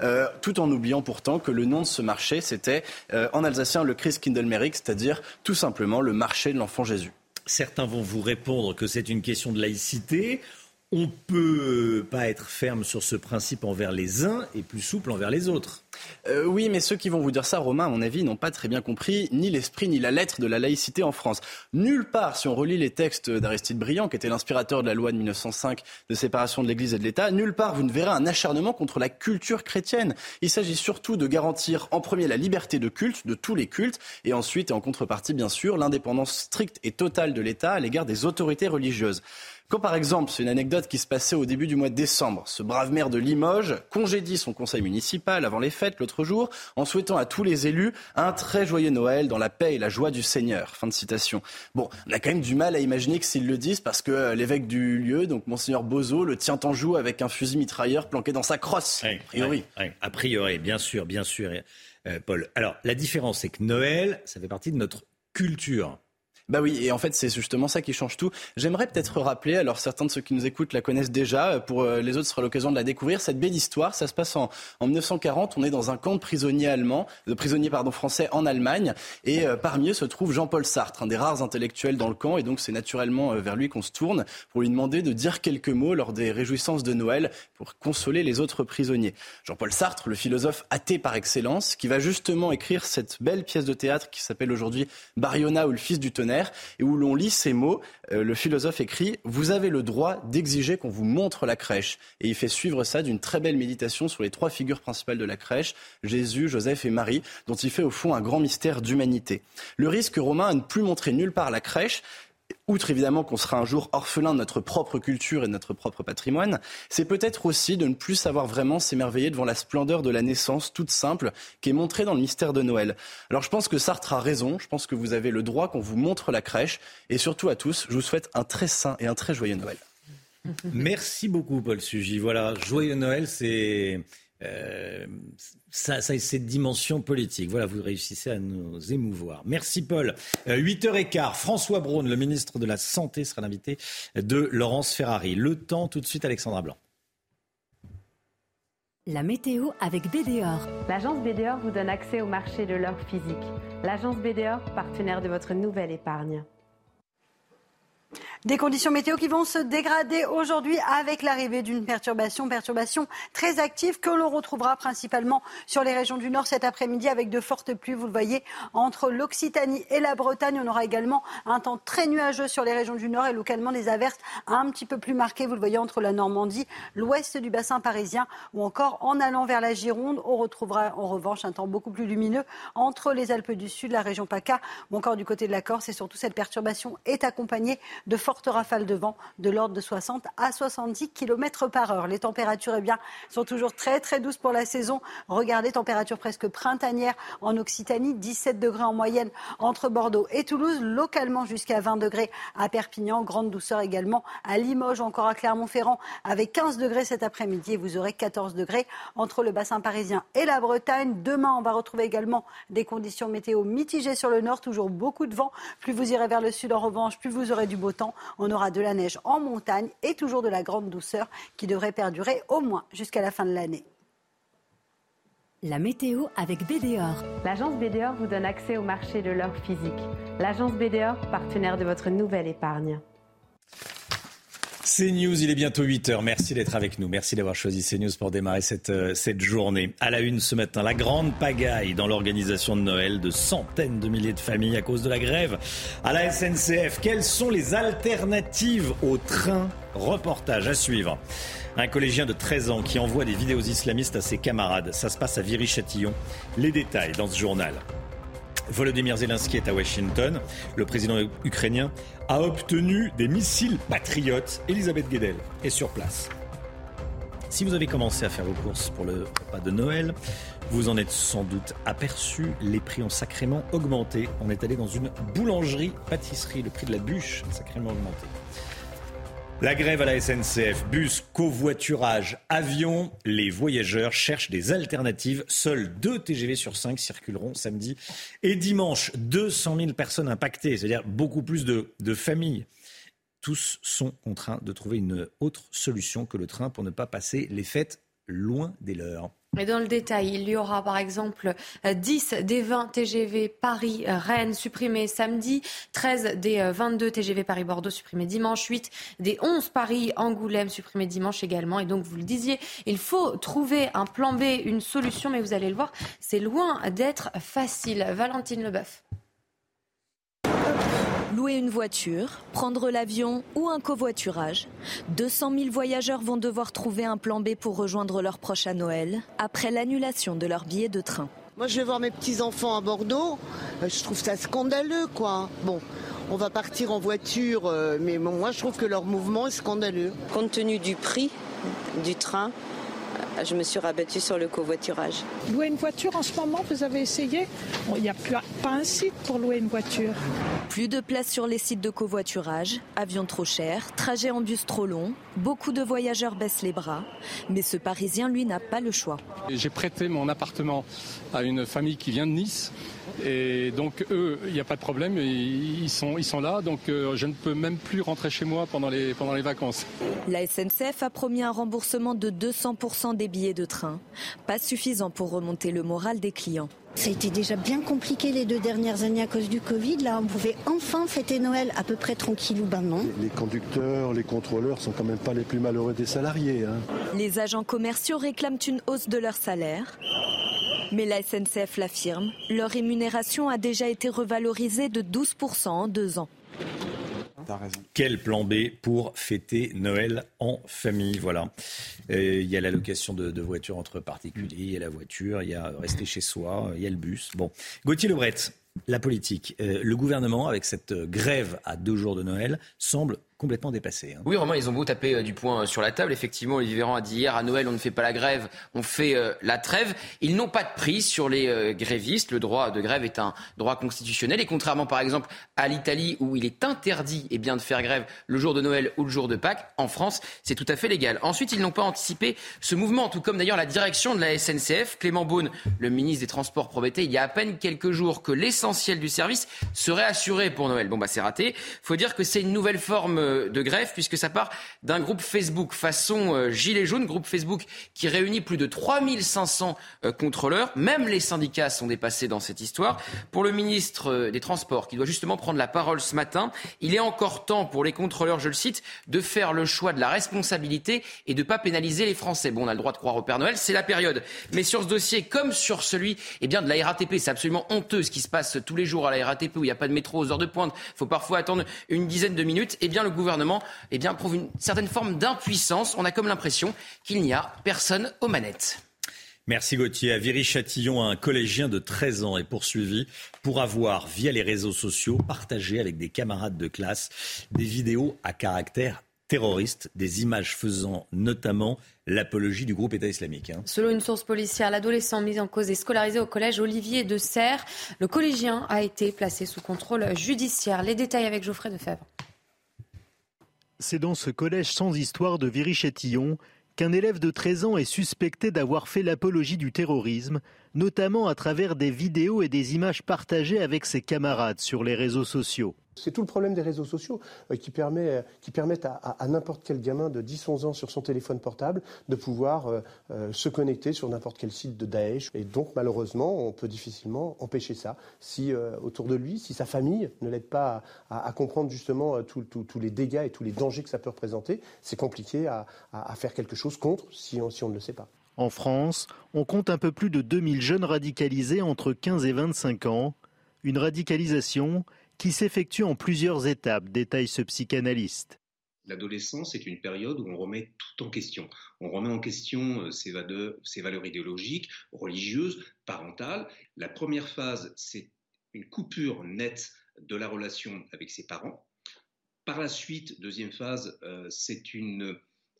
euh, tout en oubliant pourtant que le nom de ce marché, c'était euh, en alsacien le Christkindlmerik, c'est-à-dire tout simplement le marché de l'enfant Jésus. Certains vont vous répondre que c'est une question de laïcité. On peut pas être ferme sur ce principe envers les uns et plus souple envers les autres. Euh, oui, mais ceux qui vont vous dire ça, Romain, à mon avis, n'ont pas très bien compris ni l'esprit ni la lettre de la laïcité en France. Nulle part, si on relit les textes d'Aristide Briand, qui était l'inspirateur de la loi de 1905 de séparation de l'Église et de l'État, nulle part vous ne verrez un acharnement contre la culture chrétienne. Il s'agit surtout de garantir en premier la liberté de culte, de tous les cultes, et ensuite, et en contrepartie, bien sûr, l'indépendance stricte et totale de l'État à l'égard des autorités religieuses. Quand par exemple, c'est une anecdote qui se passait au début du mois de décembre, ce brave maire de Limoges congédie son conseil municipal avant les fêtes l'autre jour en souhaitant à tous les élus un très joyeux Noël dans la paix et la joie du Seigneur. Fin de citation. Bon, on a quand même du mal à imaginer que s'ils le disent parce que euh, l'évêque du lieu, donc monseigneur Bozo, le tient en joue avec un fusil mitrailleur planqué dans sa crosse. a priori. a priori, bien sûr, bien sûr, euh, Paul. Alors, la différence, c'est que Noël, ça fait partie de notre culture. Bah oui, et en fait, c'est justement ça qui change tout. J'aimerais peut-être rappeler, alors certains de ceux qui nous écoutent la connaissent déjà, pour euh, les autres, ce sera l'occasion de la découvrir. Cette belle histoire, ça se passe en, en 1940. On est dans un camp de prisonniers allemands, de prisonniers pardon français en Allemagne, et euh, parmi eux se trouve Jean-Paul Sartre, un des rares intellectuels dans le camp, et donc c'est naturellement euh, vers lui qu'on se tourne pour lui demander de dire quelques mots lors des réjouissances de Noël pour consoler les autres prisonniers. Jean-Paul Sartre, le philosophe athée par excellence, qui va justement écrire cette belle pièce de théâtre qui s'appelle aujourd'hui Bariona ou le fils du tonnerre et où l'on lit ces mots. Euh, le philosophe écrit Vous avez le droit d'exiger qu'on vous montre la crèche. Et il fait suivre ça d'une très belle méditation sur les trois figures principales de la crèche Jésus, Joseph et Marie, dont il fait au fond un grand mystère d'humanité. Le risque romain à ne plus montrer nulle part la crèche, outre évidemment qu'on sera un jour orphelin de notre propre culture et de notre propre patrimoine, c'est peut-être aussi de ne plus savoir vraiment s'émerveiller devant la splendeur de la naissance toute simple qui est montrée dans le mystère de Noël. Alors je pense que Sartre a raison, je pense que vous avez le droit qu'on vous montre la crèche et surtout à tous, je vous souhaite un très saint et un très joyeux Noël. Merci beaucoup Paul Sugy. Voilà, joyeux Noël, c'est euh, ça, ça cette dimension politique. Voilà, vous réussissez à nous émouvoir. Merci Paul. 8h15, euh, François Braun, le ministre de la Santé, sera l'invité de Laurence Ferrari. Le temps tout de suite, Alexandra Blanc. La météo avec BDOR. L'agence BDOR vous donne accès au marché de l'or physique. L'agence BDOR, partenaire de votre nouvelle épargne. Des conditions météo qui vont se dégrader aujourd'hui avec l'arrivée d'une perturbation, perturbation très active que l'on retrouvera principalement sur les régions du nord cet après-midi avec de fortes pluies. Vous le voyez, entre l'Occitanie et la Bretagne, on aura également un temps très nuageux sur les régions du nord et localement des averses un petit peu plus marquées. Vous le voyez entre la Normandie, l'ouest du bassin parisien ou encore en allant vers la Gironde. On retrouvera en revanche un temps beaucoup plus lumineux entre les Alpes du Sud, la région PACA ou encore du côté de la Corse. Et surtout, cette perturbation est accompagnée de fortes rafales de vent de l'ordre de 60 à 70 km par heure. Les températures eh bien, sont toujours très très douces pour la saison. Regardez, température presque printanière en Occitanie, 17 degrés en moyenne entre Bordeaux et Toulouse, localement jusqu'à 20 degrés à Perpignan, grande douceur également à Limoges, encore à Clermont-Ferrand, avec 15 degrés cet après-midi et vous aurez 14 degrés entre le bassin parisien et la Bretagne. Demain, on va retrouver également des conditions météo mitigées sur le nord, toujours beaucoup de vent. Plus vous irez vers le sud, en revanche, plus vous aurez du beau temps. On aura de la neige en montagne et toujours de la grande douceur qui devrait perdurer au moins jusqu'à la fin de l'année. La météo avec BDOR. L'agence BDOR vous donne accès au marché de l'or physique. L'agence BDOR, partenaire de votre nouvelle épargne. CNews, il est bientôt 8 heures. Merci d'être avec nous. Merci d'avoir choisi CNews pour démarrer cette, euh, cette journée. À la une ce matin, la grande pagaille dans l'organisation de Noël de centaines de milliers de familles à cause de la grève à la SNCF. Quelles sont les alternatives au train? Reportage à suivre. Un collégien de 13 ans qui envoie des vidéos islamistes à ses camarades. Ça se passe à Viry-Châtillon. Les détails dans ce journal. Volodymyr Zelensky est à Washington. Le président ukrainien a obtenu des missiles patriotes. Elisabeth Guedel est sur place. Si vous avez commencé à faire vos courses pour le repas de Noël, vous en êtes sans doute aperçu. Les prix ont sacrément augmenté. On est allé dans une boulangerie-pâtisserie. Le prix de la bûche a sacrément augmenté. La grève à la SNCF, bus, covoiturage, avion, les voyageurs cherchent des alternatives. Seuls deux TGV sur cinq circuleront samedi et dimanche. 200 000 personnes impactées, c'est-à-dire beaucoup plus de, de familles. Tous sont contraints de trouver une autre solution que le train pour ne pas passer les fêtes loin des leurs. Et dans le détail, il y aura par exemple 10 des 20 TGV Paris-Rennes supprimés samedi, 13 des 22 TGV Paris-Bordeaux supprimés dimanche, 8 des 11 Paris-Angoulême supprimés dimanche également. Et donc, vous le disiez, il faut trouver un plan B, une solution, mais vous allez le voir, c'est loin d'être facile. Valentine Leboeuf. Louer une voiture, prendre l'avion ou un covoiturage. 200 000 voyageurs vont devoir trouver un plan B pour rejoindre leurs proches à Noël après l'annulation de leur billet de train. Moi, je vais voir mes petits-enfants à Bordeaux. Euh, je trouve ça scandaleux, quoi. Bon, on va partir en voiture, euh, mais moi, je trouve que leur mouvement est scandaleux. Compte tenu du prix du train, je me suis rabattue sur le covoiturage. Louer une voiture en ce moment, vous avez essayé Il n'y a plus, pas un site pour louer une voiture. Plus de place sur les sites de covoiturage, avions trop chers, trajets en bus trop longs, beaucoup de voyageurs baissent les bras, mais ce Parisien, lui, n'a pas le choix. J'ai prêté mon appartement à une famille qui vient de Nice. Et donc eux, il n'y a pas de problème, ils sont, ils sont là, donc euh, je ne peux même plus rentrer chez moi pendant les, pendant les vacances. La SNCF a promis un remboursement de 200% des billets de train, pas suffisant pour remonter le moral des clients. Ça a été déjà bien compliqué les deux dernières années à cause du Covid. Là, on pouvait enfin fêter Noël à peu près tranquille ou ben non. Les conducteurs, les contrôleurs sont quand même pas les plus malheureux des salariés. Hein. Les agents commerciaux réclament une hausse de leur salaire. Mais la SNCF l'affirme, leur rémunération a déjà été revalorisée de 12% en deux ans. Quel plan B pour fêter Noël en famille Voilà. Euh, il y a la location de, voitures entre particuliers, il y a la voiture, il y a rester chez soi, il y a le bus. Bon. Gauthier Lebret, la politique. Euh, le gouvernement, avec cette grève à deux jours de Noël, semble complètement dépassé. Hein. Oui, vraiment, ils ont beau taper euh, du poing euh, sur la table. Effectivement, Olivier Véran a dit hier, à Noël, on ne fait pas la grève, on fait euh, la trêve. Ils n'ont pas de prise sur les grévistes. Le droit de grève est un droit constitutionnel. Et contrairement, par exemple, à l'Italie, où il est interdit eh bien, de faire grève le jour de Noël ou le jour de Pâques, en France, c'est tout à fait légal. Ensuite, ils n'ont pas anticipé ce mouvement, tout comme d'ailleurs la direction de la SNCF. Clément Beaune, le ministre des Transports, promettait il y a à peine quelques jours que l'essentiel du service serait assuré pour Noël. Bon, bah, c'est raté. faut dire que c'est une nouvelle forme de grève, puisque ça part d'un groupe Facebook façon euh, Gilets jaunes, groupe Facebook qui réunit plus de 3500 euh, contrôleurs. Même les syndicats sont dépassés dans cette histoire. Pour le ministre euh, des Transports, qui doit justement prendre la parole ce matin, il est encore temps pour les contrôleurs, je le cite, de faire le choix de la responsabilité et de ne pas pénaliser les Français. Bon, on a le droit de croire au Père Noël, c'est la période. Mais sur ce dossier, comme sur celui eh bien, de la RATP, c'est absolument honteux ce qui se passe tous les jours à la RATP où il n'y a pas de métro aux heures de pointe. Il faut parfois attendre une dizaine de minutes. Eh bien, le eh bien, prouve une certaine forme d'impuissance. On a comme l'impression qu'il n'y a personne aux manettes. Merci Gauthier. À Viry-Châtillon, un collégien de 13 ans est poursuivi pour avoir, via les réseaux sociaux, partagé avec des camarades de classe des vidéos à caractère terroriste, des images faisant notamment l'apologie du groupe État islamique. Hein. Selon une source policière, l'adolescent mis en cause est scolarisé au collège Olivier de Serres. Le collégien a été placé sous contrôle judiciaire. Les détails avec Geoffrey Defebvre. C'est dans ce collège sans histoire de Viry-Châtillon qu'un élève de 13 ans est suspecté d'avoir fait l'apologie du terrorisme, notamment à travers des vidéos et des images partagées avec ses camarades sur les réseaux sociaux. C'est tout le problème des réseaux sociaux euh, qui, permettent à, n'importe quel gamin de 10-11 ans sur son téléphone portable de pouvoir euh, euh, se connecter sur n'importe quel site de Daesh. Et donc malheureusement, on peut difficilement empêcher ça. Si autour de lui, si sa famille ne l'aide pas à, comprendre justement tous les dégâts et tous les dangers que ça peut représenter, c'est compliqué à, faire quelque chose contre si on, si on ne le sait pas. En France, on compte un peu plus de 2000 jeunes radicalisés entre 15 et 25 ans. Une radicalisation qui s'effectue en plusieurs étapes, détaille ce psychanalyste. L'adolescence est une période où on remet tout en question. On remet en question euh, ses valeurs, idéologiques, religieuses, parentales. La première phase, c'est une coupure nette de la relation avec ses parents. Par la suite, deuxième phase, euh, c'est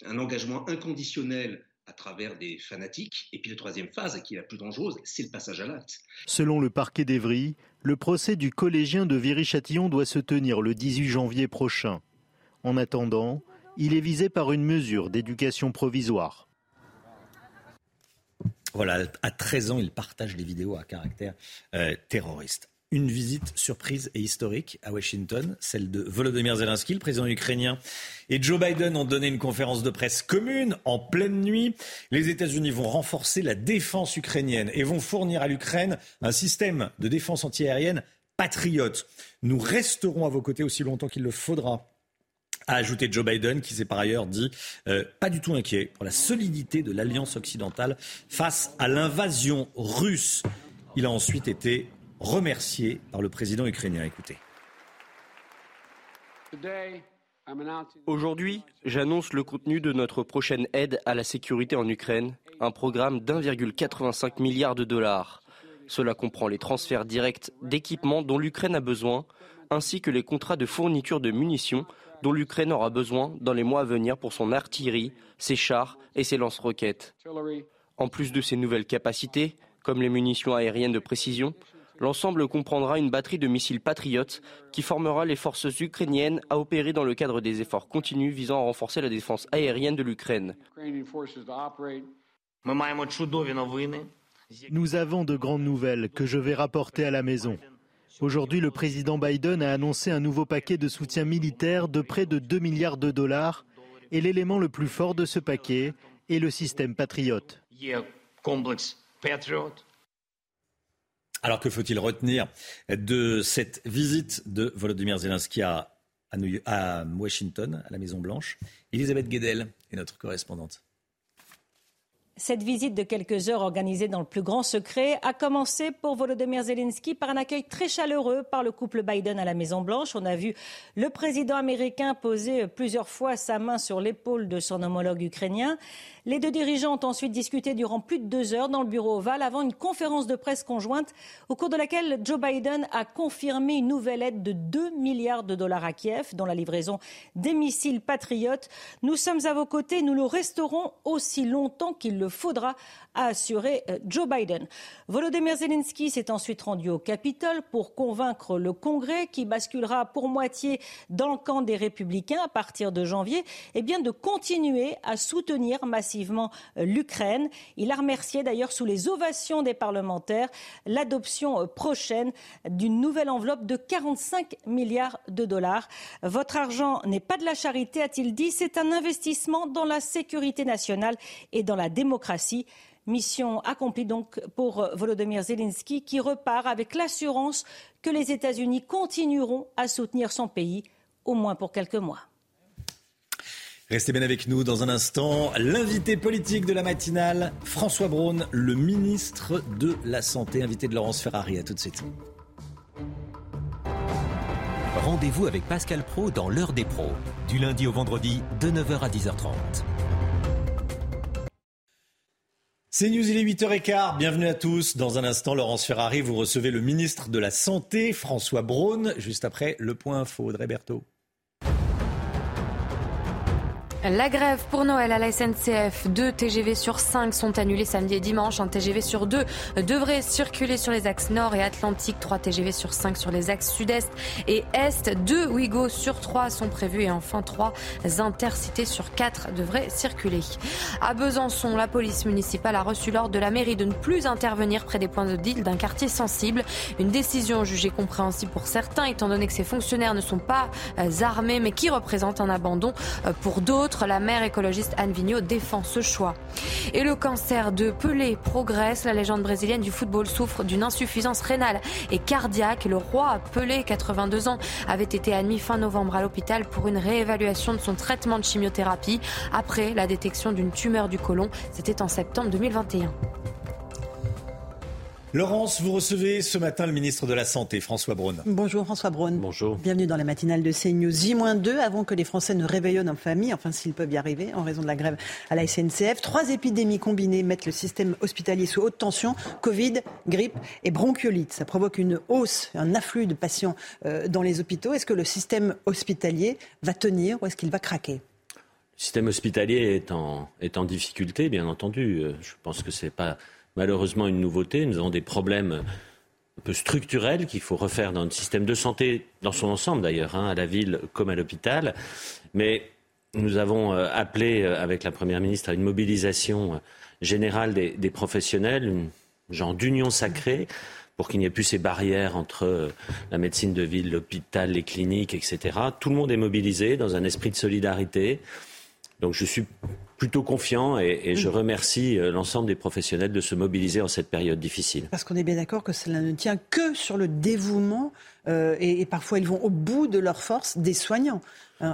un engagement inconditionnel à travers des fanatiques. Et puis la troisième phase, qui est la plus dangereuse, c'est le passage à l'acte. Selon le parquet d'Evry, le procès du collégien de Viry-Châtillon doit se tenir le 18 janvier prochain. En attendant, il est visé par une mesure d'éducation provisoire. Voilà, à 13 ans, il partage des vidéos à caractère euh, terroriste une visite surprise et historique à Washington, celle de Volodymyr Zelensky, le président ukrainien, et Joe Biden ont donné une conférence de presse commune en pleine nuit. Les États-Unis vont renforcer la défense ukrainienne et vont fournir à l'Ukraine un système de défense antiaérienne patriote. Nous resterons à vos côtés aussi longtemps qu'il le faudra a ajouté Joe Biden, qui s'est par ailleurs dit euh, pas du tout inquiet pour la solidité de l'alliance occidentale face à l'invasion russe. Il a ensuite été remercié par le président ukrainien. Écoutez. Aujourd'hui, j'annonce le contenu de notre prochaine aide à la sécurité en Ukraine, un programme d'1,85 milliard de dollars. Cela comprend les transferts directs d'équipements dont l'Ukraine a besoin, ainsi que les contrats de fourniture de munitions dont l'Ukraine aura besoin dans les mois à venir pour son artillerie, ses chars et ses lance-roquettes. En plus de ces nouvelles capacités, comme les munitions aériennes de précision, L'ensemble comprendra une batterie de missiles patriotes qui formera les forces ukrainiennes à opérer dans le cadre des efforts continus visant à renforcer la défense aérienne de l'Ukraine. Nous avons de grandes nouvelles que je vais rapporter à la maison. Aujourd'hui, le président Biden a annoncé un nouveau paquet de soutien militaire de près de 2 milliards de dollars et l'élément le plus fort de ce paquet est le système Patriot. Alors que faut-il retenir de cette visite de Volodymyr Zelensky à, Washington, à la Maison-Blanche Elisabeth Guedel est notre correspondante. Cette visite de quelques heures organisée dans le plus grand secret a commencé pour Volodymyr Zelensky par un accueil très chaleureux par le couple Biden à la Maison-Blanche. On a vu le président américain poser plusieurs fois sa main sur l'épaule de son homologue ukrainien. Les deux dirigeants ont ensuite discuté durant plus de deux heures dans le bureau ovale avant une conférence de presse conjointe au cours de laquelle Joe Biden a confirmé une nouvelle aide de 2 milliards de dollars à Kiev, dont la livraison des missiles patriotes. Nous sommes à vos côtés, nous le resterons aussi longtemps qu'il le faudra, a assuré euh, Joe Biden. Volodymyr Zelensky s'est ensuite rendu au Capitole pour convaincre le Congrès, qui basculera pour moitié dans le camp des républicains à partir de janvier, eh bien de continuer à soutenir massivement euh, l'Ukraine. Il a remercié d'ailleurs sous les ovations des parlementaires l'adoption euh, prochaine d'une nouvelle enveloppe de 45 milliards de dollars. Votre argent n'est pas de la charité, a-t-il dit, c'est un investissement dans la sécurité nationale et dans la démocratie. Mission accomplie donc pour Volodymyr Zelensky qui repart avec l'assurance que les États-Unis continueront à soutenir son pays, au moins pour quelques mois. Restez bien avec nous dans un instant. L'invité politique de la matinale, François Braun, le ministre de la Santé, invité de Laurence Ferrari. À tout de suite. Rendez-vous avec Pascal Pro dans l'heure des pros, du lundi au vendredi de 9h à 10h30. C'est News, il est 8h15. Bienvenue à tous. Dans un instant, Laurence Ferrari, vous recevez le ministre de la Santé, François Braun, juste après le point info. Audrey Berthaud. La grève pour Noël à la SNCF. Deux TGV sur cinq sont annulés samedi et dimanche. Un TGV sur deux devrait circuler sur les axes nord et atlantique. Trois TGV sur cinq sur les axes sud-est et est. Deux Ouigo sur trois sont prévus et enfin trois intercités sur quatre devraient circuler. À Besançon, la police municipale a reçu l'ordre de la mairie de ne plus intervenir près des points de deal d'un quartier sensible. Une décision jugée compréhensible pour certains étant donné que ces fonctionnaires ne sont pas euh, armés mais qui représentent un abandon euh, pour d'autres. La mère écologiste Anne Vigneault défend ce choix. Et le cancer de Pelé progresse. La légende brésilienne du football souffre d'une insuffisance rénale et cardiaque. Le roi Pelé, 82 ans, avait été admis fin novembre à l'hôpital pour une réévaluation de son traitement de chimiothérapie après la détection d'une tumeur du côlon. C'était en septembre 2021. Laurence, vous recevez ce matin le ministre de la Santé, François Braun. Bonjour François Braun. Bonjour. Bienvenue dans la matinale de CNews. J-2 avant que les Français ne réveillonnent en famille, enfin s'ils peuvent y arriver en raison de la grève à la SNCF. Trois épidémies combinées mettent le système hospitalier sous haute tension. Covid, grippe et bronchiolite. Ça provoque une hausse, un afflux de patients euh, dans les hôpitaux. Est-ce que le système hospitalier va tenir ou est-ce qu'il va craquer? Le système hospitalier est en, est en difficulté, bien entendu. Euh, je pense que ce n'est pas malheureusement une nouveauté. Nous avons des problèmes un peu structurels qu'il faut refaire dans notre système de santé, dans son ensemble d'ailleurs, hein, à la ville comme à l'hôpital. Mais nous avons euh, appelé euh, avec la Première ministre à une mobilisation euh, générale des, professionnels, une genre d'union sacrée pour qu'il n'y ait plus ces barrières entre la médecine de ville, l'hôpital, les cliniques, etc. Tout le monde est mobilisé dans un esprit de solidarité. Donc je suis plutôt confiant et, je remercie euh, l'ensemble des professionnels de se mobiliser en cette période difficile. Parce qu'on est bien d'accord que cela ne tient que sur le dévouement euh, et, parfois ils vont au bout de leur force des soignants.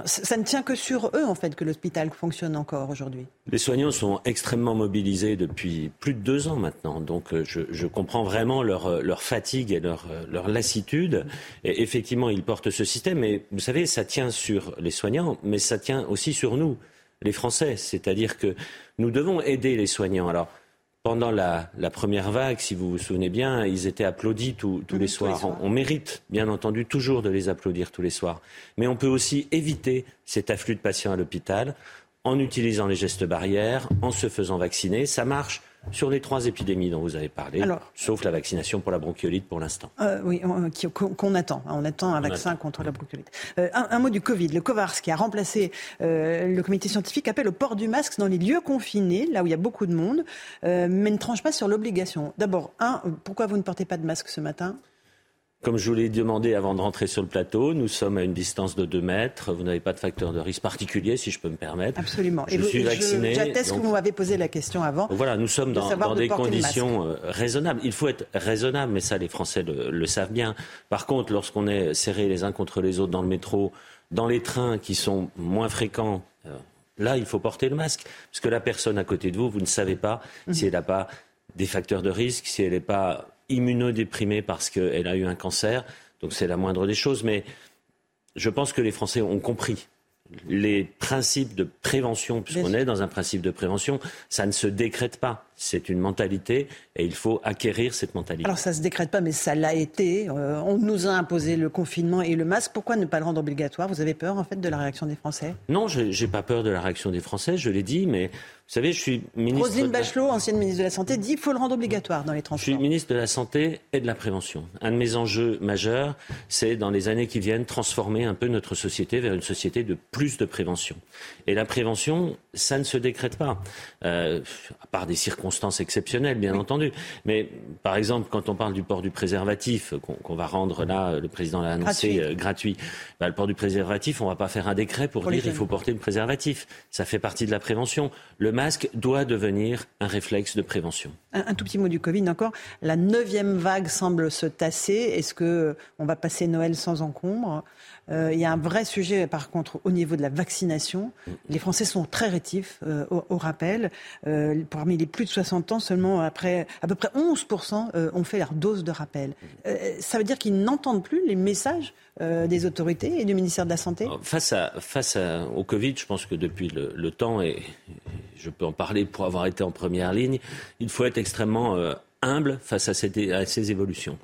ça, ne tient que sur eux en fait que l'hôpital fonctionne encore aujourd'hui. Les soignants sont extrêmement mobilisés depuis plus de deux ans maintenant, donc euh, je, comprends vraiment leur, leur, fatigue et leur, leur lassitude. Et effectivement, ils portent ce système, mais vous savez, ça tient sur les soignants, mais ça tient aussi sur nous les Français. C'est-à-dire que nous devons aider les soignants. Alors, pendant la, première vague, si vous vous souvenez bien, ils étaient applaudis tous les soirs. On, on, mérite, bien entendu, toujours de les applaudir tous les soirs. Mais on peut aussi éviter cet afflux de patients à l'hôpital en utilisant les gestes barrières, en se faisant vacciner. Ça marche sur les trois épidémies dont vous avez parlé, sauf la vaccination pour la bronchiolite pour l'instant. Euh, oui, qu'on attend. On attend un vaccin contre la bronchiolite. Euh, un, mot du Covid. Le COVARS, qui a remplacé euh, le comité scientifique, appelle au port du masque dans les lieux confinés, là où il y a beaucoup de monde, mais ne tranche pas sur l'obligation. D'abord, un, pourquoi vous ne portez pas de masque ce matin? Comme je vous l'ai demandé avant de rentrer sur le plateau, nous sommes à une distance de 2 mètres. Vous n'avez pas de facteur de risque particulier, si je peux me permettre. Absolument. Je suis vacciné. J'atteste que vous m'avez posé la question avant. Voilà, nous sommes dans, des conditions euh, raisonnables. Il faut être raisonnable, mais ça, les Français le, savent bien. Par contre, lorsqu'on est serrés les uns contre les autres dans le métro, dans les trains qui sont moins fréquents, euh, Là, il faut porter le masque. Parce que la personne à côté de vous, vous ne savez pas Mhm. si elle n'a pas des facteurs de risque, si elle n'est pas immunodéprimée parce qu'elle a eu un cancer. Donc c'est la moindre des choses. Mais je pense que les Français ont compris les principes de prévention, puisqu'on est dans un principe de prévention, ça ne se décrète pas. C'est une mentalité et il faut acquérir cette mentalité. Alors ça se décrète pas, mais ça l'a été. Euh, on nous a imposé le confinement et le masque. Pourquoi ne pas le rendre obligatoire? Vous avez peur en fait de la réaction des Français? Non, je n'ai pas peur de la réaction des Français, je l'ai dit, mais savez, je suis ministre. Roselyne de la- Bachelot, ancienne ministre de la Santé, dit qu'il faut le rendre obligatoire dans les Je transports. suis ministre de la Santé et de la Prévention. Un de mes enjeux majeurs, c'est dans les années qui viennent, transformer un peu notre société vers une société de plus de prévention. Et la prévention, ça ne se décrète pas, euh, à part des circonstances exceptionnelles, bien entendu. Mais par exemple, quand on parle du port du préservatif, qu'on va rendre là, le président l'a annoncé, Gratuit. euh, gratuit, bah, le port du préservatif, on ne va pas faire un décret pour, dire il jeunes. faut porter le préservatif. Ça fait partie de la prévention. Le masque doit devenir un réflexe de prévention. Un, un tout petit mot du Covid encore. La neuvième vague semble se tasser. Est-ce que euh, on va passer Noël sans encombre? Euh, Il y a un vrai sujet, par contre, au niveau de la vaccination. Les Français sont très rétifs euh, au, au rappel. Euh, parmi les plus de 60 ans, seulement après à peu près 11% euh, ont fait leur dose de rappel. Euh, ça veut dire qu'ils n'entendent plus les messages euh, des autorités et du ministère de la Santé Face, à, face au Covid, je pense que depuis le, temps, et je peux en parler pour avoir été en première ligne, il faut être extrêmement euh, humble face à, ces évolutions.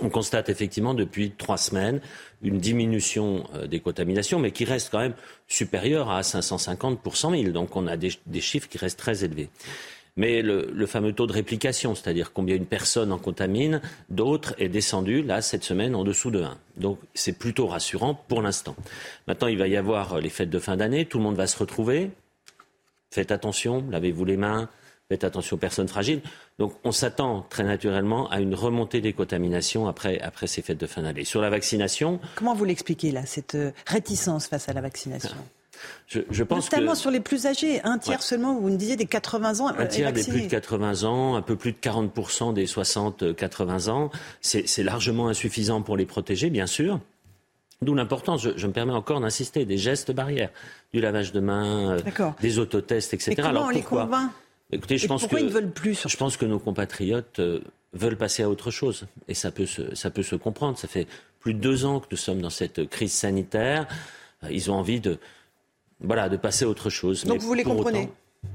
On constate effectivement depuis trois semaines une diminution euh, des contaminations, mais qui reste quand même supérieure à 550 pour 100 000. Donc on a des chiffres qui restent très élevés. Mais le, fameux taux de réplication, c'est-à-dire combien une personne en contamine, d'autres, est descendu, là, cette semaine, en dessous de 1. Donc c'est plutôt rassurant pour l'instant. Maintenant, il va y avoir les fêtes de fin d'année, tout le monde va se retrouver. Faites attention, lavez-vous les mains, faites attention aux personnes fragiles. Donc on s'attend très naturellement à une remontée des contaminations après, après ces fêtes de fin d'année. Sur la vaccination, Comment vous l'expliquez là, cette euh, réticence face à la vaccination? Je, je pense Notamment que... sur les plus âgés, un tiers Ouais. seulement, vous nous disiez des 80 ans euh, Un est tiers des plus de 80 ans, un peu plus de 40% des 60-80 ans, c'est largement insuffisant pour les protéger, bien sûr. D'où l'importance, je, je me permets encore d'insister, des gestes barrières, du lavage de mains, euh, des autotests, etc. Et comment Alors, on les convainc Écoutez, je Et pense pourquoi que ils ne veulent plus je pense que nos compatriotes euh, veulent passer à autre chose, et ça peut se, ça peut se comprendre. Ça fait plus de deux ans que nous sommes dans cette crise sanitaire. Euh, Ils ont envie de, voilà, de passer à autre chose. Donc Mais vous les comprenez autant-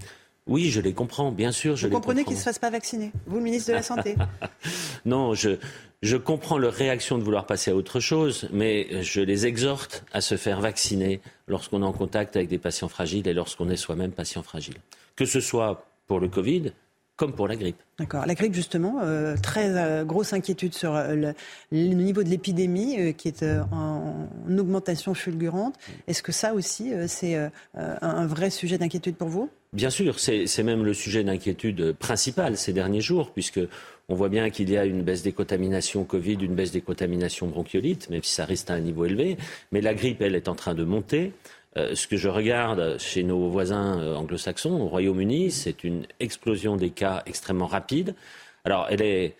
Oui, je les comprends, bien sûr, je Vous les comprenez qu'ils ne se fassent pas vacciner Vous, le ministre de la Santé <laughs> Non, je, je comprends leur réaction de vouloir passer à autre chose, mais je les exhorte à se faire vacciner lorsqu'on est en contact avec des patients fragiles et lorsqu'on est soi-même patient fragile. Que ce soit pour le Covid comme pour la grippe. D'accord. La grippe, justement, euh, très euh, grosse inquiétude sur euh, le, le niveau de l'épidémie qui est en, en augmentation fulgurante. Est-ce que ça aussi, c'est un vrai sujet d'inquiétude pour vous? Bien sûr, c'est c'est même le sujet d'inquiétude principal ces derniers jours, puisque on voit bien qu'il y a une baisse des contaminations Covid, une baisse des contaminations bronchiolites, même si ça reste à un niveau élevé. Mais la grippe, elle, est en train de monter. Euh, ce que je regarde chez nos voisins euh, anglo-saxons, au Royaume-Uni, c'est une explosion des cas extrêmement rapide. Alors, elle est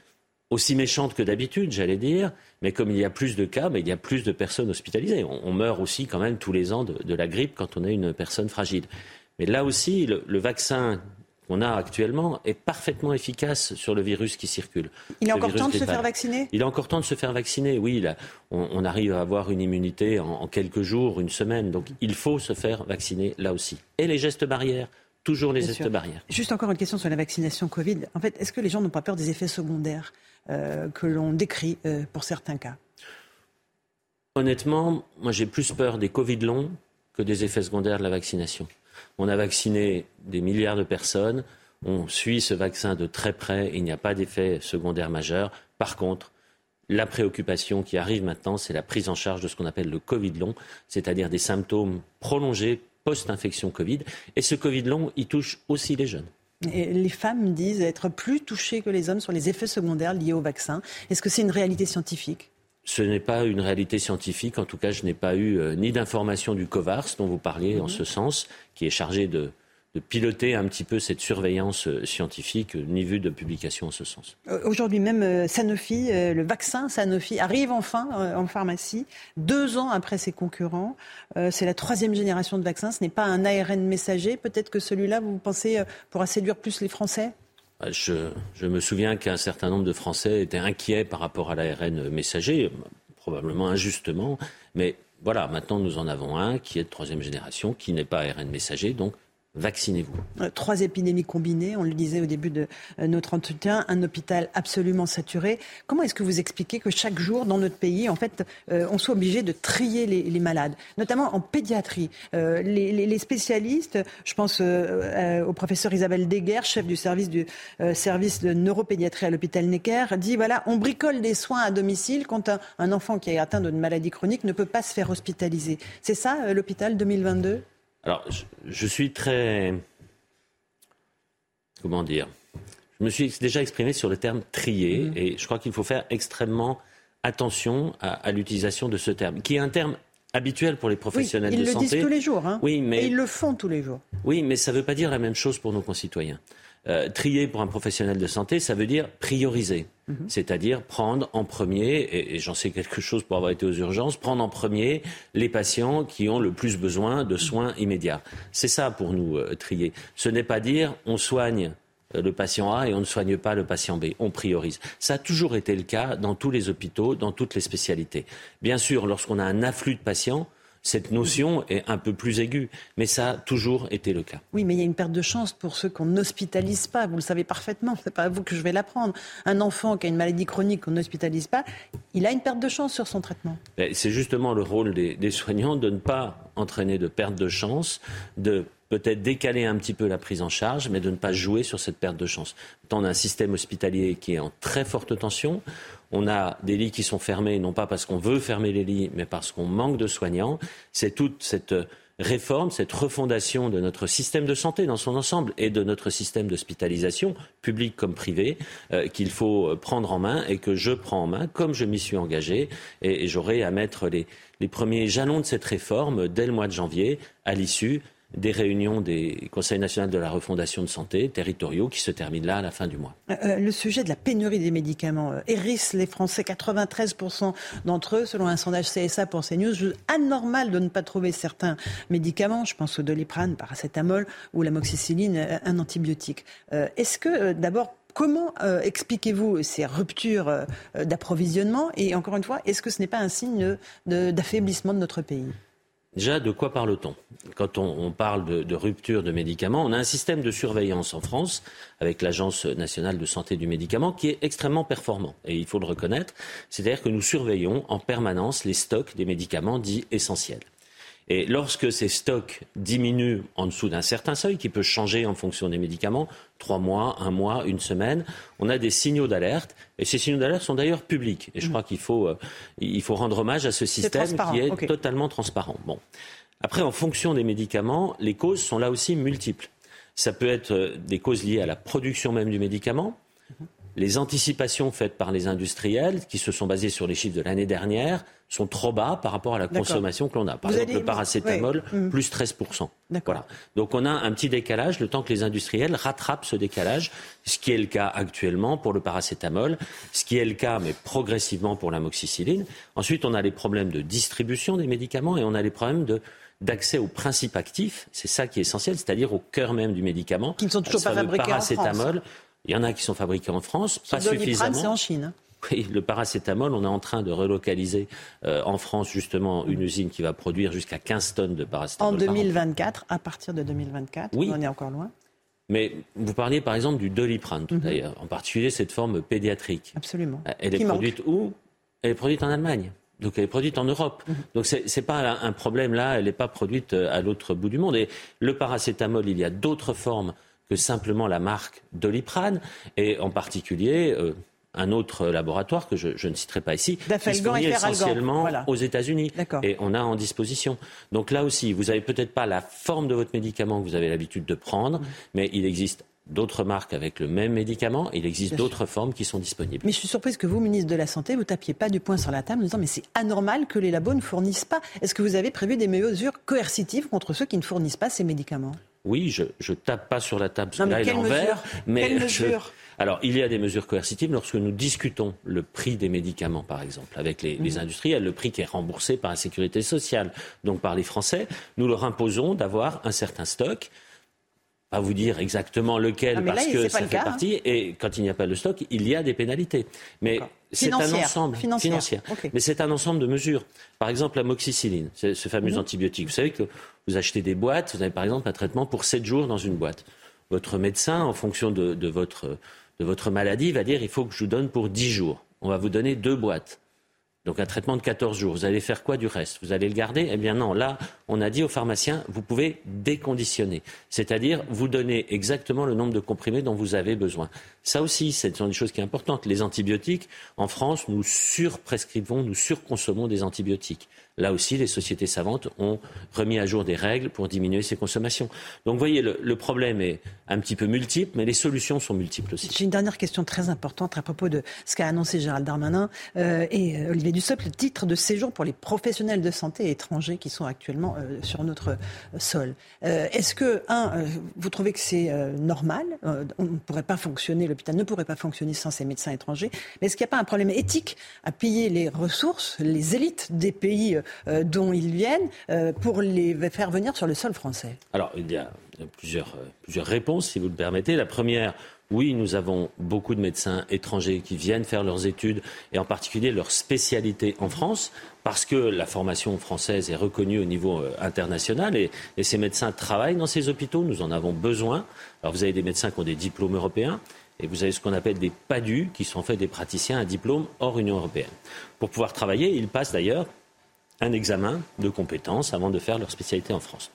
aussi méchante que d'habitude, j'allais dire, mais comme il y a plus de cas, mais il y a plus de personnes hospitalisées. On, meurt aussi quand même tous les ans de, la grippe quand on est une personne fragile. Mais là aussi, le vaccin qu'on a actuellement est parfaitement efficace sur le virus qui circule. Il est encore temps de se faire vacciner? Il est encore temps de se faire vacciner, oui. là, on, on arrive à avoir une immunité en, en quelques jours, une semaine. Donc il faut se faire vacciner là aussi. Et les gestes barrières, toujours les Bien gestes sûr. barrières. Juste encore une question sur la vaccination Covid. En fait, est-ce que les gens n'ont pas peur des effets secondaires euh, que l'on décrit euh, pour certains cas? Honnêtement, moi j'ai plus peur des Covid longs que des effets secondaires de la vaccination. On a vacciné des milliards de personnes, on suit ce vaccin de très près, il n'y a pas d'effet secondaire majeur. Par contre, la préoccupation qui arrive maintenant, c'est la prise en charge de ce qu'on appelle le Covid long, c'est-à-dire des symptômes prolongés post-infection Covid. Et ce Covid long, il touche aussi les jeunes. Les femmes disent être plus touchées que les hommes sur les effets secondaires liés au vaccin. Est-ce que c'est une réalité scientifique? Ce n'est pas une réalité scientifique. En tout cas, je n'ai pas eu euh, ni d'information du COVARS dont vous parliez en ce sens, qui est chargé de, de piloter un petit peu cette surveillance euh, scientifique, euh, ni vu de publication en ce sens. Aujourd'hui même, Sanofi, le vaccin Sanofi arrive enfin en pharmacie, deux ans après ses concurrents. C'est la troisième génération de vaccins, ce n'est pas un ARN messager. Peut-être que celui-là, vous pensez, pourra séduire plus les Français? Je, je, me souviens qu'un certain nombre de Français étaient inquiets par rapport à l'ARN messager, probablement injustement, mais voilà, maintenant nous en avons un qui est de troisième génération, qui n'est pas ARN messager, donc vaccinez-vous. Euh, trois épidémies combinées, on le disait au début de euh, notre entretien, un hôpital absolument saturé. Comment est-ce que vous expliquez que chaque jour dans notre pays, en fait, euh, on soit obligé de trier les, malades, notamment en pédiatrie? Les, spécialistes, je pense au professeur Isabelle Deguerre, chef du service du service de neuropédiatrie à l'hôpital Necker, dit voilà, on bricole des soins à domicile quand un, un enfant qui est atteint d'une maladie chronique ne peut pas se faire hospitaliser. C'est ça l'hôpital 2022 alors, je, suis très. Comment dire Je me suis déjà exprimé sur le terme trier, mm-hmm. et je crois qu'il faut faire extrêmement attention à, l'utilisation de ce terme, qui est un terme habituel pour les professionnels de santé. Ils le disent tous les jours, hein. oui, mais... et ils le font tous les jours. Oui, mais ça ne veut pas dire la même chose pour nos concitoyens. Euh, trier pour un professionnel de santé, ça veut dire prioriser. Mhm. C'est-à-dire prendre en premier, et, j'en sais quelque chose pour avoir été aux urgences, prendre en premier les patients qui ont le plus besoin de soins immédiats. C'est ça pour nous, euh, trier. Ce n'est pas dire on soigne euh, le patient A et on ne soigne pas le patient B. On priorise. Ça a toujours été le cas dans tous les hôpitaux, dans toutes les spécialités. Bien sûr, lorsqu'on a un afflux de patients, cette notion est un peu plus aiguë. Mais ça a toujours été le cas. Oui, mais il y a une perte de chance pour ceux qu'on n'hospitalise pas. Vous le savez parfaitement. Ce n'est pas à vous que je vais l'apprendre. Un enfant qui a une maladie chronique qu'on n'hospitalise pas, il a une perte de chance sur son traitement. C'est justement le rôle des, des soignants de ne pas entraîner de perte de chance, de peut-être décaler un petit peu la prise en charge, mais de ne pas jouer sur cette perte de chance. On a un système hospitalier qui est en très forte tension. On a des lits qui sont fermés, non pas parce qu'on veut fermer les lits, mais parce qu'on manque de soignants. C'est toute cette réforme, cette refondation de notre système de santé dans son ensemble et de notre système d'hospitalisation, public comme privé, euh, qu'il faut prendre en main et que je prends en main, comme je m'y suis engagé. Et, j'aurai à mettre les premiers jalons de cette réforme dès le mois de janvier, à l'issue des réunions des conseils nationaux de la refondation de santé territoriaux qui se terminent là à la fin du mois. Euh, euh, le sujet de la pénurie des médicaments euh, hérisse les Français. 93% d'entre eux, selon un sondage CSA pour CNews, anormal de ne pas trouver certains médicaments. Je pense au doliprane, paracétamol ou l'amoxicilline, un antibiotique. Est-ce que d'abord Comment expliquez-vous ces ruptures d'approvisionnement? Et encore une fois, est-ce que ce n'est pas un signe d'affaiblissement de notre pays? Déjà, de quoi parle-t-on? Quand on, parle de, rupture de médicaments, on a un système de surveillance en France avec l'Agence nationale de santé du médicament qui est extrêmement performant. Et il faut le reconnaître. C'est-à-dire que nous surveillons en permanence les stocks des médicaments dits essentiels. Et lorsque ces stocks diminuent en dessous d'un certain seuil, qui peut changer en fonction des médicaments, trois mois, un mois, une semaine, on a des signaux d'alerte. Et ces signaux d'alerte sont d'ailleurs publics. Et je mm. crois qu'il faut, euh, il faut rendre hommage à ce système qui est totalement transparent. Bon. Après, en fonction des médicaments, les causes sont là aussi multiples. Ça peut être euh, des causes liées à la production même du médicament, les anticipations faites par les industriels, qui se sont basées sur les chiffres de l'année dernière, sont trop bas par rapport à la consommation que l'on a. Par exemple, le paracétamol, mm. plus 13%. Voilà. Donc on a un petit décalage le temps que les industriels rattrapent ce décalage, ce qui est le cas actuellement pour le paracétamol, ce qui est le cas, mais progressivement pour l'amoxicilline. Ensuite, on a les problèmes de distribution des médicaments et on a les problèmes de d'accès aux principes actifs, c'est ça qui est essentiel, c'est-à-dire au cœur même du médicament. Qui ne sont toujours pas fabriqués en France. Il y en a qui sont fabriqués en France, pas suffisamment. c'est en Chine. Oui, le paracétamol, on est en train de relocaliser euh, en France justement une usine qui va produire jusqu'à 15 tonnes de paracétamol. En 2024, à partir de 2024, oui. on est encore loin. Mais vous parliez par exemple du doliprane tout d'ailleurs, mhm. en particulier cette forme pédiatrique. Absolument. Euh, elle est produite où? Elle est produite en Allemagne. Donc elle est produite en Europe. Mhm. Donc ce n'est pas un problème là, elle n'est pas produite euh, à l'autre bout du monde. Et le paracétamol, il y a d'autres formes que simplement la marque Doliprane, et en particulier euh, un autre laboratoire que je, ne citerai pas ici, qui essentiellement aux États-Unis. Et on a en disposition. Donc là aussi, vous n'avez peut-être pas la forme de votre médicament que vous avez l'habitude de prendre, mm. mais il existe d'autres marques avec le même médicament. Il existe d'autres formes qui sont disponibles. Mais je suis surprise que vous, ministre de la Santé, vous tapiez pas du poing sur la table en disant mais c'est anormal que les labos ne fournissent pas. Est-ce que vous avez prévu des mesures coercitives contre ceux qui ne fournissent pas ces médicaments? Oui, je, je tape pas sur la table, Non, mais là il est en vert, mais Quelle je- mesure? Alors, il y a des mesures coercitives lorsque nous discutons le prix des médicaments, par exemple, avec les, les industriels, le prix qui est remboursé par la sécurité sociale, donc par les Français. Nous leur imposons d'avoir un certain stock. Pas vous dire exactement lequel, Ah, là, parce que ça fait cas, hein. partie. Et quand il n'y a pas de stock, il y a des pénalités. Mais c'est un ensemble financière. Mais c'est un ensemble de mesures. Par exemple, la moxicilline, ce fameux Mhm. antibiotique. Vous savez que vous achetez des boîtes, vous avez par exemple un traitement pour 7 jours dans une boîte. Votre médecin, en fonction de, de votre, de votre maladie, va dire il faut que je vous donne pour 10 jours. On va vous donner deux boîtes. Donc un traitement de 14 jours. Vous allez faire quoi du reste? Vous allez le garder? Eh bien non, là, on a dit aux pharmaciens, vous pouvez déconditionner. C'est-à-dire, vous donner exactement le nombre de comprimés dont vous avez besoin. Ça aussi, ce sont des choses qui sont importantes. Les antibiotiques, en France, nous surprescrivons, nous surconsommons des antibiotiques. Là aussi, les sociétés savantes ont remis à jour des règles pour diminuer ces consommations. Donc, vous voyez, le, problème est un petit peu multiple, mais les solutions sont multiples aussi. J'ai une dernière question très importante à propos de ce qu'a annoncé Gérald Darmanin euh, et euh, Olivier Dussopt, le titre de séjour pour les professionnels de santé étrangers qui sont actuellement euh, sur notre sol. Est-ce que, un, vous trouvez que c'est normal On ne pourrait pas fonctionner, l'hôpital ne pourrait pas fonctionner sans ces médecins étrangers. Mais est-ce qu'il n'y a pas un problème éthique à payer les ressources, les élites des pays dont ils viennent euh, pour les faire venir sur le sol français Alors, il y a plusieurs, euh, plusieurs réponses, si vous le permettez. La première, oui, nous avons beaucoup de médecins étrangers qui viennent faire leurs études, et en particulier leur spécialité en France, parce que la formation française est reconnue au niveau euh, international, et, et ces médecins travaillent dans ces hôpitaux, nous en avons besoin. Alors, vous avez des médecins qui ont des diplômes européens, et vous avez ce qu'on appelle des PADU, qui sont en fait des praticiens à diplôme hors Union européenne. Pour pouvoir travailler, ils passent d'ailleurs un examen de compétences avant de faire leur spécialité en France.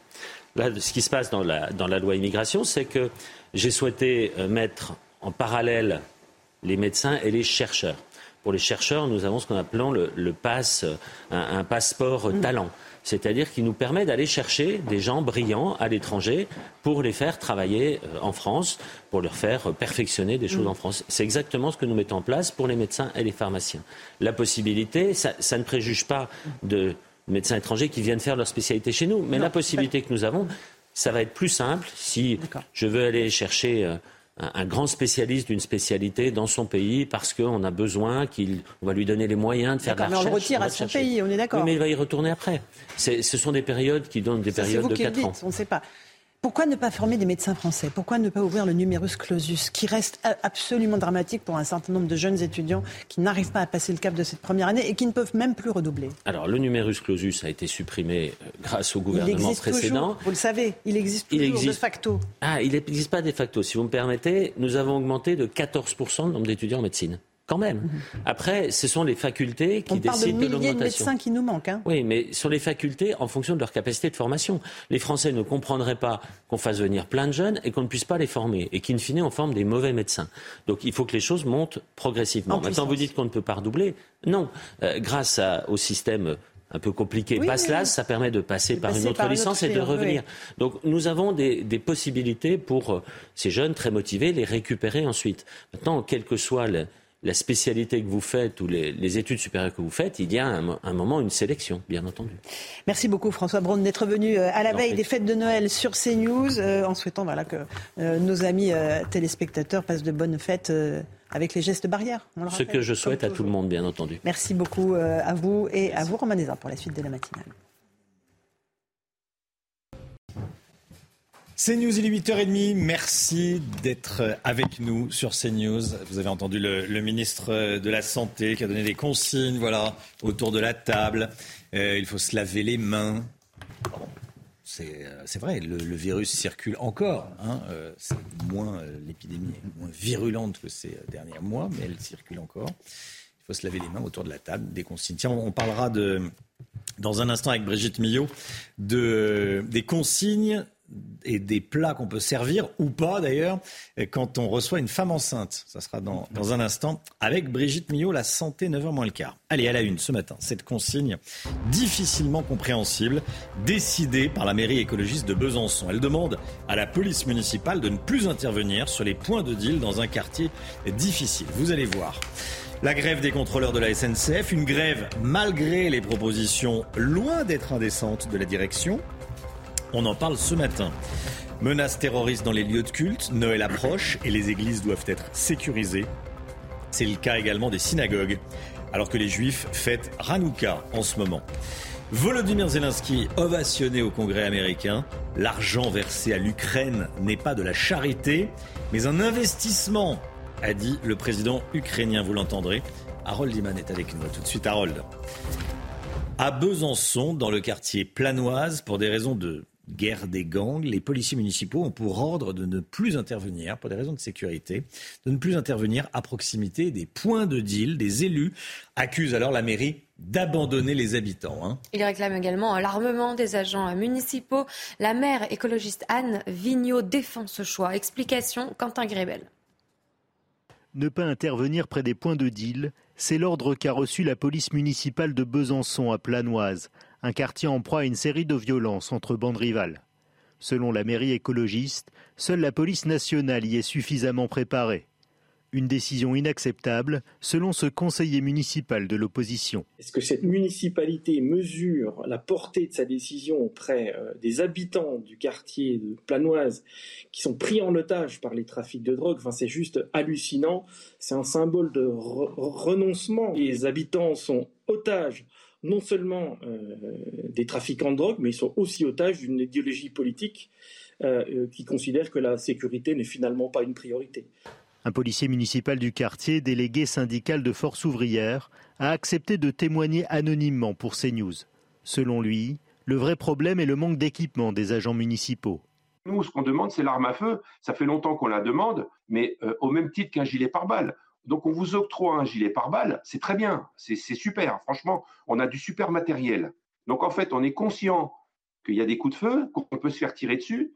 Là, ce qui se passe dans la, dans la loi immigration, c'est que j'ai souhaité euh, mettre en parallèle les médecins et les chercheurs. Pour les chercheurs, nous avons ce qu'on appelle le, le pass, euh, un, un passeport euh, talent. C'est-à-dire qui nous permet d'aller chercher des gens brillants à l'étranger pour les faire travailler euh, en France, pour leur faire perfectionner des choses en France. C'est exactement ce que nous mettons en place pour les médecins et les pharmaciens. La possibilité, ça, ça ne préjuge pas de médecins étrangers qui viennent faire leur spécialité chez nous, mais Non, la possibilité que nous avons, ça va être plus simple si je veux aller chercher euh, un, grand spécialiste d'une spécialité dans son pays parce qu'on a besoin qu'il, on va lui donner les moyens de faire de la mais on le recherche. retire va à le son chercher. pays, on est d'accord. Oui, mais il va y retourner après. Ce sont des périodes qui donnent des Ça, périodes vous de qui le 4 ans. on ne sait pas. Pourquoi ne pas former des médecins français? Pourquoi ne pas ouvrir le numerus clausus, qui reste absolument dramatique pour un certain nombre de jeunes étudiants qui n'arrivent pas à passer le cap de cette première année et qui ne peuvent même plus redoubler? Alors, le numerus clausus a été supprimé euh, grâce au gouvernement existe précédent. toujours, vous le savez, il existe Il toujours de existe. facto. Ah, il n'existe pas de facto. Si vous me permettez, nous avons augmenté de 14% le nombre d'étudiants en médecine. Quand même. Après, ce sont les facultés qui Mhm. On parle de décident de, milliers de l'augmentation. médecins qui nous manquent. hein. Oui, mais sur les facultés en fonction de leur capacité de formation. Les Français ne comprendraient pas qu'on fasse venir plein de jeunes et qu'on ne puisse pas les former et qu'in fine on forme des mauvais médecins. Donc il faut que les choses montent progressivement. En Maintenant, puissance. vous dites qu'on ne peut pas redoubler. Non. Euh, grâce à- au système un peu compliqué Oui, oui. ça permet de passer De par une autre par licence et de revenir. Donc nous avons des, des possibilités pour euh, ces jeunes très motivés, les récupérer ensuite. Maintenant, quelle que soit le- la spécialité que vous faites ou les, les études supérieures que vous faites, il y a un, un moment une sélection, bien entendu. Merci beaucoup François Braun d'être venu euh, à la veille des fêtes de Noël sur CNews euh, en souhaitant voilà, que euh, nos amis euh, téléspectateurs passent de bonnes fêtes avec les gestes barrières. on le Ce rappelle, que je souhaite à tout le monde, bien entendu. Merci beaucoup à vous et à vous Romain pour la suite de la matinale. CNews, il est 8h30. Merci d'être avec nous sur CNews. Vous avez entendu le, ministre de la Santé qui a donné des consignes voilà, autour de la table. Euh, il faut se laver les mains. C'est euh, c'est vrai, le, virus circule encore. hein. Euh, c'est moins euh, l'épidémie est moins virulente que ces euh, derniers mois, mais elle circule encore. Il faut se laver les mains autour de la table, des consignes. Tiens, on, on parlera de, dans un instant avec Brigitte Millot de, des consignes et des plats qu'on peut servir ou pas d'ailleurs quand on reçoit une femme enceinte. Ça sera dans, dans un instant avec Brigitte Millot, la santé 9h moins le quart. Allez, à la une ce matin, cette consigne difficilement compréhensible décidée par la mairie écologiste de Besançon. Elle demande à la police municipale de ne plus intervenir sur les points de deal dans un quartier difficile. Vous allez voir. La grève des contrôleurs de la SNCF, une grève malgré les propositions loin d'être indécentes de la direction. On en parle ce matin. Menaces terroristes dans les lieux de culte, Noël approche et les églises doivent être sécurisées. C'est le cas également des synagogues, alors que les juifs fêtent Hanouka en ce moment. Volodymyr Zelensky ovationné au Congrès américain. L'argent versé à l'Ukraine n'est pas de la charité, mais un investissement, a dit le président ukrainien. Vous l'entendrez. Harold Iman est avec nous. Tout de suite, Harold. À Besançon, dans le quartier Planoise, pour des raisons de guerre des gangs, les policiers municipaux ont pour ordre de ne plus intervenir, pour des raisons de sécurité, de ne plus intervenir à proximité des points de deal. Des élus accusent alors la mairie d'abandonner les habitants. Hein. Il réclame également l'armement des agents municipaux. La maire écologiste Anne Vigneault défend ce choix. Explication, Quentin Grébel. Ne pas intervenir près des points de deal, c'est l'ordre qu'a reçu la police municipale de Besançon à Planoise, un quartier en proie à une série de violences entre bandes rivales. Selon la mairie écologiste, seule la police nationale y est suffisamment préparée. Une décision inacceptable, selon ce conseiller municipal de l'opposition. Est-ce que cette municipalité mesure la portée de sa décision auprès euh, des habitants du quartier de Planoise qui sont pris en otage par les trafics de drogue? Enfin, c'est juste hallucinant. C'est un symbole de renoncement. Les habitants sont otages non seulement euh, des trafiquants de drogue, mais ils sont aussi otages d'une idéologie politique euh, qui considère que la sécurité n'est finalement pas une priorité. Un policier municipal du quartier, délégué syndical de force ouvrière, a accepté de témoigner anonymement pour CNews. Selon lui, le vrai problème est le manque d'équipement des agents municipaux. Nous, ce qu'on demande, c'est l'arme à feu. Ça fait longtemps qu'on la demande, mais euh, au même titre qu'un gilet pare-balles. Donc on vous octroie un gilet pare-balles, c'est très bien, c'est super. Franchement, on a du super matériel. Donc en fait, on est conscient qu'il y a des coups de feu, qu'on peut se faire tirer dessus,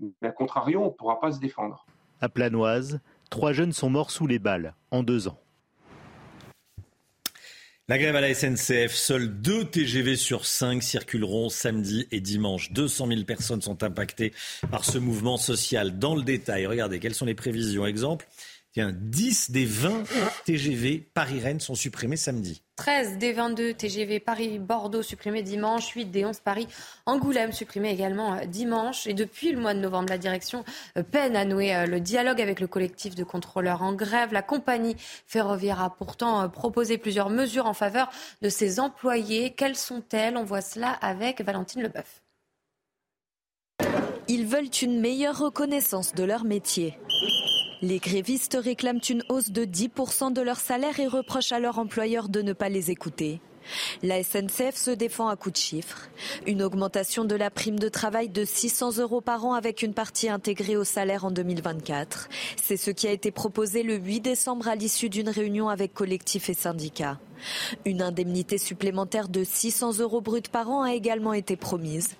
mais à contrario, on ne pourra pas se défendre. À Planoise, Trois jeunes sont morts sous les balles en deux ans. La grève à la SNCF, seuls deux TGV sur cinq circuleront samedi et dimanche. 200 000 personnes sont impactées par ce mouvement social. Dans le détail, regardez, quelles sont les prévisions Exemple, Tiens, 10 des 20 TGV Paris-Rennes sont supprimés samedi. 13 des 22 TGV Paris-Bordeaux supprimés dimanche, 8 des 11 Paris-Angoulême supprimés également euh, dimanche. Et depuis le mois de novembre, la direction euh, peine à nouer euh, le dialogue avec le collectif de contrôleurs en grève. La compagnie ferroviaire a pourtant proposé plusieurs mesures en faveur de ses employés. Quelles sont-elles? On voit cela avec Valentine Leboeuf. Ils veulent une meilleure reconnaissance de leur métier. Les grévistes réclament une hausse de 10% de leur salaire et reprochent à leur employeur de ne pas les écouter. La SNCF se défend à coups de chiffres. Une augmentation de la prime de travail de 600 euros par an avec une partie intégrée au salaire en 2024. C'est ce qui a été proposé le 8 décembre à l'issue d'une réunion avec collectifs et syndicats. Une indemnité supplémentaire de 600 euros bruts par an a également été promise,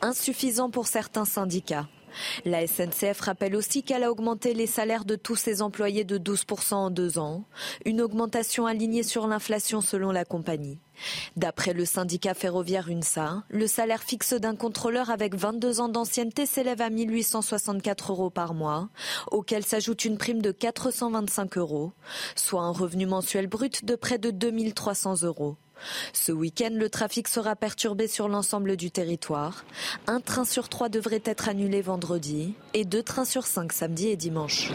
insuffisant pour certains syndicats. La SNCF rappelle aussi qu'elle a augmenté les salaires de tous ses employés de 12% en deux ans, une augmentation alignée sur l'inflation selon la compagnie. D'après le syndicat ferroviaire UNSA, le salaire fixe d'un contrôleur avec 22 ans d'ancienneté s'élève à 1864 euros par mois, auquel s'ajoute une prime de 425 euros, soit un revenu mensuel brut de près de 2300 euros. Ce week-end, le trafic sera perturbé sur l'ensemble du territoire. Un train sur trois devrait être annulé vendredi et deux trains sur cinq samedi et dimanche.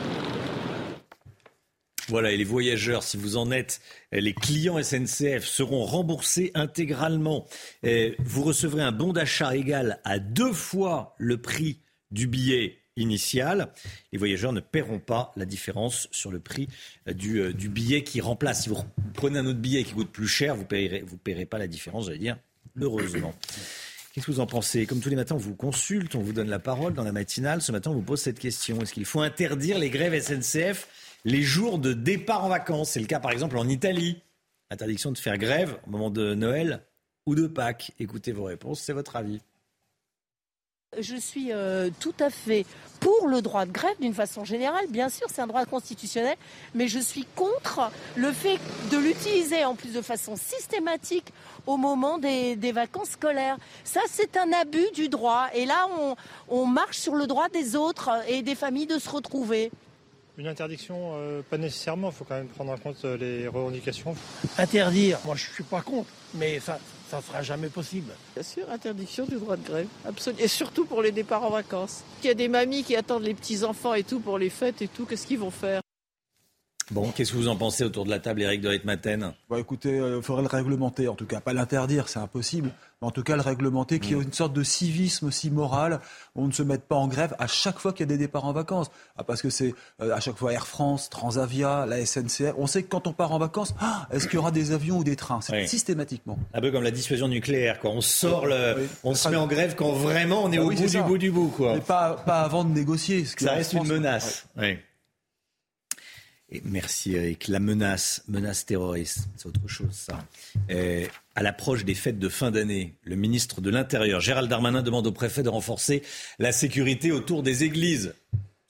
Voilà, et les voyageurs, si vous en êtes, les clients SNCF seront remboursés intégralement. Vous recevrez un bon d'achat égal à deux fois le prix du billet initial. Les voyageurs ne paieront pas la différence sur le prix euh, euh, du, billet qui remplace. Si vous prenez un autre billet qui coûte plus cher, vous ne paierez, vous paierez pas la différence, j'allais dire, heureusement. Qu'est-ce que vous en pensez? Comme tous les matins, on vous consulte, on vous donne la parole dans la matinale. Ce matin, on vous pose cette question. Est-ce qu'il faut interdire les grèves SNCF les jours de départ en vacances? C'est le cas, par exemple, en Italie. Interdiction de faire grève au moment de Noël ou de Pâques. Écoutez vos réponses, c'est votre avis. Je suis euh, tout à fait pour le droit de grève d'une façon générale. Bien sûr, c'est un droit constitutionnel, mais je suis contre le fait de l'utiliser en plus de façon systématique au moment des, vacances scolaires. Ça, c'est un abus du droit. Et là, on, marche sur le droit des autres et des familles de se retrouver. Une interdiction, euh, pas nécessairement. Il faut quand même prendre en compte euh, les revendications. Interdire, moi je ne suis pas contre, mais ça ne sera jamais possible. Bien sûr, interdiction du droit de grève, absolument. Et surtout pour les départs en vacances. Il y a des mamies qui attendent les petits-enfants et tout pour les fêtes et tout, qu'est-ce qu'ils vont faire? Bon, qu'est-ce que vous en pensez autour de la table, Eric de Ritmaten? Bah, Écoutez, il euh, faudrait le réglementer, en tout cas. Pas l'interdire, c'est impossible. Mais en tout cas, le réglementer, qu'il y ait une sorte de civisme aussi moral. Où on ne se mette pas en grève à chaque fois qu'il y a des départs en vacances. Ah, parce que c'est euh, à chaque fois Air France, Transavia, la SNCF. On sait que quand on part en vacances, ah, est-ce qu'il y aura des avions ou des trains? C'est systématiquement. Un peu comme la dissuasion nucléaire. Quand on sort, le... on se met en grève quand vraiment on est bah au bout du bout du bout. Quoi. Mais pas, pas avant de négocier. Ce ça reste une menace. Oui. Merci Eric. La menace, menace terroriste, c'est autre chose ça. à l'approche des fêtes de fin d'année, le ministre de l'Intérieur, Gérald Darmanin, demande au préfet de renforcer la sécurité autour des églises.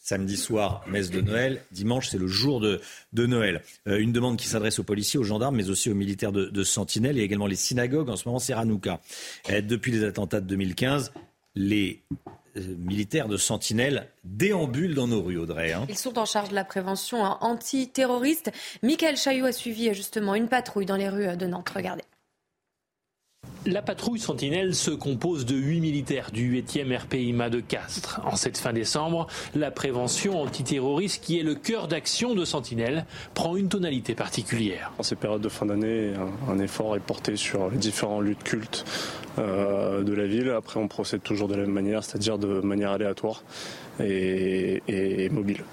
Samedi soir, messe de Noël. Dimanche, c'est le jour de, Noël. Euh, une demande qui s'adresse aux policiers, aux gendarmes, mais aussi aux militaires de, de Sentinelle et également les synagogues. En ce moment, c'est Hanouka. Euh, depuis les attentats de 2015, les militaires de Sentinelle déambulent dans nos rues, Audrey. Hein. Ils sont en charge de la prévention antiterroriste. Michael Chaillot a suivi justement une patrouille dans les rues de Nantes. Regardez. La patrouille Sentinelle se compose de 8 militaires du 8e RPIMA de Castres. En cette fin décembre, la prévention antiterroriste, qui est le cœur d'action de Sentinelle, prend une tonalité particulière. En ces périodes de fin d'année, un, effort est porté sur les différents lieux de culte euh, de la ville. Après, on procède toujours de la même manière, c'est-à-dire de manière aléatoire et mobile.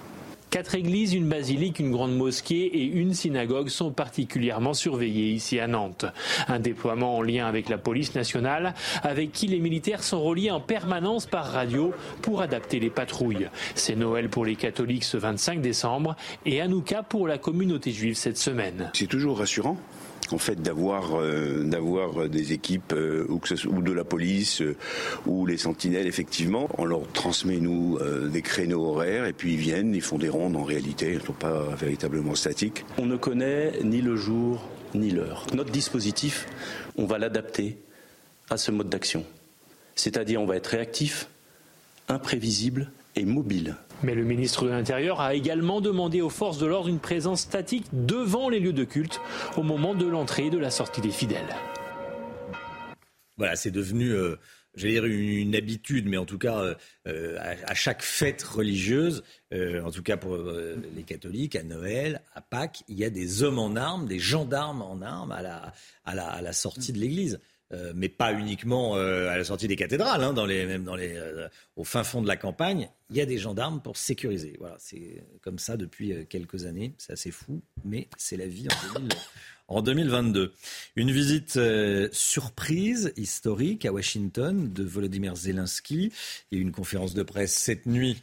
Quatre églises, une basilique, une grande mosquée et une synagogue sont particulièrement surveillées ici à Nantes. Un déploiement en lien avec la police nationale, avec qui les militaires sont reliés en permanence par radio pour adapter les patrouilles. C'est Noël pour les catholiques ce 25 décembre et Hanouka pour la communauté juive cette semaine. C'est toujours rassurant en fait d'avoir euh, des équipes euh, ou de la police euh, ou les sentinelles effectivement. On leur transmet nous des créneaux horaires et puis ils viennent ils font des rondes en réalité. Ils ne sont pas véritablement statiques. On ne connaît ni le jour ni l'heure. Notre dispositif on va l'adapter à ce mode d'action. C'est-à-dire on va être réactif imprévisible et mobile mais le ministre de l'Intérieur a également demandé aux forces de l'ordre une présence statique devant les lieux de culte au moment de l'entrée et de la sortie des fidèles. Voilà, c'est devenu, euh, j'allais dire une, habitude, mais en tout cas, euh, euh, à, chaque fête religieuse, en tout cas pour les catholiques, à Noël, à Pâques, il y a des hommes en armes, des gendarmes en armes à la, à la sortie de l'église. Euh, mais pas uniquement euh, à la sortie des cathédrales, hein, même dans les, euh, au fin fond de la campagne, il y a des gendarmes pour sécuriser. Voilà, c'est comme ça depuis quelques années. C'est assez fou, mais c'est la vie en 2022. Une visite surprise, historique à Washington de Volodymyr Zelensky et une conférence de presse cette nuit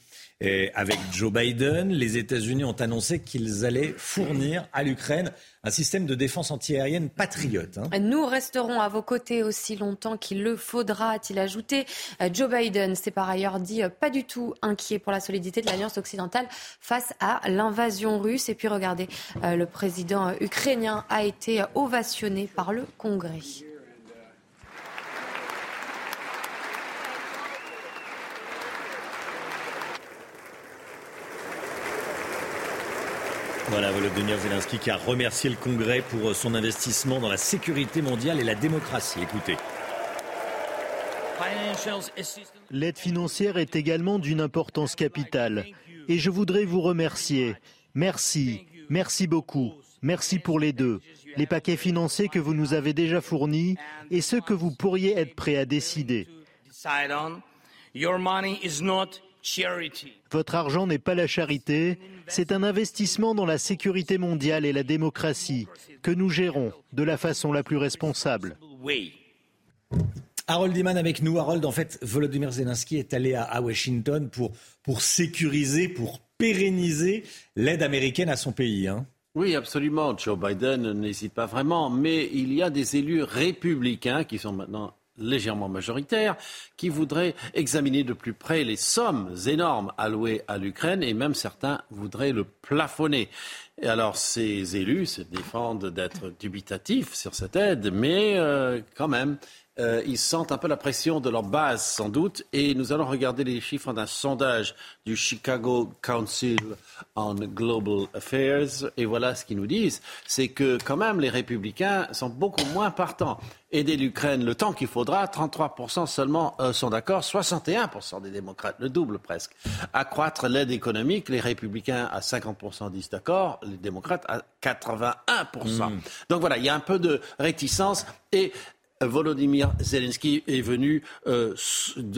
avec Joe Biden, les États-Unis ont annoncé qu'ils allaient fournir à l'Ukraine un système de défense antiaérienne patriote. Hein. Nous resterons à vos côtés aussi longtemps qu'il le faudra, a-t-il ajouté. Euh, Joe Biden s'est par ailleurs dit euh, pas du tout inquiet pour la solidité de l'Alliance occidentale face à l'invasion russe. Et puis regardez, euh, le président ukrainien a été ovationné par le Congrès. Voilà, Volodymyr Zelensky qui a remercié le Congrès pour son investissement dans la sécurité mondiale et la démocratie. Écoutez. L'aide financière est également d'une importance capitale. Et je voudrais vous remercier. Merci, merci beaucoup. Merci pour les deux. Les paquets financiers que vous nous avez déjà fournis et ceux que vous pourriez être prêts à décider. Votre argent n'est pas la charité, c'est un investissement dans la sécurité mondiale et la démocratie que nous gérons de la façon la plus responsable. Harold Iman avec nous. Harold, en fait, Volodymyr Zelensky est allé à, Washington pour, pour sécuriser, pour pérenniser l'aide américaine à son pays. Hein. Oui, absolument. Joe Biden n'hésite pas vraiment, mais il y a des élus républicains qui sont maintenant légèrement majoritaire, qui voudrait examiner de plus près les sommes énormes allouées à l'Ukraine et même certains voudraient le plafonner. Et alors, ces élus se défendent d'être dubitatifs sur cette aide, mais euh, quand même, euh, ils sentent un peu la pression de leur base, sans doute. Et nous allons regarder les chiffres d'un sondage du Chicago Council on Global Affairs. Et voilà ce qu'ils nous disent. C'est que quand même, les républicains sont beaucoup moins partants. Aider l'Ukraine le temps qu'il faudra, 33% seulement euh, sont d'accord, 61% des démocrates, le double presque. Accroître l'aide économique, les républicains à 50% disent d'accord, les démocrates à 81%. Mm. Donc voilà, il y a un peu de réticence. Et Volodymyr Zelensky est venu euh,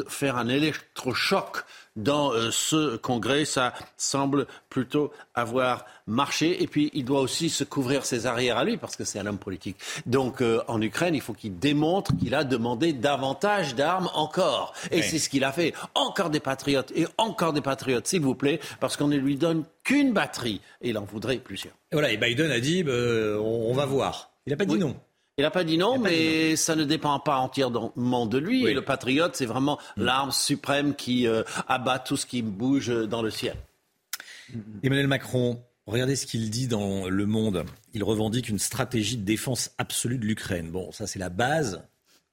faire un électrochoc dans euh, ce congrès. Ça semble plutôt avoir marché. Et puis, il doit aussi se couvrir ses arrières à lui, parce que c'est un homme politique. Donc, euh, en Ukraine, il faut qu'il démontre qu'il a demandé davantage d'armes encore. Et c'est ce qu'il a fait. Encore des patriotes et encore des patriotes, s'il vous plaît, parce qu'on ne lui donne qu'une batterie. Et il en voudrait plusieurs. Et voilà, et Biden a dit, on, va voir. Il n'a pas dit non. Il n'a pas dit non, mais ça ne dépend pas entièrement de lui. Et le patriote, c'est vraiment mm. l'arme suprême qui euh, abat tout ce qui bouge dans le ciel. Emmanuel Macron, regardez ce qu'il dit dans Le Monde. Il revendique une stratégie de défense absolue de l'Ukraine. Bon, ça c'est la base.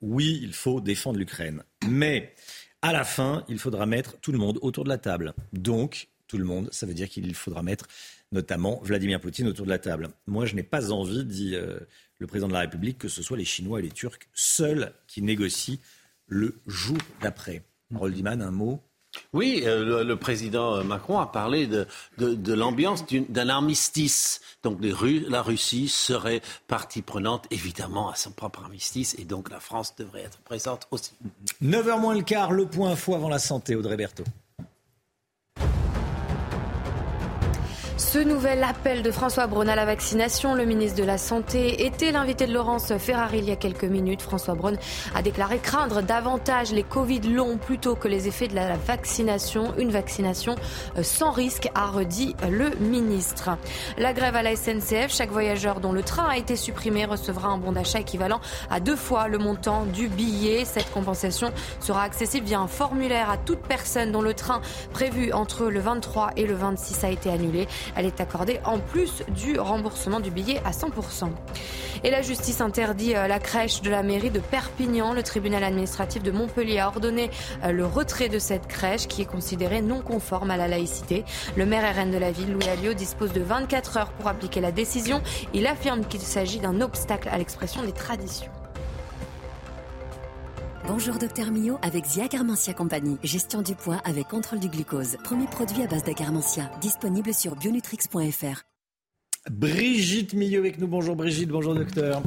Oui, il faut défendre l'Ukraine. Mais à la fin, il faudra mettre tout le monde autour de la table. Donc, tout le monde, ça veut dire qu'il faudra mettre notamment Vladimir Poutine autour de la table. Moi, je n'ai pas envie, dit euh, le président de la République, que ce soit les Chinois et les Turcs seuls qui négocient le jour d'après. Roldiman, un mot oui, euh, le, président Macron a parlé de, de, l'ambiance d'un armistice. Donc la Russie serait partie prenante, évidemment, à son propre armistice, et donc la France devrait être présente aussi. 9h moins le quart, le point info avant la santé, Audrey Berthaud. Ce nouvel appel de François Braun à la vaccination, le ministre de la Santé était l'invité de Laurence Ferrari il y a quelques minutes. François Braun a déclaré craindre davantage les Covid longs plutôt que les effets de la vaccination. Une vaccination euh, sans risque, a redit le ministre. La grève à la SNCF, chaque voyageur dont le train a été supprimé recevra un bon d'achat équivalent à deux fois le montant du billet. Cette compensation sera accessible via un formulaire à toute personne dont le train prévu entre le 23 et le 26 a été annulé. Elle est accordée en plus du remboursement du billet à 100%. Et la justice interdit euh, la crèche de la mairie de Perpignan. Le tribunal administratif de Montpellier a ordonné euh, le retrait de cette crèche qui est considérée non conforme à la laïcité. Le maire RN de la ville, Louis Alliot, dispose de 24 heures pour appliquer la décision. Il affirme qu'il s'agit d'un obstacle à l'expression des traditions. Bonjour Docteur Mio avec Zia Carmentia Compagnie. Gestion du poids avec contrôle du glucose. Premier produit à base d'agarmentia. Disponible sur bionutrix.fr. Brigitte Millot avec nous. Bonjour Brigitte, bonjour docteur.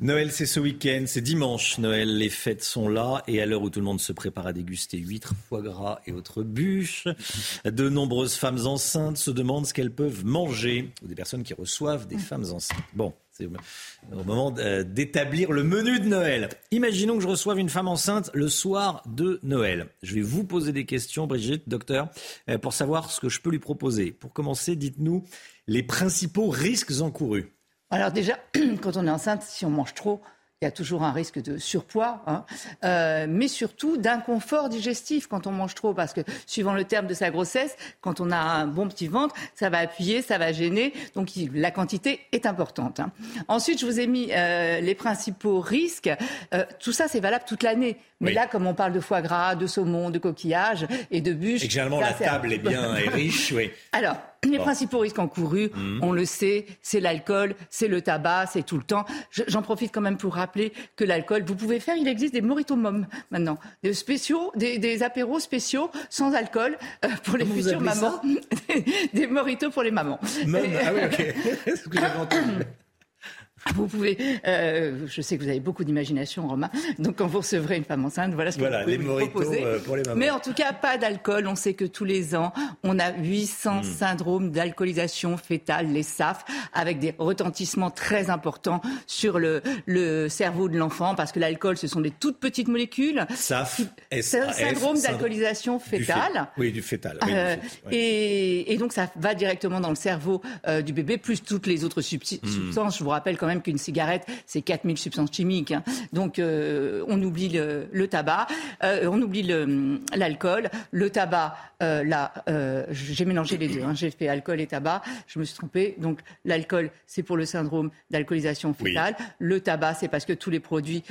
Noël, c'est ce week-end, c'est dimanche. Noël, les fêtes sont là et à l'heure où tout le monde se prépare à déguster huîtres, foie gras et autres bûches, de nombreuses femmes enceintes se demandent ce qu'elles peuvent manger ou des personnes qui reçoivent des femmes enceintes. Bon, au moment euh, d'établir le menu de Noël. Imaginons que je reçoive une femme enceinte le soir de Noël. Je vais vous poser des questions, Brigitte, docteur, euh, pour savoir ce que je peux lui proposer. Pour commencer, dites-nous les principaux risques encourus. Alors déjà, <clears throat> quand on est enceinte, si on mange trop, il y a toujours un risque de surpoids, hein. euh, mais surtout d'inconfort digestif quand on mange trop, parce que suivant le terme de sa grossesse, quand on a un bon petit ventre, ça va appuyer, ça va gêner, donc la quantité est importante. Hein. Ensuite, je vous ai mis euh, les principaux risques. Euh, tout ça, c'est valable toute l'année. Mais là, comme on parle de foie gras, de saumon, de coquillage et de bûches... Et généralement, la table est bien est riche, oui. <laughs> Alors, les principaux risques encourus, mmh. on le sait, c'est l'alcool, c'est le tabac, c'est tout le temps. J'en profite quand même pour rappeler que l'alcool, vous pouvez faire, il existe des moritomums maintenant, des spéciaux, des, apéros spéciaux sans alcool euh, pour les futures mamans, <laughs> des, moritos pour les mamans. ah oui, ok. <laughs> <laughs> ce que j'avais entendu. Vous pouvez, euh, je sais que vous avez beaucoup d'imagination, Romain. Donc, quand vous recevrez une femme enceinte, voilà ce que vous pouvez les proposer. Euh, pour les mamans. Mais en tout cas, pas d'alcool. On sait que tous les ans, on a 800 hmm. syndromes d'alcoolisation fétale, les SAF, avec des retentissements très importants sur le, le cerveau de l'enfant, parce que l'alcool, ce sont des toutes petites molécules. SAF, C'est un syndrome d'alcoolisation fétale. oui, du fétal. Euh, et, et, donc, ça va directement dans le cerveau du bébé, plus toutes les autres hmm. substances. Je vous rappelle quand même qu'une cigarette, c'est 4000 substances chimiques. Hein. Donc, euh, on oublie le, le tabac, euh, on oublie l'alcool. Le, tabac, euh, là, j'ai mélangé les deux. Hein. J'ai fait alcool et tabac. Je me suis trompée. Donc, l'alcool, c'est pour le syndrome d'alcoolisation fétale. Le tabac, c'est parce que tous les produits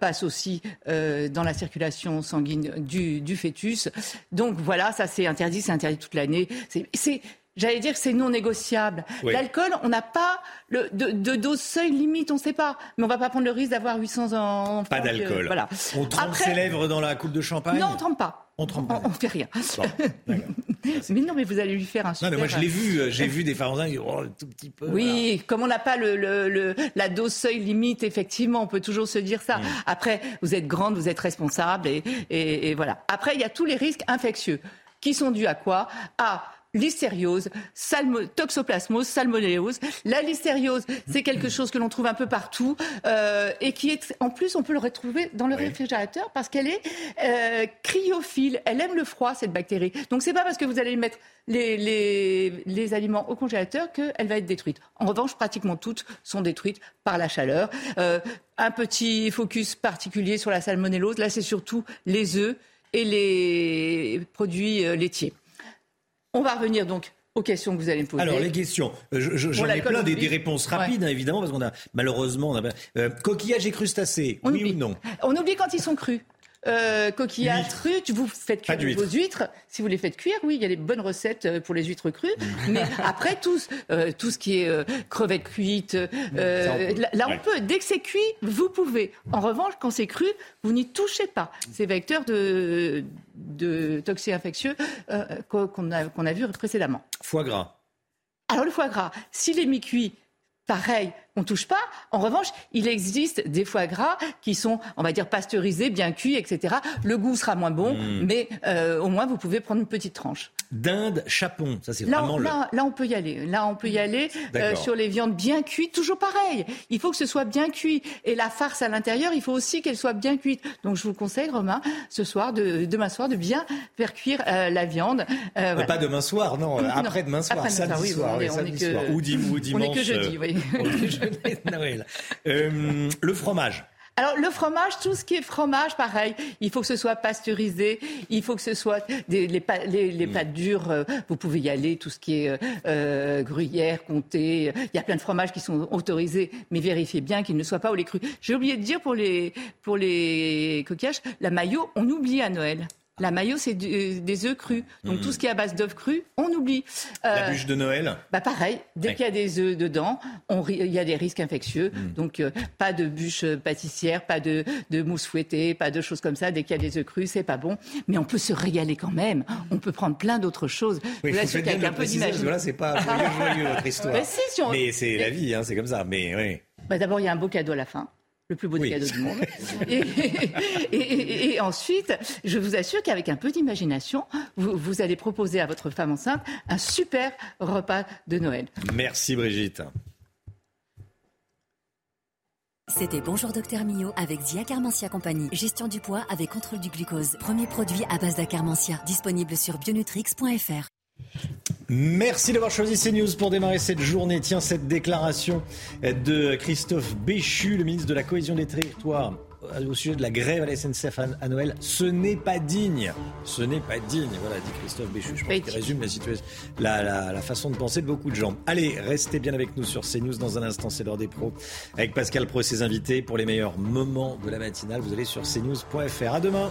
passent aussi dans la circulation sanguine du, du fœtus. Donc, voilà, ça, c'est interdit. C'est interdit toute l'année. C'est J'allais dire que c'est non négociable. L'alcool, on n'a pas le, de, dose seuil limite, on ne sait pas. Mais on ne va pas prendre le risque d'avoir 800 enfants. Pas d'alcool. voilà. On trempe ses lèvres dans la coupe de champagne Non, on ne trempe pas. On trempe pas. On, ne fait rien. <laughs> mais non, mais vous allez lui faire un super... Non, mais moi, je l'ai vu. Euh, j'ai <laughs> vu des Pharensin qui oh, tout petit peu. Oui, comme on n'a pas le, le, la dose seuil limite, effectivement, on peut toujours se dire ça. Mm. Après, vous êtes grande, vous êtes responsable, et, et, et voilà. Après, il y a tous les risques infectieux qui sont dus à quoi? À listériose, toxoplasmose, salmonellose. La listériose, c'est quelque chose que l'on trouve un peu partout euh, et qui est, en plus, on peut le retrouver dans le réfrigérateur parce qu'elle est euh, cryophile. Elle aime le froid, cette bactérie. Donc, c'est pas parce que vous allez mettre les, les, aliments au congélateur qu'elle va être détruite. En revanche, pratiquement toutes sont détruites par la chaleur. Euh, un petit focus particulier sur la salmonellose. Là, c'est surtout les œufs et les produits laitiers. On va revenir donc aux questions que vous allez me poser. Alors, les questions. Euh, j'en ai plein des, réponses rapides, hein, évidemment, parce qu'on a malheureusement. On a, euh, coquillages et crustacés, oui ou non? On oublie quand ils sont crus. Euh, coquillages truites, vous faites cuire vos huîtres. Si vous les faites cuire, oui, il y a des bonnes recettes euh, pour les huîtres crues. <laughs> mais après, tout, euh, tout ce qui est crevettes cuites, là, on peut. Dès que c'est cuit, vous pouvez. En revanche, quand c'est cru, vous n'y touchez pas. Ces vecteurs de, de toxiques infectieux qu'on a, qu'on a vu précédemment. Foie gras. Alors le foie gras, s'il est mi-cuit, pareil, on touche pas. En revanche, il existe des foie gras qui sont, on va dire, pasteurisés, bien cuits, etc. Le goût sera moins bon, hmm. mais euh, au moins vous pouvez prendre une petite tranche. Dinde, chapon, ça c'est vraiment le... là, là, on peut y aller. Là, on peut y aller euh, sur les viandes bien cuites. Toujours pareil. Il faut que ce soit bien cuit. Et la farce à l'intérieur, il faut aussi qu'elle soit bien cuite. Donc, je vous conseille, Romain, ce soir, de, demain soir, de bien faire cuire euh, la viande. Pas demain soir, <laughs> non. Après demain soir, après samedi soir, oui, samedi soir. Ou, dimanche. <laughs> On est que jeudi, oui. <laughs> Noël. Euh, le fromage. Alors le fromage, tout ce qui est fromage, pareil, il faut que ce soit pasteurisé, il faut que ce soit des, les, les, mm. pâtes dures, euh, vous pouvez y aller, tout ce qui est euh, gruyère, comté, il y a plein de fromages qui sont autorisés, mais vérifiez bien qu'ils ne soient pas au lait cru. J'ai oublié de dire pour les, pour les coquillages, la maillot, on oublie à Noël. La maillot, c'est euh, des œufs crus. Donc hmm. tout ce qui est à base d'œufs crus, on oublie. Euh, la bûche de Noël bah Pareil, dès qu'il y a des œufs dedans, il y a des risques infectieux. Hmm. Donc euh, pas de bûche pâtissière, pas de, mousse fouettée, pas de choses comme ça. Dès qu'il y a des œufs crus, c'est pas bon. Mais on peut se régaler quand même. On peut prendre plein d'autres choses. Oui, vous bien un peu d'imagination. Voilà, c'est pas joyeux, joyeux votre <laughs> histoire. Mais, c'est la vie, hein, c'est comme ça. Mais oui. Bah, D'abord, il y a un beau cadeau à la fin le plus beau cadeau du monde. <laughs> Et, ensuite, je vous assure qu'avec un peu d'imagination, vous, allez proposer à votre femme enceinte un super repas de Noël. Merci Brigitte. C'était Bonjour Docteur Mio avec Zia Carmentia Compagnie. Gestion du poids avec contrôle du glucose. Premier produit à base d'acarmentia. Disponible sur bionutrix.fr. Merci d'avoir choisi CNews pour démarrer cette journée. Tiens, cette déclaration de Christophe Béchu, le ministre de la Cohésion des Territoires, au sujet de la grève à la SNCF à Noël. Ce n'est pas digne. Ce n'est pas digne. Voilà, dit Christophe Béchu. Je pense qu'il résume la situation, la, la, façon de penser de beaucoup de gens. Allez, restez bien avec nous sur CNews. Dans un instant, c'est l'heure des pros. Avec Pascal Pro et ses invités. Pour les meilleurs moments de la matinale, vous allez sur cnews.fr. À demain